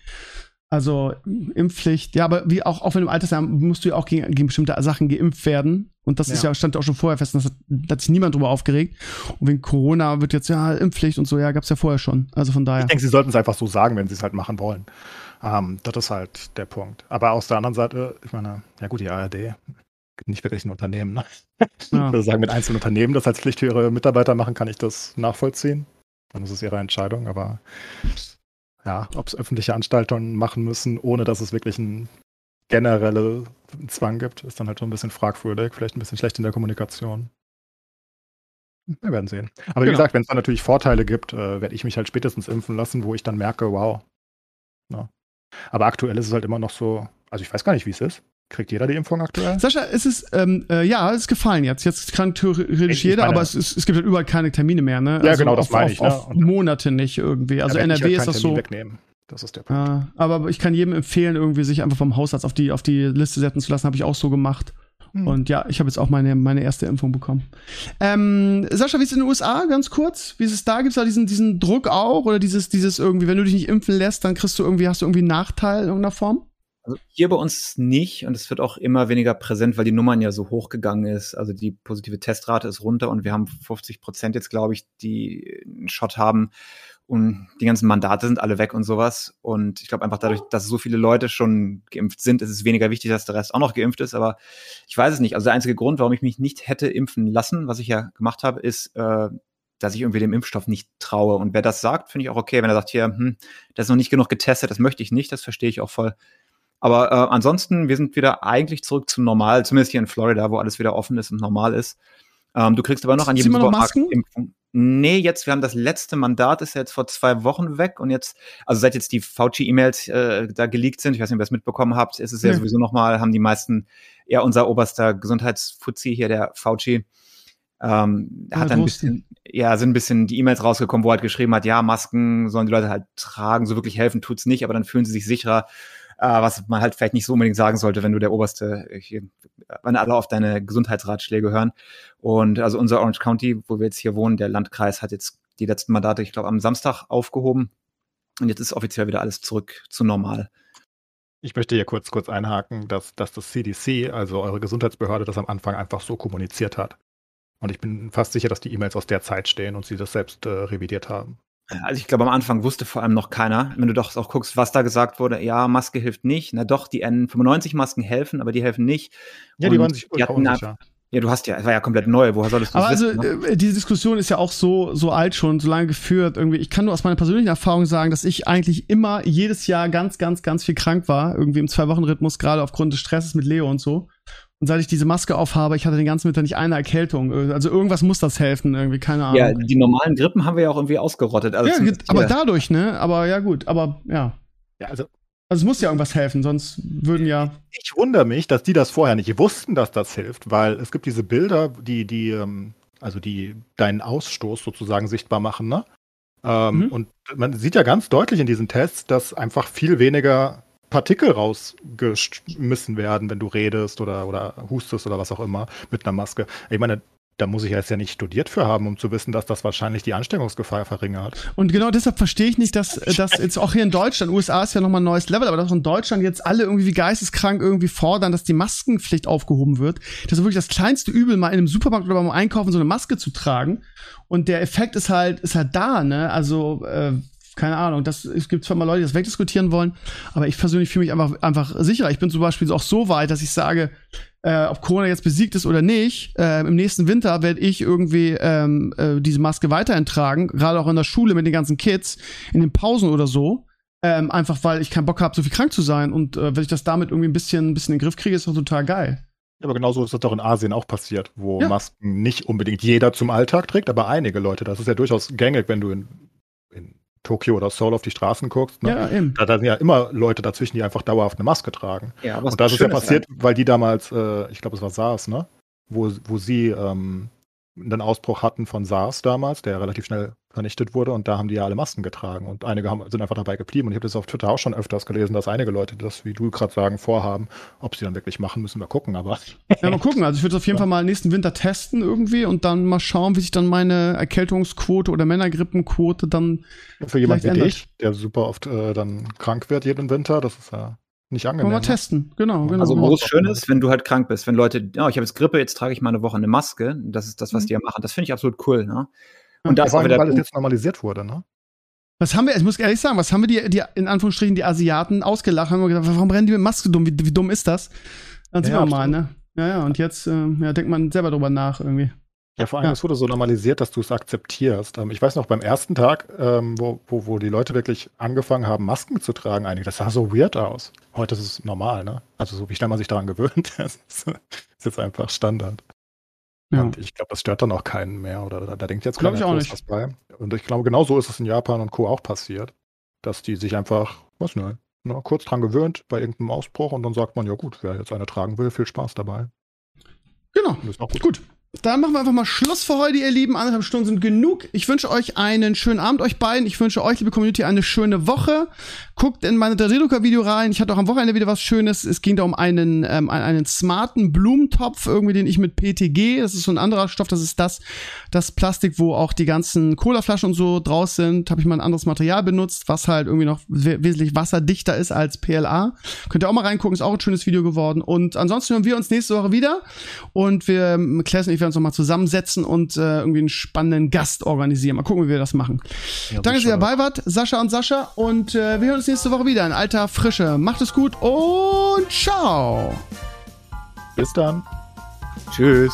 S1: Also Impfpflicht, ja, aber wie auch, auch wenn du im Altersheim musst du ja auch gegen, gegen bestimmte Sachen geimpft werden. Und das ist
S3: Ja.
S1: ja, stand auch schon vorher fest, und das hat, da hat sich niemand drüber aufgeregt. Und wegen Corona wird jetzt, ja, Impfpflicht und so, ja, gab's ja vorher schon. Also von daher.
S3: Ich denke, sie sollten es einfach so sagen, wenn sie es halt machen wollen. Ähm, das ist halt der Punkt. Aber aus der anderen Seite, ich meine, ja gut, die ARD, nicht wirklich ein Unternehmen, ne?
S1: Ja.
S3: Ich würde sagen, mit einzelnen Unternehmen das als Pflicht für ihre Mitarbeiter machen, kann ich das nachvollziehen. Dann ist es ihre Entscheidung, aber ja, ob es öffentliche Anstaltungen machen müssen, ohne dass es wirklich einen generellen Zwang gibt, ist dann halt schon ein bisschen fragwürdig, vielleicht ein bisschen schlecht in der Kommunikation. Wir werden sehen. Aber wie
S1: Genau.
S3: gesagt, wenn es dann natürlich Vorteile gibt, äh, werde ich mich halt spätestens impfen lassen, wo ich dann merke, wow. Ja. Aber aktuell ist es halt immer noch so, also ich weiß gar nicht, wie es ist. Kriegt jeder die Impfung aktuell?
S1: Sascha, es ist, ähm, äh, ja, es ist gefallen jetzt. Jetzt kann theoretisch jeder,
S3: meine-
S1: aber es, ist, es gibt halt überall keine Termine mehr, ne?
S3: Ja, genau, das
S1: auf,
S3: meine
S1: auf,
S3: ich, ne?
S1: Auf Monate nicht irgendwie. Also
S3: ich
S1: NRW
S3: halt
S1: ist das
S3: Termin
S1: so.
S3: Wegnehmen. Das ist der Punkt.
S1: Äh, aber ich kann jedem empfehlen, irgendwie sich einfach vom Hausarzt auf die, auf die Liste setzen zu lassen. Habe ich auch so gemacht.
S3: Hm.
S1: Und ja, ich habe jetzt auch meine, meine erste Impfung bekommen. Ähm, Sascha, wie ist es in den USA? Ganz kurz. Wie ist es da? Gibt es da diesen, diesen Druck auch? Oder dieses, dieses irgendwie, wenn du dich nicht impfen lässt, dann kriegst du irgendwie, hast du irgendwie einen Nachteil in irgendeiner Form?
S2: Also hier bei uns nicht und es wird auch immer weniger präsent, weil die Nummern ja so hochgegangen ist. Also die positive Testrate ist runter und wir haben 50 Prozent jetzt, glaube ich, die einen Shot haben und die ganzen Mandate sind alle weg und sowas. Und ich glaube einfach dadurch, dass so viele Leute schon geimpft sind, ist es weniger wichtig, dass der Rest auch noch geimpft ist. Aber ich weiß es nicht. Also der einzige Grund, warum ich mich nicht hätte impfen lassen, was ich ja gemacht habe, ist, äh, dass ich irgendwie dem Impfstoff nicht traue. Und wer das sagt, finde ich auch okay. Wenn er sagt, hier, hm, das ist noch nicht genug getestet, das möchte ich nicht, das verstehe ich auch voll. Aber äh, ansonsten, wir sind wieder eigentlich zurück zum Normal, zumindest hier in Florida, wo alles wieder offen ist und normal ist. Ähm, du kriegst aber noch an jedem Supermarkt? Impfung. Nee, jetzt, wir haben das letzte Mandat, ist ja jetzt vor zwei Wochen weg und jetzt, also seit jetzt die Fauci-E-Mails äh, da geleakt sind, ich weiß nicht, ob ihr das mitbekommen habt, ist es ja
S1: Nee.
S2: sowieso nochmal, haben die meisten, ja, unser oberster Gesundheitsfuzzi hier, der Fauci, ähm,
S1: Ah,
S2: hat dann ein bisschen, ja, sind ein bisschen die E-Mails rausgekommen, wo er halt geschrieben hat, ja, Masken sollen die Leute halt tragen, so wirklich helfen tut's nicht, aber dann fühlen sie sich sicherer, was man halt vielleicht nicht so unbedingt sagen sollte, wenn du der oberste, äh, hier, wenn alle auf deine Gesundheitsratschläge hören. Und also unser Orange County, wo wir jetzt hier wohnen, der Landkreis hat jetzt die letzten Mandate, ich glaube, am Samstag aufgehoben. Und jetzt ist offiziell wieder alles zurück zu normal.
S3: Ich möchte hier kurz, kurz einhaken, dass, dass das CDC, also eure Gesundheitsbehörde, das am Anfang einfach so kommuniziert hat. Und ich bin fast sicher, dass die E-Mails aus der Zeit stehen und sie das selbst äh, revidiert haben.
S2: Also ich glaube, am Anfang wusste vor allem noch keiner. Wenn du doch auch guckst, was da gesagt wurde, ja, Maske hilft nicht. Na doch, die N95-Masken helfen, aber die helfen nicht.
S3: Ja, die
S2: Und
S3: waren sich
S2: die hatten
S3: unsicher.
S2: Ja, du hast ja, es war ja komplett neu. Woher solltest du
S1: Aber
S2: das
S1: also,
S2: wissen? ne?
S1: äh, diese Diskussion ist ja auch so, so alt schon, so lange geführt. Irgendwie, ich kann nur aus meiner persönlichen Erfahrung sagen, dass ich eigentlich immer jedes Jahr ganz, ganz, ganz viel krank war. Irgendwie im Zwei-Wochen-Rhythmus, gerade aufgrund des Stresses mit Leo und so. Und seit ich diese Maske aufhabe, ich hatte den ganzen Winter nicht eine Erkältung. Also irgendwas muss das helfen, irgendwie, keine Ahnung.
S2: Ja, die normalen Grippen haben wir ja auch irgendwie ausgerottet. Also
S1: Ja, aber
S2: hier.
S1: dadurch, ne? Aber ja, gut, aber ja.
S3: Ja, also
S1: Also es muss ja irgendwas helfen, sonst würden ja.
S3: ich wundere mich, dass die das vorher nicht wussten, dass das hilft, weil es gibt diese Bilder, die, die, ähm, also die deinen Ausstoß sozusagen sichtbar machen, ne? Ähm,
S1: Mhm.
S3: Und man sieht ja ganz deutlich in diesen Tests, dass einfach viel weniger Partikel rausgeschmissen werden, wenn du redest oder, oder hustest oder was auch immer mit einer Maske. Ich meine, da muss ich jetzt ja nicht studiert für haben, um zu wissen, dass das wahrscheinlich die Ansteckungsgefahr verringert.
S1: Und genau deshalb verstehe ich nicht, dass, dass jetzt auch hier in Deutschland, USA ist ja nochmal ein neues Level, aber dass in Deutschland jetzt alle irgendwie wie geisteskrank irgendwie fordern, dass die Maskenpflicht aufgehoben wird. Das ist wirklich das kleinste Übel, mal in einem Supermarkt oder beim Einkaufen so eine Maske zu tragen. Und der Effekt ist halt, ist halt da, ne? Also, äh, keine Ahnung, das, es gibt zwar mal Leute, die das wegdiskutieren wollen, aber ich persönlich fühle mich einfach, einfach sicherer. Ich bin zum Beispiel auch so weit, dass ich sage, äh, ob Corona jetzt besiegt ist oder nicht, äh, im nächsten Winter werde ich irgendwie ähm, äh, diese Maske weiterhin tragen, gerade auch in der Schule mit den ganzen Kids, in den Pausen oder so. Ähm, einfach weil ich keinen Bock habe, so viel krank zu sein. Und äh, wenn ich das damit irgendwie ein bisschen, ein bisschen in den Griff kriege, ist das total geil.
S3: Aber genauso ist das doch in Asien auch passiert, wo ja. Masken nicht unbedingt jeder zum Alltag trägt, aber einige Leute. Das ist ja durchaus gängig, wenn du in, in Tokio oder Seoul auf die Straßen guckst. Ne? Ja, eben. Da, da, sind ja immer Leute dazwischen, die einfach dauerhaft eine Maske tragen. Ja, und das ist ja passiert, sein. weil die damals, äh, ich glaube, es war SARS, ne? Wo, wo sie ähm, einen Ausbruch hatten von SARS damals, der relativ schnell vernichtet wurde und da haben die ja alle Masken getragen und einige haben, sind einfach dabei geblieben und ich habe das auf Twitter auch schon öfters gelesen, dass einige Leute das, wie du gerade sagen, vorhaben. Ob sie dann wirklich machen, müssen wir gucken, aber.
S1: Ja, mal gucken. Also ich würde es auf jeden ja. Fall mal nächsten Winter testen irgendwie und dann mal schauen, wie sich dann meine Erkältungsquote oder Männergrippenquote dann.
S3: Für jemanden wie ändert. dich, der super oft äh, dann krank wird jeden Winter, das ist ja nicht angenehm. Können
S1: wir mal ne? testen, genau. genau
S2: also, wo es schön ist, wenn du halt krank bist, wenn Leute, ja, ich habe jetzt Grippe, jetzt trage ich mal eine Woche eine Maske. Das ist das, was mhm. die ja machen. Das finde ich absolut cool, ne?
S3: Und ja, das, weil das jetzt normalisiert wurde, ne?
S1: Was haben wir, ich muss ehrlich sagen, was haben wir die, die in Anführungsstrichen, die Asiaten ausgelacht? Haben wir gedacht, warum rennen die mit Maske dumm? Wie, wie dumm ist das? Dann sehen ja, wir mal, ne? Ja, ja, und jetzt äh, ja, denkt man selber drüber nach irgendwie.
S3: Ja, vor allem, es wurde so normalisiert, dass du es akzeptierst. Ähm, ich weiß noch, beim ersten Tag, ähm, wo, wo, wo die Leute wirklich angefangen haben, Masken zu tragen, eigentlich, das sah so weird aus. Heute ist es normal, ne? Also so wie schnell man sich daran gewöhnt, das ist, ist jetzt einfach Standard. Ja. Und ich glaube, das stört dann auch keinen mehr. Oder da, da denkt jetzt
S1: keiner groß was
S3: bei. Und ich glaube, genau so ist es in Japan und Co. auch passiert. Dass die sich einfach, was ne, kurz dran gewöhnt bei irgendeinem Ausbruch und dann sagt man, ja gut, wer jetzt eine tragen will, viel Spaß dabei.
S1: Genau. Gut. gut. Dann machen wir einfach mal Schluss für heute, ihr Lieben. Anderthalb Stunden sind genug. Ich wünsche euch einen schönen Abend, euch beiden. Ich wünsche euch, liebe Community, eine schöne Woche. Guckt in meine Reduka-Video rein. Ich hatte auch am Wochenende wieder was Schönes. Es ging da um einen, ähm, einen smarten Blumentopf, irgendwie, den ich mit PTG, das ist so ein anderer Stoff, das ist das, das Plastik, wo auch die ganzen Colaflaschen und so draus sind. Habe ich mal ein anderes Material benutzt, was halt irgendwie noch we wesentlich wasserdichter ist als PLA. Könnt ihr auch mal reingucken, ist auch ein schönes Video geworden. Und ansonsten hören wir uns nächste Woche wieder. Und wir, ähm, Claes und ich werden uns nochmal zusammensetzen und äh, irgendwie einen spannenden Gast organisieren. Mal gucken, wie wir das machen. Ja, Danke, dass ihr dabei wart, Sascha und Sascha. Und äh, wir hören uns nächste Woche wieder in alter Frische. Macht es gut und ciao.
S3: Bis dann.
S2: Tschüss.